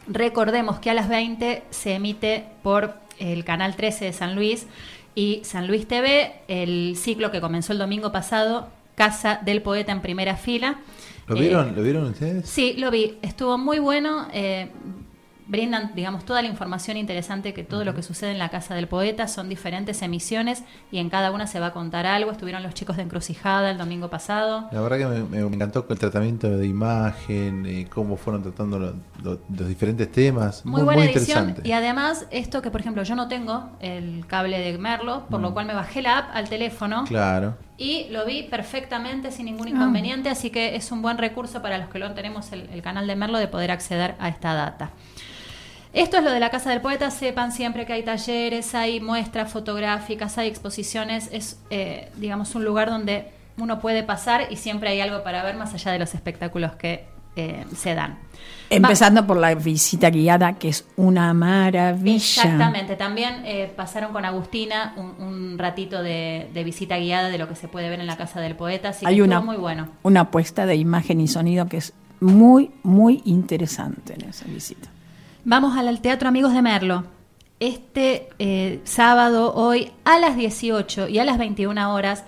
Recordemos que a las 20 se emite por el canal 13 de San Luis y San Luis TV el ciclo que comenzó el domingo pasado, Casa del Poeta en primera fila. ¿Lo Eh, vieron, ¿Lo vieron ustedes? Sí, lo vi. Estuvo muy bueno. eh, brindan, digamos, toda la información interesante que todo lo que sucede en la casa del poeta. Son diferentes emisiones y en cada una se va a contar algo. Estuvieron los chicos de Encrucijada el domingo pasado. La verdad que me, me- encantó el tratamiento de imagen, eh, cómo fueron tratando lo- lo- los diferentes temas. Muy, Muy, buena muy edición. Y además, esto que, por ejemplo, yo no tengo el cable de Merlo, por lo Mm. cual me bajé la app al teléfono. Claro. Y lo vi perfectamente sin ningún Ah. inconveniente, así que es un buen recurso para los que no tenemos el, el canal de Merlo de poder acceder a esta data. Esto es lo de la Casa del Poeta, sepan siempre que hay talleres, hay muestras fotográficas, hay exposiciones, es, eh, digamos, un lugar donde uno puede pasar y siempre hay algo para ver más allá de los espectáculos que eh, se dan. Empezando por la visita guiada, que es una maravilla. Exactamente, también eh, pasaron con Agustina un, un ratito de, de visita guiada de lo que se puede ver en la Casa del Poeta, así que Hay una, estuvo muy bueno. una puesta de imagen y sonido que es muy, muy interesante en esa visita. Vamos al Teatro Amigos de Merlo. Este eh, sábado, hoy, a las 18 y a las 21 horas,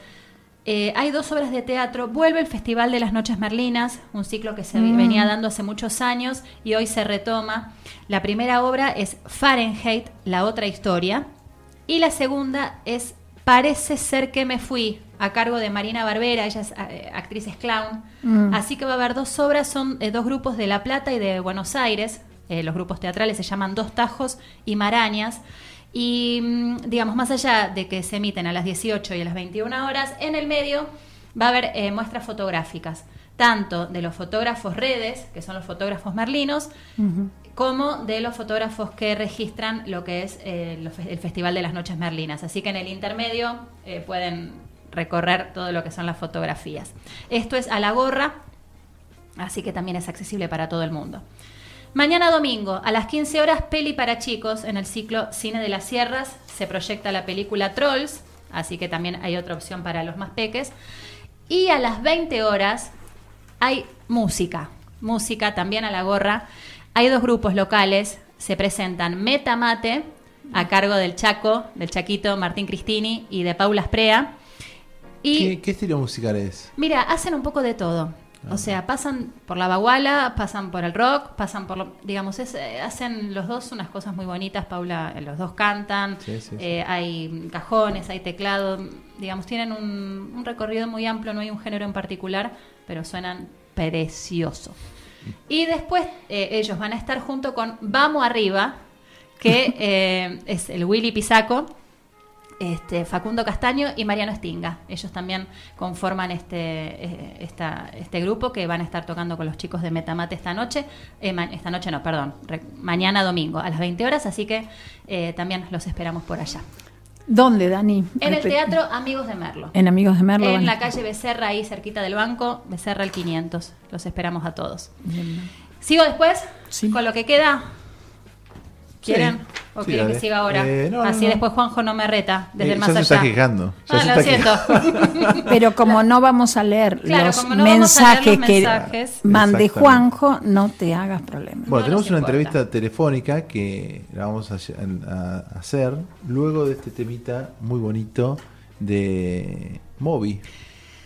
eh, hay dos obras de teatro. Vuelve el Festival de las Noches Merlinas, un ciclo que se Mm. venía dando hace muchos años y hoy se retoma. La primera obra es Fahrenheit, la otra historia. Y la segunda es Parece ser que me fui, a cargo de Marina Barbera, ella es eh, actriz es clown. Mm. Así que va a haber dos obras, son eh, dos grupos de La Plata y de Buenos Aires. Eh, los grupos teatrales se llaman Dos Tajos y Marañas. Y mm, digamos, más allá de que se emiten a las 18 y a las 21 horas, en el medio va a haber eh, muestras fotográficas, tanto de los fotógrafos redes, que son los fotógrafos merlinos, como de los fotógrafos que registran lo que es eh, lo el Festival de las Noches Merlinas. Así que en el intermedio eh, pueden recorrer todo lo que son las fotografías. Esto es a la gorra, Así que también es accesible para todo el mundo. Mañana domingo, a las 15 horas, peli para chicos en el ciclo Cine de las Sierras. Se proyecta la película Trolls, así que también hay otra opción para los más peques. Y a las 20 horas hay música, música también a la gorra. Hay dos grupos locales, se presentan Metamate, a cargo del Chaco, del Chaquito Martín Cristini y de Paula Sprea. Y ¿Qué, qué estilo musical es? Mira, hacen un poco de todo. O sea, pasan por la baguala, pasan por el rock, pasan por, lo- digamos, es, eh, hacen los dos unas cosas muy bonitas. Paula, eh, los dos cantan, Sí, sí, sí. eh, hay cajones, hay teclado, digamos, tienen un, un recorrido muy amplio, no hay un género en particular, pero suenan precioso. Y después eh, ellos van a estar junto con Vamos Arriba, que eh, es el Willy Pisaco, este, Facundo Castaño y Mariano Stinga. Ellos también conforman este, eh, esta- este grupo que van a estar tocando con los chicos de Metamate esta noche. Eh, esta noche no, perdón. re- mañana domingo a las 20 horas, así que eh, también los esperamos por allá. ¿Dónde, Dani? En el Teatro Amigos de Merlo. En Amigos de Merlo. En la calle Becerra, ahí cerquita del banco, Becerra el 500. Los esperamos a todos. ¿Sigo después? ¿Con lo que queda? ¿Quieren? ¿O Sí, quieren que siga ahora? Eh, no, Así no. después Juanjo no me reta desde Eh, el ya más se allá. está quejando, ya Ah, se lo siento. Pero como no vamos a leer Claro, los como no vamos a leer mensajes los que mensajes. mande Exactamente. Juanjo, no te hagas problema. Bueno, tenemos una importa. entrevista telefónica que la vamos a, a- a hacer luego de este temita muy bonito de Moby.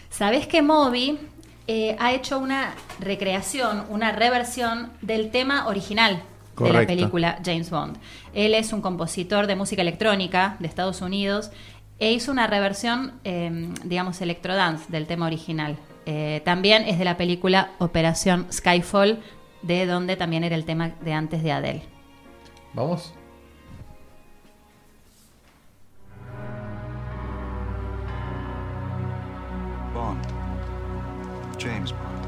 ¿Sabés que Moby eh, ha hecho una recreación, una reversión del tema original de la película James Bond? Él es un compositor de música electrónica de Estados Unidos e hizo una reversión, eh, digamos, electrodance del tema original. Eh, también es de la película Operación Skyfall, de donde también era el tema de antes de Adele. ¿Vamos? Bond. James Bond.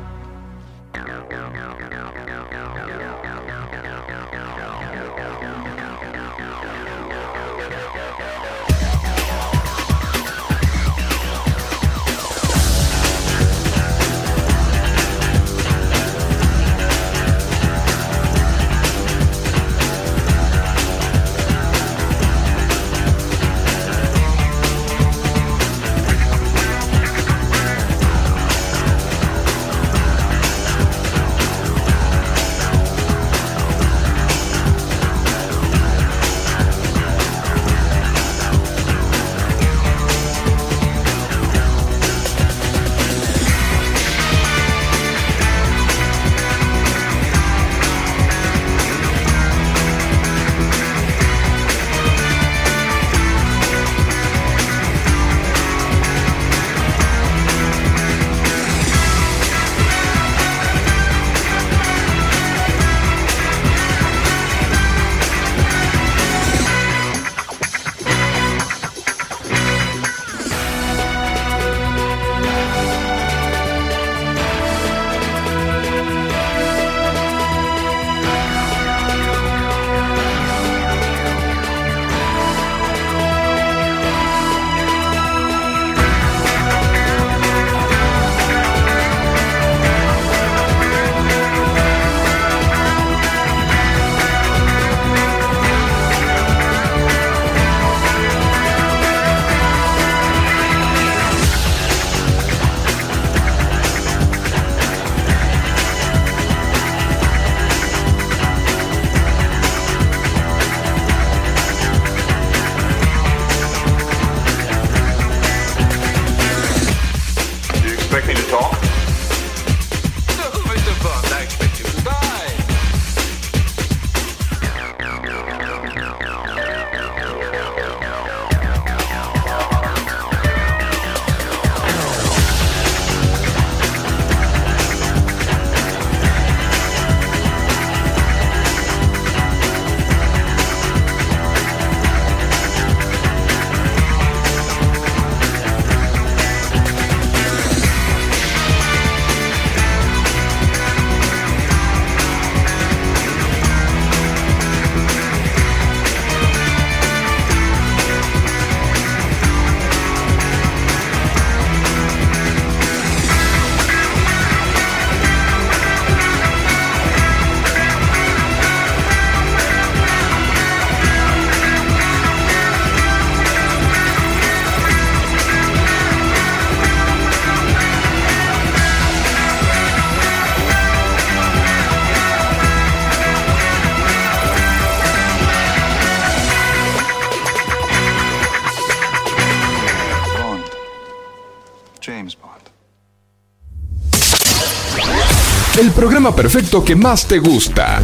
Programa perfecto que más te gusta.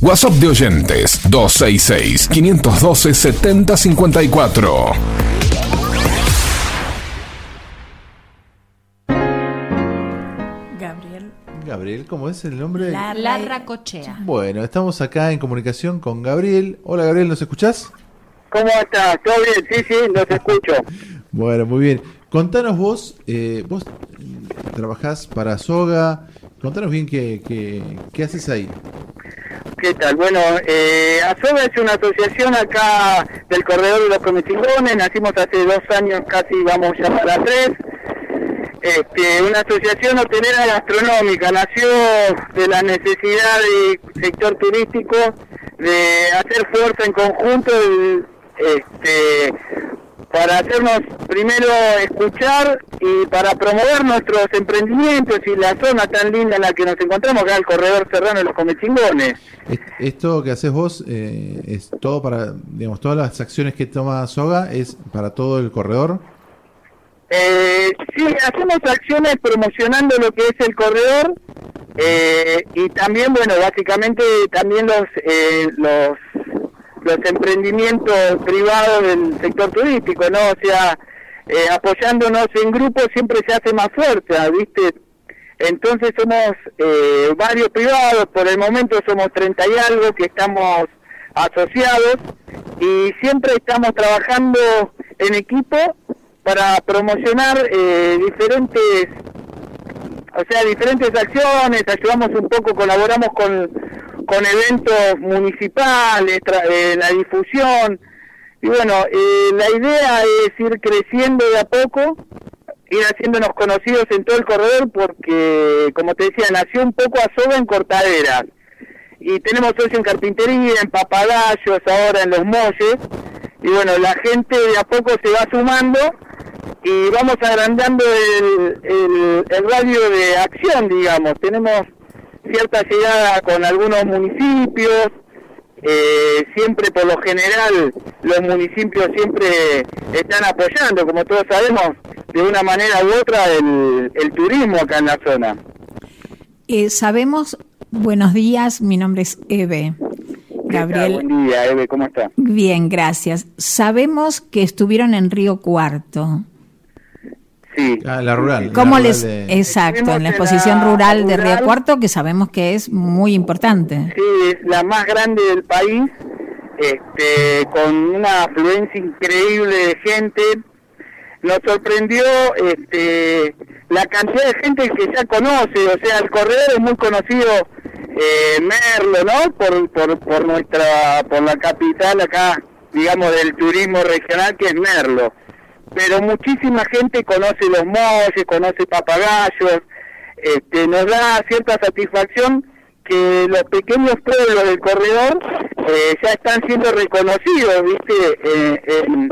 WhatsApp de oyentes 266-512-7054. Gabriel. Gabriel, ¿cómo es el nombre? Larra Cochea. Bueno, estamos acá en comunicación con Gabriel. Hola Gabriel, ¿nos escuchás? ¿Cómo estás? ¿Todo bien? Sí, sí, los escucho. Bueno, muy bien. Contanos vos, eh, vos trabajás para Soga, contanos bien qué, qué, haces ahí. ¿Qué tal? Bueno, eh, ASOBA es una asociación acá del Corredor de los Comechingones, nacimos hace dos años, casi vamos ya para tres. Este, una asociación hotelera gastronómica, nació de la necesidad del sector turístico de hacer fuerza en conjunto y, este, para hacernos primero escuchar y para promover nuestros emprendimientos y la zona tan linda en la que nos encontramos, acá el corredor serrano de los Comechingones. Es- Esto que haces vos eh, es todo para, digamos, todas las acciones que toma Soga es para todo el corredor. Eh, sí, hacemos acciones promocionando lo que es el corredor eh, y también, bueno, básicamente también los eh, los los emprendimientos privados del sector turístico, ¿no? O sea, eh, apoyándonos en grupos siempre se hace más fuerza, ¿viste? Entonces somos eh, varios privados, por el momento somos 30 y algo que estamos asociados y siempre estamos trabajando en equipo para promocionar eh, diferentes o sea diferentes acciones ayudamos un poco colaboramos con con eventos municipales eh, la difusión. Y bueno eh, la idea es ir creciendo de a poco ir haciéndonos conocidos en todo el corredor porque como te decía nació un poco a soga en cortaderas y tenemos socio en carpintería, en papagayos, ahora en los molles, y bueno, la gente de a poco se va sumando y vamos agrandando el, el radio de acción, digamos, tenemos cierta llegada con algunos municipios, eh, siempre por lo general los municipios siempre están apoyando, como todos sabemos, de una manera u otra el, el turismo acá en la zona. Eh, sabemos, buenos días, mi nombre es Eve. Gabriel. Buen día, Eve, ¿cómo está? Bien, gracias. Sabemos que estuvieron en Río Cuarto. Sí. Ah, la rural. ¿Cómo la rural les.? de- Exacto, en la exposición la rural de Río. Cuarto, que sabemos que es muy importante. Sí, es la más grande del país, este, con una afluencia increíble de gente. Nos sorprendió este, la cantidad de gente que ya conoce, o sea, el corredor es muy conocido, eh, Merlo, ¿no? Por, por, por nuestra, por la capital acá, digamos, del turismo regional que es Merlo. Pero muchísima gente conoce los molles, conoce papagayos, este, nos da cierta satisfacción que los pequeños pueblos del corredor eh, ya están siendo reconocidos, viste, Eh, en,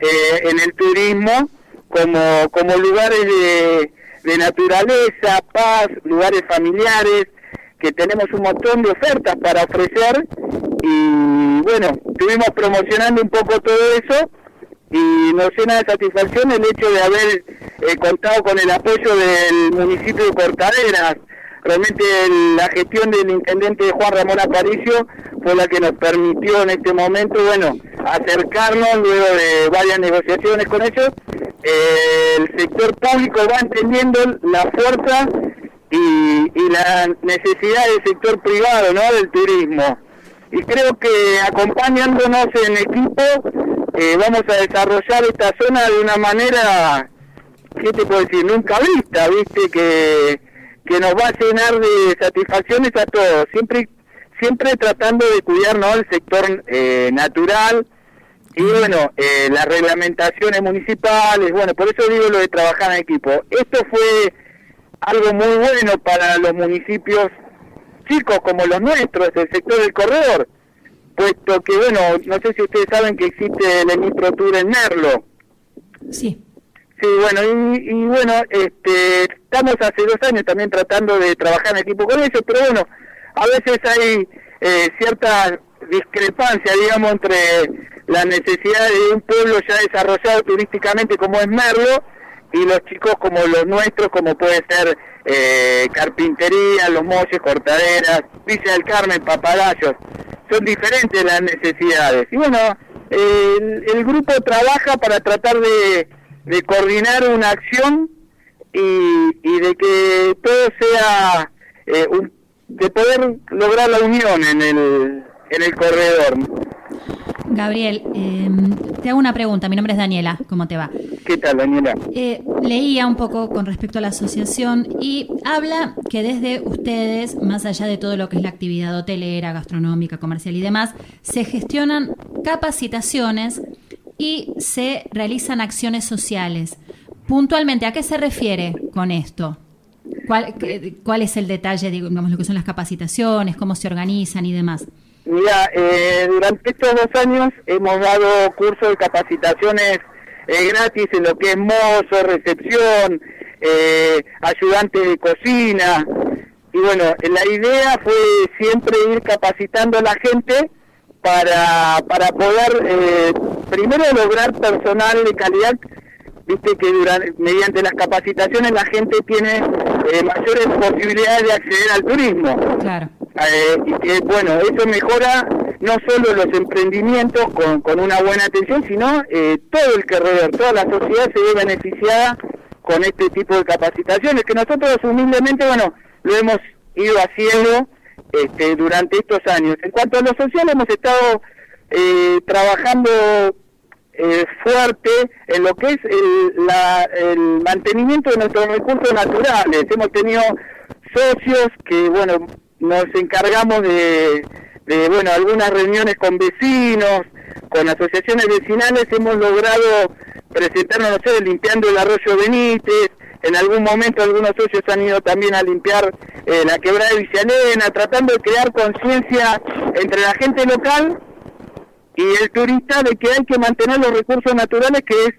eh, en el turismo como, como lugares de, de naturaleza, paz, lugares familiares, que tenemos un montón de ofertas para ofrecer y bueno, estuvimos promocionando un poco todo eso y nos llena de satisfacción el hecho de haber eh, contado con el apoyo del municipio de Cortaderas. Realmente la gestión del intendente Juan Ramón Aparicio fue la que nos permitió en este momento, bueno, acercarnos luego de varias negociaciones con ellos. Eh, el sector público va entendiendo la fuerza y, y la necesidad del sector privado, ¿no? Del turismo. Y creo que acompañándonos en equipo eh, vamos a desarrollar esta zona de una manera, ¿qué te puedo decir? Nunca vista, ¿viste? Que, que nos va a llenar de satisfacciones a todos. Siempre siempre tratando de cuidar ¿no? el sector eh, natural y bueno, eh, las reglamentaciones municipales, bueno, por eso digo lo de trabajar en equipo. Esto fue algo muy bueno para los municipios chicos como los nuestros, el sector del corredor, puesto que, bueno, no sé si ustedes saben que existe el Emipro Tour en Merlo. Sí. Sí, bueno, y, y bueno, este, estamos hace dos años también tratando de trabajar en equipo con ellos, pero bueno, a veces hay eh, cierta discrepancia, digamos, entre la necesidad de un pueblo ya desarrollado turísticamente como es Merlo y los chicos como los nuestros, como puede ser eh, carpintería, los molles, cortaderas, Villa del Carmen, papagayos. Son diferentes las necesidades. Y bueno, el, el grupo trabaja para tratar de, de coordinar una acción y, y de que todo sea eh, de poder lograr la unión en el en el corredor. Gabriel, eh, te hago una pregunta. Mi nombre es Daniela. ¿Cómo te va? ¿Qué tal, Daniela? Eh, leía un poco con respecto a la asociación y habla que desde ustedes, más allá de todo lo que es la actividad hotelera, gastronómica, comercial y demás, se gestionan capacitaciones y se realizan acciones sociales. Puntualmente, ¿a qué se refiere con esto? ¿Cuál, cuál es el detalle, digamos, lo que son las capacitaciones, cómo se organizan y demás? Mira, eh, durante estos dos años hemos dado cursos de capacitaciones eh, gratis en lo que es mozo, recepción, eh, ayudante de cocina. Y bueno, la idea fue siempre ir capacitando a la gente para, para poder eh, primero lograr personal de calidad viste que durante, mediante las capacitaciones la gente tiene eh, mayores posibilidades de acceder al turismo. Claro. Eh, y que bueno, eso mejora no solo los emprendimientos con, con una buena atención, sino eh, todo el corredor, toda la sociedad se ve beneficiada con este tipo de capacitaciones, que nosotros humildemente, bueno, lo hemos ido haciendo este, durante estos años. En cuanto a lo social, hemos estado eh, trabajando eh, fuerte en lo que es el, la- el mantenimiento de nuestros recursos naturales. Hemos tenido socios que, bueno, nos encargamos de, de, bueno, algunas reuniones con vecinos, con asociaciones vecinales, hemos logrado presentarnos, no sé, limpiando el arroyo Benítez, en algún momento algunos socios han ido también a limpiar eh, la quebrada de Villalena, tratando de crear conciencia entre la gente local y el turista de que hay que mantener los recursos naturales que es,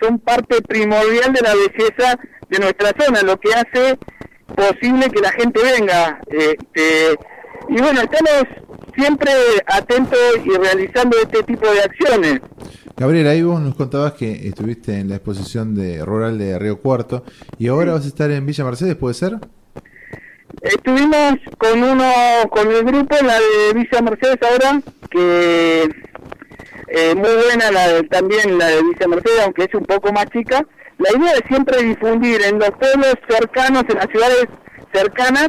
son parte primordial de la belleza de nuestra zona, lo que hace posible que la gente venga. Este, y bueno, estamos siempre atentos y realizando este tipo de acciones. Gabriel, ahí vos nos contabas que estuviste en la exposición de rural de Río Cuarto y ahora vas a estar en Villa Mercedes, ¿puede ser? Estuvimos con uno, con el grupo, la de Villa Mercedes ahora, que eh, muy buena la de- también la de Villa Mercedes, aunque es un poco más chica. La idea es siempre difundir en los pueblos cercanos, en las ciudades cercanas,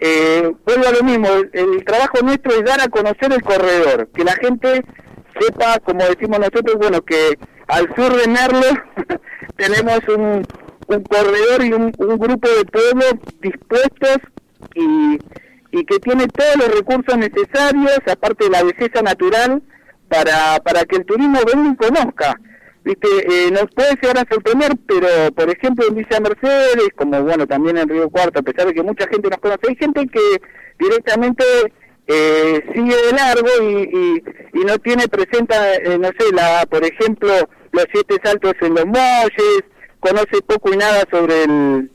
eh, vuelvo a lo mismo, el, el trabajo nuestro es dar a conocer el corredor, que la gente sepa, como decimos nosotros, bueno, que al sur de Merlo tenemos un, un corredor y un, un grupo de pueblos dispuestos y, y que tiene todos los recursos necesarios, aparte de la belleza natural, para, para que el turismo venga y conozca. Viste, eh, nos puede llegar a sorprender, pero por ejemplo en Villa Mercedes, como bueno también en Río Cuarto, a pesar de que mucha gente nos conoce, hay gente que directamente eh, sigue de largo y, y, y no tiene presenta, eh, no sé, la por ejemplo los siete saltos en los molles, conoce poco y nada sobre el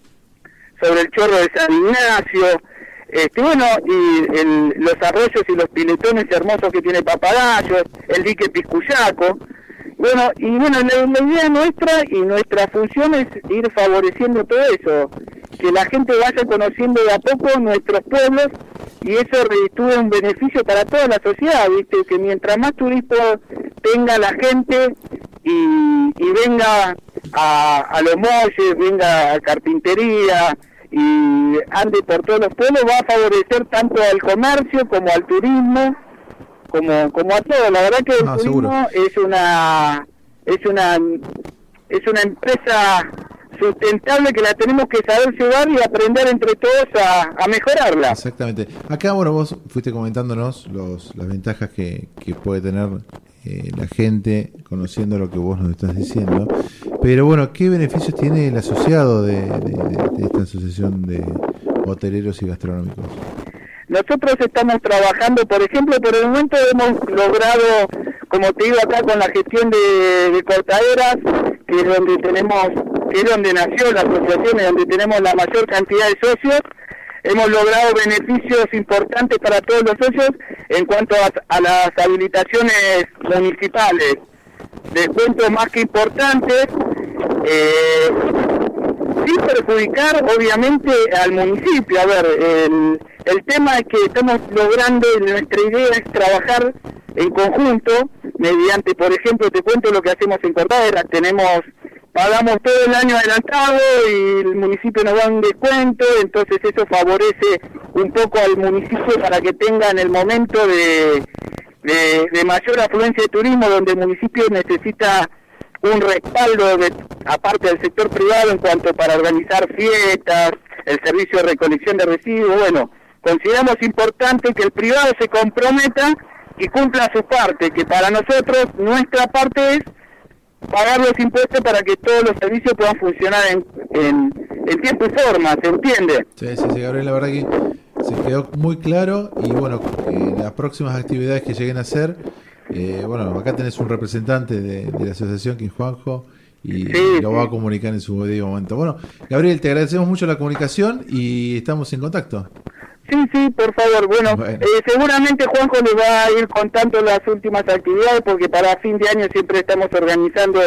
sobre el chorro de San Ignacio, este, bueno, y el- los arroyos y los piletones hermosos que tiene Papagayos, el dique Piscuyaco. Bueno, y bueno, la, la idea nuestra y nuestra función es ir favoreciendo todo eso, que la gente vaya conociendo de a poco nuestros pueblos y eso reditúe un beneficio para toda la sociedad, ¿viste? Que mientras más turismo tenga la gente y, y venga a, a los molles, venga a carpintería y ande por todos los pueblos, va a favorecer tanto al comercio como al turismo, como, como a todo. La verdad que el turismo es una es una es una empresa sustentable que la tenemos que saber llevar y aprender entre todos a, a mejorarla. Exactamente. Acá, bueno, vos fuiste comentándonos los, las ventajas que, que puede tener eh, la gente conociendo lo que vos nos estás diciendo. Pero bueno, ¿qué beneficios tiene el asociado de, de- de- de esta asociación de hoteleros y gastronómicos? Nosotros estamos trabajando, por ejemplo, por el momento hemos logrado, como te digo acá, con la gestión de, de cortaderas, que es donde tenemos, que es donde nació la asociación y donde tenemos la mayor cantidad de socios, hemos logrado beneficios importantes para todos los socios en cuanto a, a las habilitaciones municipales. Descuentos más que importantes, eh, perjudicar obviamente al municipio. A ver, el, el tema es que estamos logrando, nuestra idea es trabajar en conjunto, mediante, por ejemplo, te cuento lo que hacemos en Cortadera, tenemos, pagamos todo el año adelantado y el municipio nos da un descuento, entonces eso favorece un poco al municipio para que tenga en el momento de, de, de mayor afluencia de turismo, donde el municipio necesita un respaldo de, aparte del sector privado en cuanto para organizar fiestas, el servicio de recolección de residuos, bueno, consideramos importante que el privado se comprometa y cumpla su parte, que para nosotros nuestra parte es pagar los impuestos para que todos los servicios puedan funcionar en, en, en tiempo y forma, ¿se entiende? Sí, sí, sí, Gabriel, la verdad que se quedó muy claro y bueno, eh, las próximas actividades que lleguen a hacer, eh, bueno, acá tenés un representante de, de la asociación que es Juanjo y lo va a comunicar en su debido momento. Bueno, Gabriel, te agradecemos mucho la comunicación y estamos en contacto. Sí, sí, por favor. Bueno, eh, seguramente Juanjo le va a ir contando las últimas actividades porque para fin de año siempre estamos organizando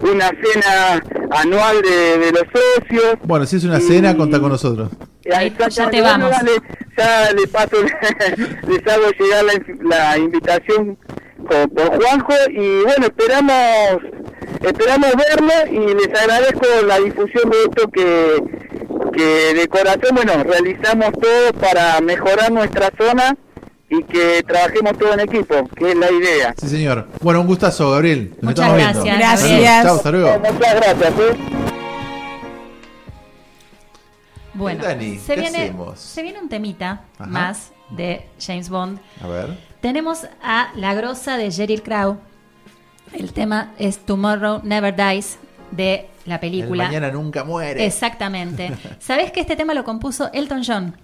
una cena anual de, de los socios. Bueno, si es una cena, contá con nosotros. Ya, ya te vamos. dale, ya le paso, les hago llegar la, inf- la invitación con, por Juanjo y bueno, esperamos esperamos verlo y les agradezco la difusión de esto que, que de corazón, bueno, realizamos todo para mejorar nuestra zona y que trabajemos todo en equipo, que es la idea. Sí, señor. Bueno, un gustazo, Gabriel. Nos Muchas estamos gracias, viendo. Gracias. Saludos. Chao, hasta luego. Muchas gracias. ¿eh? Bueno, Dani, se ¿qué viene, hacemos? se viene un temita Ajá. más de James Bond. A ver. Tenemos a La Grosa de Sheryl Crow. El tema es Tomorrow Never Dies de la película. El mañana nunca muere. Exactamente. ¿Sabés que este tema lo compuso Elton John?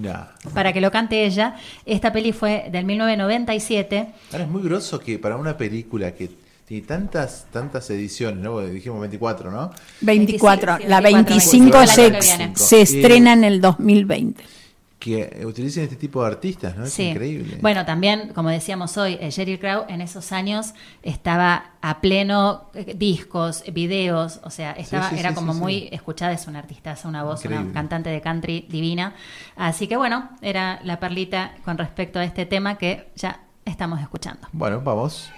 Ya. Para que lo cante ella. Esta peli fue del 1997. Ahora es muy groso que para una película que tiene tantas tantas ediciones, ¿no? Dijimos 24, ¿no? 24, Sí, sí, la 25 25 el se, estrena en el 2020. Que utilicen este tipo de artistas, ¿no? Es Sí. increíble. Bueno, también, como decíamos hoy, eh, Sheryl Crow en esos años estaba a pleno eh, discos, videos, o sea, estaba, sí, era como muy escuchada, es una artista, es una voz, Increíble. una cantante de country divina. Así que bueno, era la perlita con respecto a este tema que ya estamos escuchando. Bueno, vamos.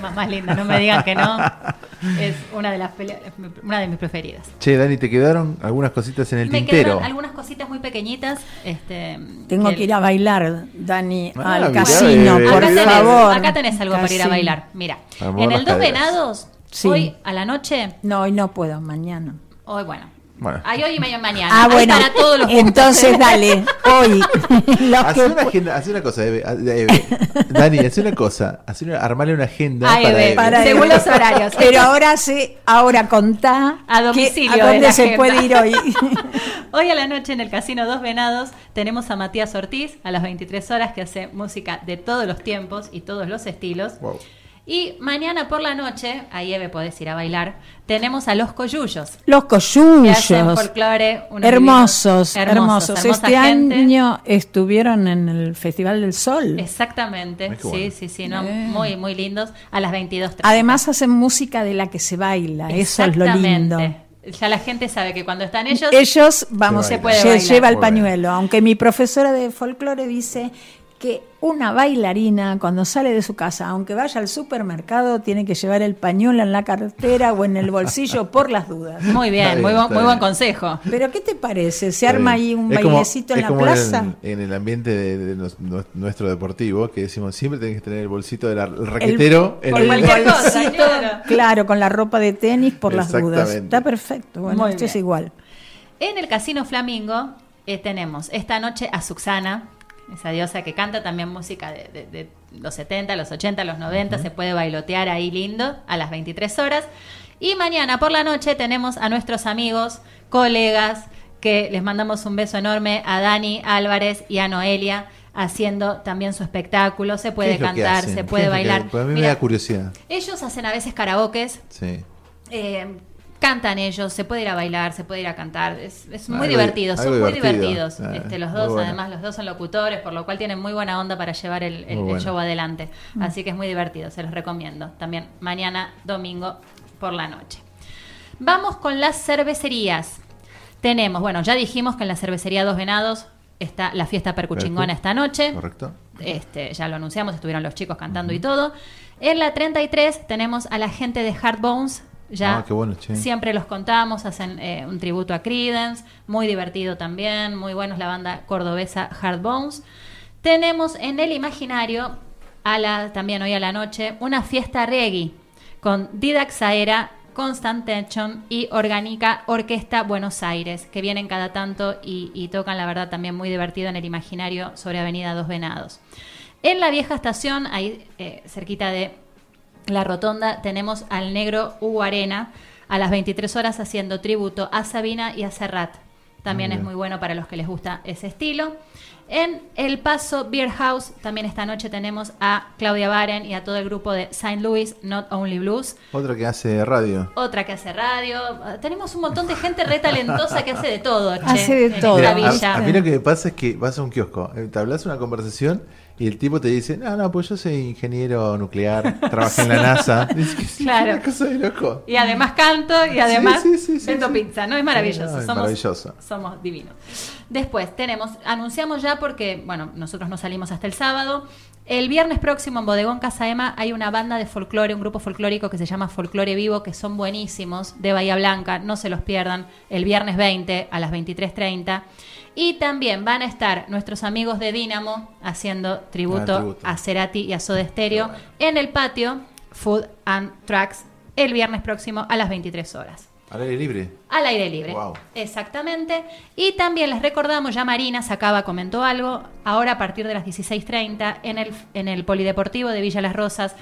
Temas más lindos, no me digan que no. Es una de las pele- una de mis preferidas. Che, Dani, te quedaron algunas cositas en el Me tintero. quedaron algunas cositas muy pequeñitas. Este, Tengo que ir a bailar, Dani, Ah, al mirá, casino, bebé. por acá tenés, favor. acá tenés algo para ir a bailar. Mira, en el Dos. Venados, Sí. hoy a la noche, No, hoy no puedo, mañana. hoy bueno. Bueno. Hay hoy y mañana. Ah, Hay bueno, para todos los entonces dale, hoy. Haz que una, agenda, haz una cosa, Eve, Eve. Dani, haz una cosa. Haz una, armale una agenda Ay, para Eve, Eve. para Según Eve. los horarios. Pero ahora sí, ahora contá A que- domicilio a de dónde se agenda. puede ir hoy. Hoy a la noche en el Casino Dos Venados tenemos a Matías Ortiz a las 23 horas que hace música de todos los tiempos y todos los estilos. Y mañana por la noche, ahí Eve podés ir a bailar, tenemos a Los Coyullos. Los Que hacen coyullos. folclore, Hermosos, hermosos. Este gente. año estuvieron en el Festival del Sol. Exactamente, Ay, sí, bueno. sí, sí, no, muy, muy lindos, a las 22.30. Además hacen música de la que se baila, eso es lo lindo. Ya la gente sabe que cuando están ellos, Ellos, vamos, se se, puede bailar. lleva el pañuelo. Aunque mi profesora de folclore dice que una bailarina cuando sale de su casa, aunque vaya al supermercado, tiene que llevar el pañuelo en la cartera o en el bolsillo por las dudas. Muy bien, muy, buen- consejo. Pero ¿qué te parece? ¿Se Está arma bien. ahí un Es como- bailecito en es la como plaza? En, en el ambiente de, de nos- nu- nuestro deportivo, que decimos siempre tenés que tener el bolsito del ar- el raquetero. en el- cualquier cosa, claro. con la ropa de tenis por las dudas. Está perfecto. Bueno, Muy esto es igual. En el Casino Flamingo eh, tenemos esta noche a Suxana, esa diosa que canta también música de, de- de los 70, los 80, los 90, se puede bailotear ahí lindo a las 23 horas. Y mañana por la noche tenemos a nuestros amigos, colegas, que les mandamos un beso enorme a Dani Álvarez y a Noelia haciendo también su espectáculo, se ¿Qué puede cantar, se ¿Qué puede que- bailar. pues a mí Mira, me da curiosidad. ellos hacen a veces karaokes, Sí. eh, cantan ellos, se puede ir a bailar, se puede ir a cantar, es, es muy Algo- divertido, son muy divertido. divertidos Ah, este, los dos, bueno. además los dos son locutores, por lo cual tienen muy buena onda para llevar el, show adelante, Mm. así que es muy divertido, se los recomiendo, también mañana domingo por la noche. Vamos con las cervecerías. Tenemos, bueno, ya dijimos que en la cervecería Dos Venados está la fiesta percuchingona esta noche. Correcto. Este, ya lo anunciamos, estuvieron los chicos cantando y todo. En la 33 tenemos a la gente de Hard Bones. Ya Ah, qué bueno, che. siempre los contamos, hacen eh, un tributo a Creedence, muy divertido también, muy bueno es la banda cordobesa Hard Bones. Tenemos en el imaginario, a la, también hoy a la noche, una fiesta reggae con Didac Saera, Constant Tension y Orgánica Orquesta Buenos Aires, que vienen cada tanto y, y tocan, la verdad, también muy divertido en el imaginario sobre Avenida Dos Venados. En la vieja estación, ahí eh, cerquita de la rotonda, tenemos al negro Hugo Arena a las 23 horas haciendo tributo a Sabina y a Serrat. También es muy bueno para los que les gusta ese estilo. En El Paso Beer House, también esta noche tenemos a Claudia Baren y a todo el grupo de Saint Louis Not Only Blues. Otra que hace radio. Otra que hace radio. Tenemos un montón de gente re talentosa que hace de todo. che, Hace de en todo. esta Mira, villa. a, a mí lo que pasa es que vas a un kiosco, eh, te hablas una conversación y el tipo te dice, no, no, pues yo soy ingeniero nuclear, trabajé en la NASA. Que Claro. una cosa de loco. Y además canto y además Sí, sí, sí, vendo pizza, ¿no? Es maravilloso. No, es somos, maravilloso. somos divinos. Después tenemos, anunciamos ya porque, bueno, nosotros no salimos hasta el sábado. El viernes próximo en Bodegón Casa Ema hay una banda de folclore, un grupo folclórico que se llama Folclore Vivo, que son buenísimos, de Bahía Blanca, no se los pierdan, el viernes 20 a las 23.30. Y también van a estar nuestros amigos de Dínamo haciendo tributo, Ah, tributo. a Cerati y a Soda Stereo en el patio Food and Tracks el viernes próximo a las 23 horas. Al aire libre. Al aire libre. Wow. Exactamente. Y también les recordamos, ya Marina sacaba, comentó algo, ahora a partir de las 16.30 en el, en el Polideportivo de Villa Las Rosas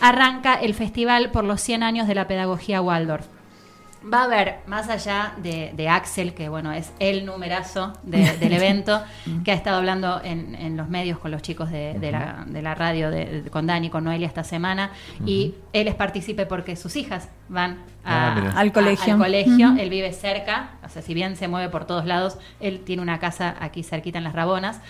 arranca el festival por los 100 años de la pedagogía Waldorf. Va a haber, más allá de, de Axel, que bueno, es el numerazo de- del evento, que ha estado hablando en, en los medios con los chicos de, de la, de la radio, de- de- con Dani, con Noelia esta semana, y él es partícipe porque sus hijas van a- Ah. Al a- colegio. al colegio. Ujú. Él vive cerca, o sea, si bien se mueve por todos lados, él tiene una casa aquí cerquita en Las Rabonas.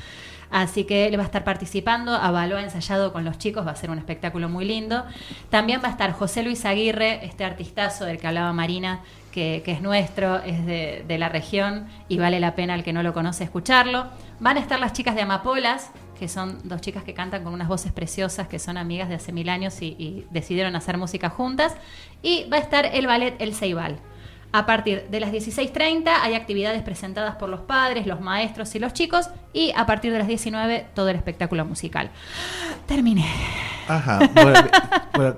Así que él va a estar participando, avaló, ensayado con los chicos, va a ser un espectáculo muy lindo. También va a estar José Luis Aguirre, este artistazo del que hablaba Marina, que, es nuestro, es de, la región y vale la pena el que no lo conoce escucharlo. Van a estar las chicas de Amapolas, que son dos chicas que cantan con unas voces preciosas, que son amigas de hace mil años y, y decidieron hacer música juntas. Y va a estar el ballet El Ceibal. A partir de las 16.30 hay actividades presentadas por los padres, los maestros y los chicos. Y a partir de las 19 todo el espectáculo musical. Terminé. Ajá. Bueno, bueno,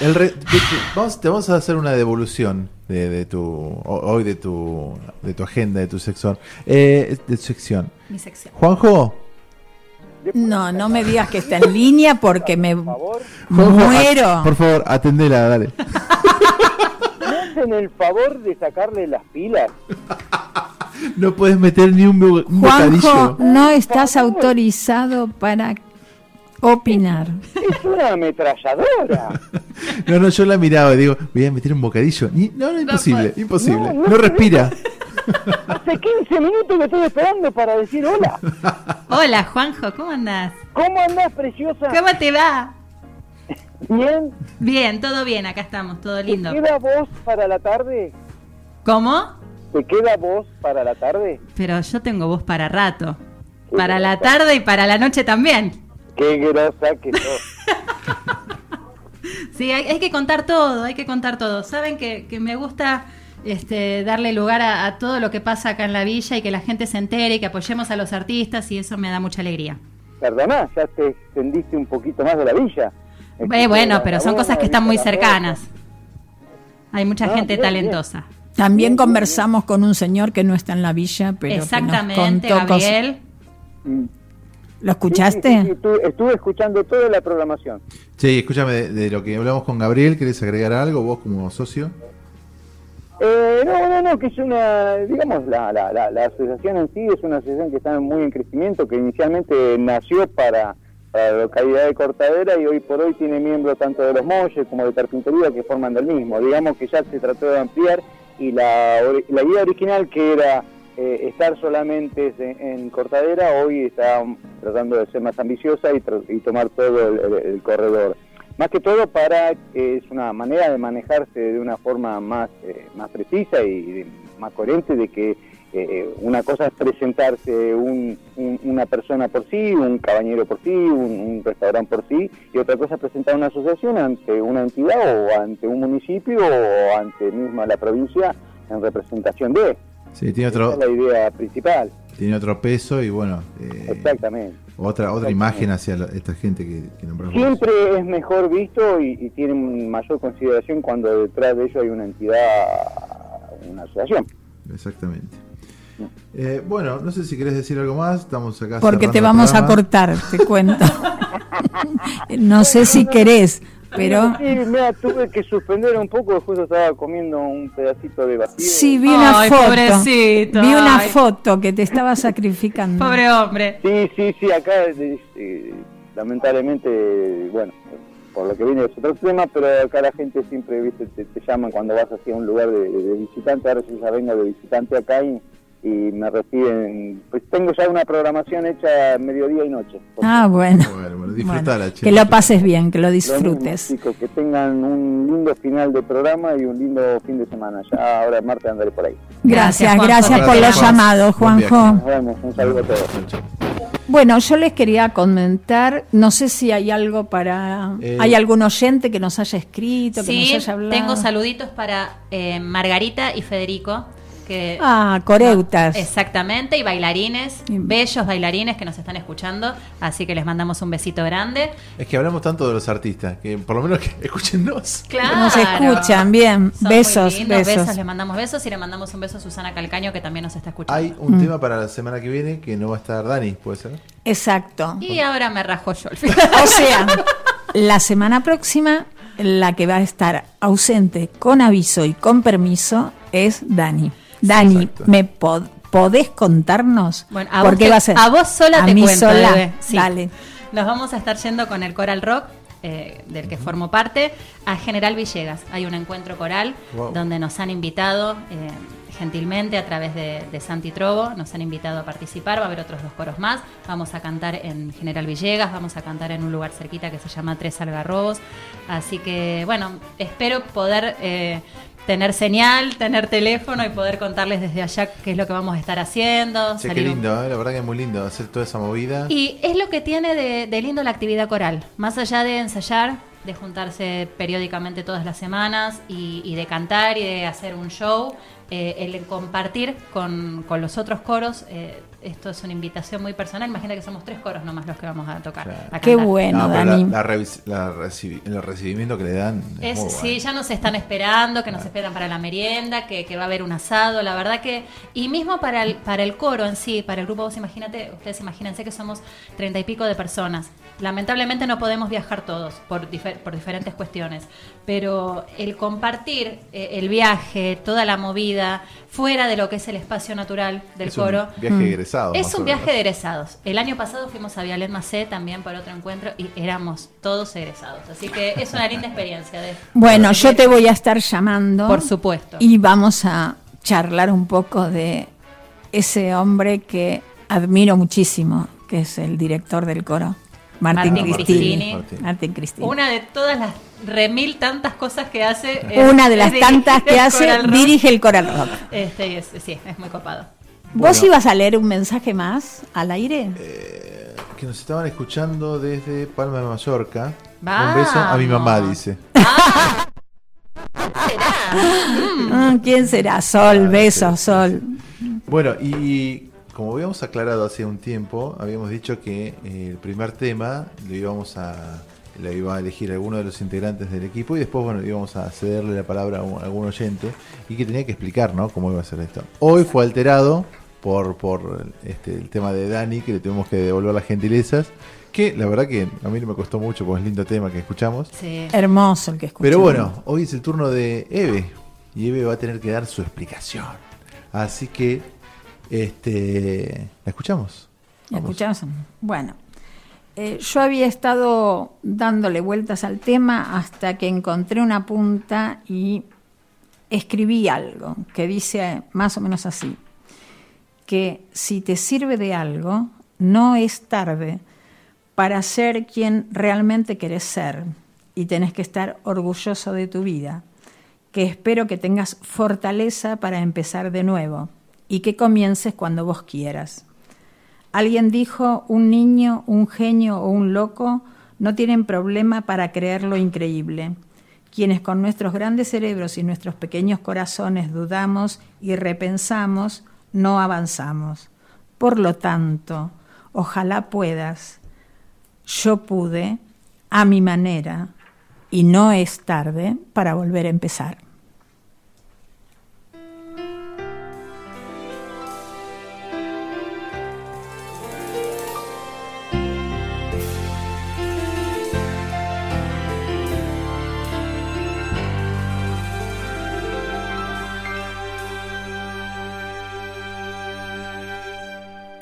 el re- de- de- vamos, te vamos a hacer una devolución de, de tu ho- hoy de tu de tu agenda, de tu sección. Eh, de tu sección. Mi sección. Juanjo, No, no me digas que está en línea porque me Juanjo, muero. a- por favor, atendela, dale. ¿Me hacen el favor de sacarle las pilas? No puedes meter ni un, bo- un Juanjo, bocadillo. no estás autorizado para opinar. Es una ametralladora. No, no, yo la miraba y digo, voy a meter un bocadillo. Ni- no, no, imposible, imposible. No, No, no respira. Hace 15 minutos que estoy esperando para decir hola. Hola, Juanjo, ¿cómo andás? ¿Cómo andás, preciosa? ¿Cómo te va? Bien. Bien, todo bien, acá estamos, todo lindo. ¿Te queda voz para la tarde? ¿Cómo? ¿Te queda voz para la tarde? Pero yo tengo voz para rato. Para la tarde y para la noche también. Qué grosa que sos. Sí, hay, hay que contar todo, hay que contar todo. Saben que, que me gusta este, darle lugar a, a todo lo que pasa acá en la villa y que la gente se entere y que apoyemos a los artistas y eso me da mucha alegría. Perdona, ya te extendiste un poquito más de la villa. Eh, bueno, pero son cosas que están muy cercanas. Hay mucha No, gente bien, talentosa. También conversamos con un señor que no está en la villa, pero Exactamente, que nos contó cosas. Gabriel. ¿Lo escuchaste? Sí, sí, sí, estuve, estuve escuchando toda la programación. Sí, escúchame, de, de lo que hablamos con Gabriel, ¿querés agregar algo vos como socio? Eh, no, no, no, que es una, digamos, la, la, la, la asociación en sí es una asociación que está muy en crecimiento, que inicialmente nació para, la localidad de Cortadera y hoy por hoy tiene miembros tanto de los Molles como de Carpintería que forman del mismo. Digamos que ya se trató de ampliar y la, la idea original que era eh, estar solamente en, Cortadera hoy está tratando de ser más ambiciosa y, tomar todo el- corredor. Más que todo para, eh, es una manera de manejarse de una forma más, eh, más precisa y más coherente de que eh, una cosa es presentarse un- un- una persona por sí, un cabañero por sí, un, un restaurante por sí, y otra cosa es presentar una asociación ante una entidad o ante un municipio o ante misma la provincia en representación de. Sí, tiene Esa otro, es la idea principal. tiene otro peso y bueno, eh, Exactamente. otra otra Exactamente. imagen hacia la- esta gente que, que nombramos. Siempre es mejor visto y, y tiene mayor consideración cuando detrás de ello hay una entidad, una asociación. Exactamente. Eh, bueno, no sé si querés decir algo más. Estamos acá. Porque te vamos a cortar, te cuento. no sé si querés, pero Sí, mira, tuve que suspender un poco, justo estaba comiendo un pedacito de vacío. sí vi una Ay, foto. pobrecito, vi una ay. foto que te estaba sacrificando. Pobre hombre. Sí, sí, sí, acá eh, eh, lamentablemente, bueno, por lo que viene es otro tema, pero acá la gente siempre viste te, te llaman cuando vas hacia un lugar de, de visitante, ahora yo ya vengo de visitante acá y, y me reciben, pues tengo ya una programación hecha mediodía y noche. Ah, bueno. Bueno, bueno, disfrutala, Bueno, che. que lo pases bien, que lo Lo mismo, disfrutes. chicos, que tengan un lindo final de programa y un lindo fin de semana. Ya ahora martes andaré por ahí. Gracias, gracias por los llamados. Juanjo. Nos vemos, un saludo a todos. Bueno, yo les quería comentar, no sé si hay algo para... Eh, ¿Hay algún oyente que nos haya escrito, que Sí, nos haya hablado? tengo saluditos para eh, Margarita y Federico. Que, Ah, coreutas. Exactamente, y bailarines, bellos bailarines que nos están escuchando, así que les mandamos un besito grande. Es que hablamos tanto de los artistas, que por lo menos que escúchennos. Claro. Nos escuchan, bien. Son muy besos, besos. Les mandamos besos y le mandamos un beso a Susana Calcaño que también nos está escuchando. Hay un Mm. tema para la semana que viene que no va a estar Dani, ¿puede ser? Exacto. Y ahora me rajo yo al O sea, la semana próxima, la que va a estar ausente con aviso y con permiso es Dani. Dani, ¿me pod- podés contarnos? Bueno, a ¿Por qué te- va a ser? a vos sola A te mí cuento, sola. Sí. Dale. Nos vamos a estar yendo con el Coral Rock, eh, del que formo parte, a General Villegas. Hay un encuentro coral Wow. donde nos han invitado eh, gentilmente a través de, de Santi Trovo, nos han invitado a participar, va a haber otros dos coros más. Vamos a cantar en General Villegas, vamos a cantar en un lugar cerquita que se llama Tres Algarrobos. Así que, bueno, espero poder... eh, tener señal, tener teléfono y poder contarles desde allá qué es lo que vamos a estar haciendo. Che, qué lindo, ¿eh? la verdad que es muy lindo hacer toda esa movida. Y es lo que tiene de, de lindo la actividad coral. Más allá de ensayar, de juntarse periódicamente todas las semanas y, y de cantar y de hacer un show, eh, el compartir con, con los otros coros, eh, esto es una invitación muy personal. Imagina que somos tres coros nomás los que vamos a tocar. a Qué bueno, No, Dani. La, la la recibi- el recibimiento que le dan. Es, Es, muy sí, bueno. ya nos están esperando, que nos esperan para la merienda, que, que va a haber un asado, la verdad que... Y mismo para el, para el coro en sí, para el grupo, vos imagínate, ustedes imagínense que somos treinta y pico de personas. Lamentablemente no podemos viajar todos por, difer- por diferentes cuestiones, pero el compartir eh, el viaje, toda la movida, fuera de lo que es el espacio natural del Es un coro... viaje de egresados, Es un viaje de egresados. El año pasado fuimos a Vialet Macé también para otro encuentro y éramos todos egresados. Así que es una linda experiencia. De, Bueno, yo te voy a estar llamando. Por supuesto. Y vamos a charlar un poco de ese hombre que admiro muchísimo, que es el director del coro, Martín, Martín Cristini. Cristini. Martín Cristini. Una de todas las remil tantas cosas que hace. es- Una de las tantas que hace, dirige el Coral Rock. Este, es- sí, es muy copado. ¿Vos ibas a leer un mensaje más al aire? Que nos estaban escuchando desde Palma de Mallorca. Vamos. Un beso a mi mamá, dice. Mm, ¿Quién será? Sol, besos, Sol. Bueno, y como habíamos aclarado hace un tiempo, habíamos dicho que eh, el primer tema lo íbamos a lo iba a elegir alguno de los integrantes del equipo y después bueno íbamos a cederle la palabra a, un- a algún oyente y que tenía que explicar ¿no? cómo iba a ser esto. Hoy fue alterado por, por este, el tema de Dani, que le tuvimos que devolver las gentilezas, que la verdad que a mí no me costó mucho, porque es lindo tema que escuchamos. Hermoso el que escuché. Pero bueno, hoy es el turno de Eve y Eve va a tener que dar su explicación. Así que, este, ¿la escuchamos? ¿Me escuchás? Bueno, eh, yo había estado dándole vueltas al tema hasta que encontré una punta y escribí algo que dice más o menos así, que si te sirve de algo, no es tarde para ser quien realmente querés ser y tenés que estar orgulloso de tu vida, que espero que tengas fortaleza para empezar de nuevo y que comiences cuando vos quieras. Alguien dijo, un niño, un genio o un loco no tienen problema para creer lo increíble. Quienes con nuestros grandes cerebros y nuestros pequeños corazones dudamos y repensamos, no avanzamos. Por lo tanto, ojalá puedas. Yo pude, a mi manera, y no es tarde para volver a empezar.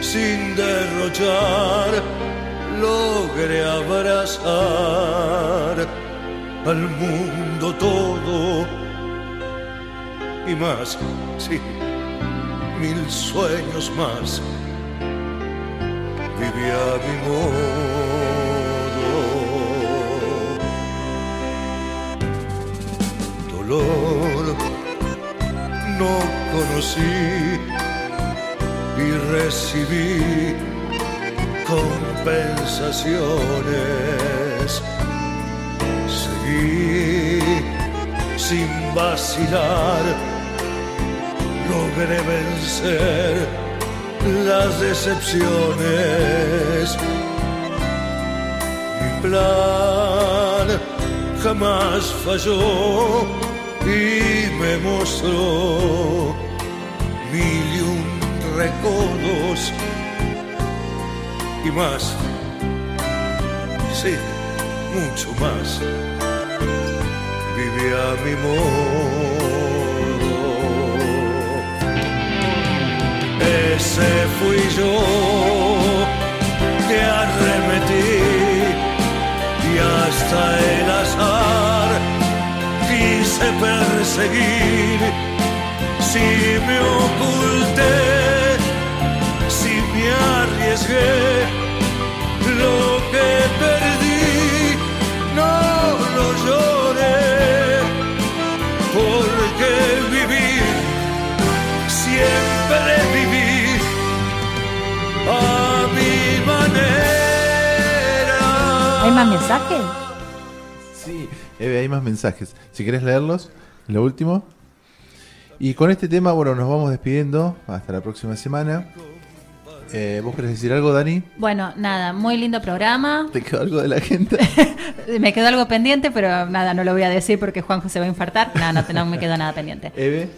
sin derrochar, logré abrazar al mundo todo y más, sí, mil sueños más. Viví a mi modo. Dolor no conocí y recibí compensaciones. Seguí sin vacilar, logré vencer las decepciones. Mi plan jamás falló y me mostró recodos y más, sí, mucho más. Viví a mi modo. ese fui yo que arremetí y hasta el azar quise perseguir. Si me oculté, arriesgué, lo que perdí no lo lloré, porque vivir siempre viví a mi manera. ¿Hay más mensajes? Sí, Eve, hay más mensajes. Si querés leerlos, lo último. Y con este tema, bueno, nos vamos despidiendo. Hasta la próxima semana. Eh, ¿Vos querés decir algo, Dani? Bueno, nada, muy lindo programa. ¿Te quedó algo de la gente? Me quedó algo pendiente, pero nada, no lo voy a decir porque Juanjo se va a infartar. Nada, no, no me quedó nada pendiente. Eve.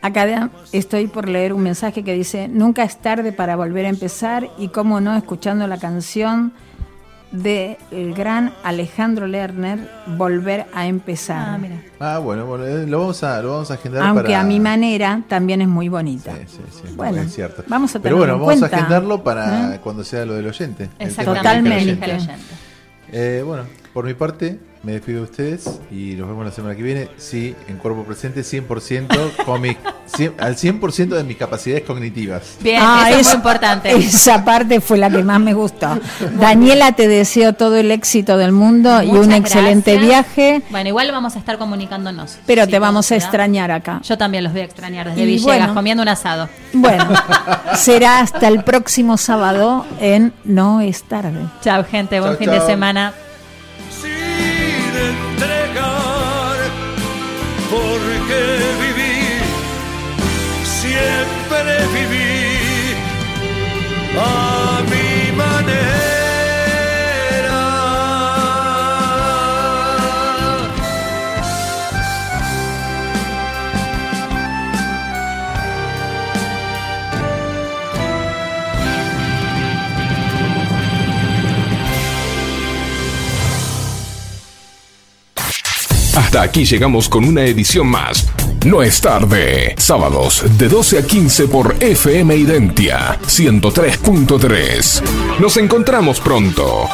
Acá estoy por leer un mensaje que dice, nunca es tarde para volver a empezar y cómo no, escuchando la canción de el gran Alejandro Lerner, Volver a empezar. Ah, mira. Ah, bueno, bueno, eh, lo vamos a, lo vamos a agendar Aunque para... a mi manera también es muy bonita. Sí, sí, Bueno, es cierto. vamos a Pero bueno, en vamos cuenta. a agendarlo para ¿Eh? cuando sea lo del oyente. el tema Exactamente. que elija el Totalmente. oyente. Eh, bueno, por mi parte, me despido de ustedes y nos vemos la semana que viene. Sí, en cuerpo presente, 100%, con mis, cien- al 100% de mis capacidades cognitivas. Bien, Ah, eso es importante. Esa parte fue la que más me gustó. Daniela, te deseo todo el éxito del mundo y un excelente viaje, Bueno, igual vamos a estar comunicándonos. pero te vamos a extrañar acá. Yo también los voy a extrañar desde Y Villegas, bueno. comiendo un asado. Bueno, será hasta el próximo sábado en No es tarde. Chao, gente. Buen fin de semana. Entregar, porque viví, siempre viví Hasta aquí llegamos con una edición más. No es tarde. Sábados de 12 a 15 por FM Identia 103.3. Nos encontramos pronto.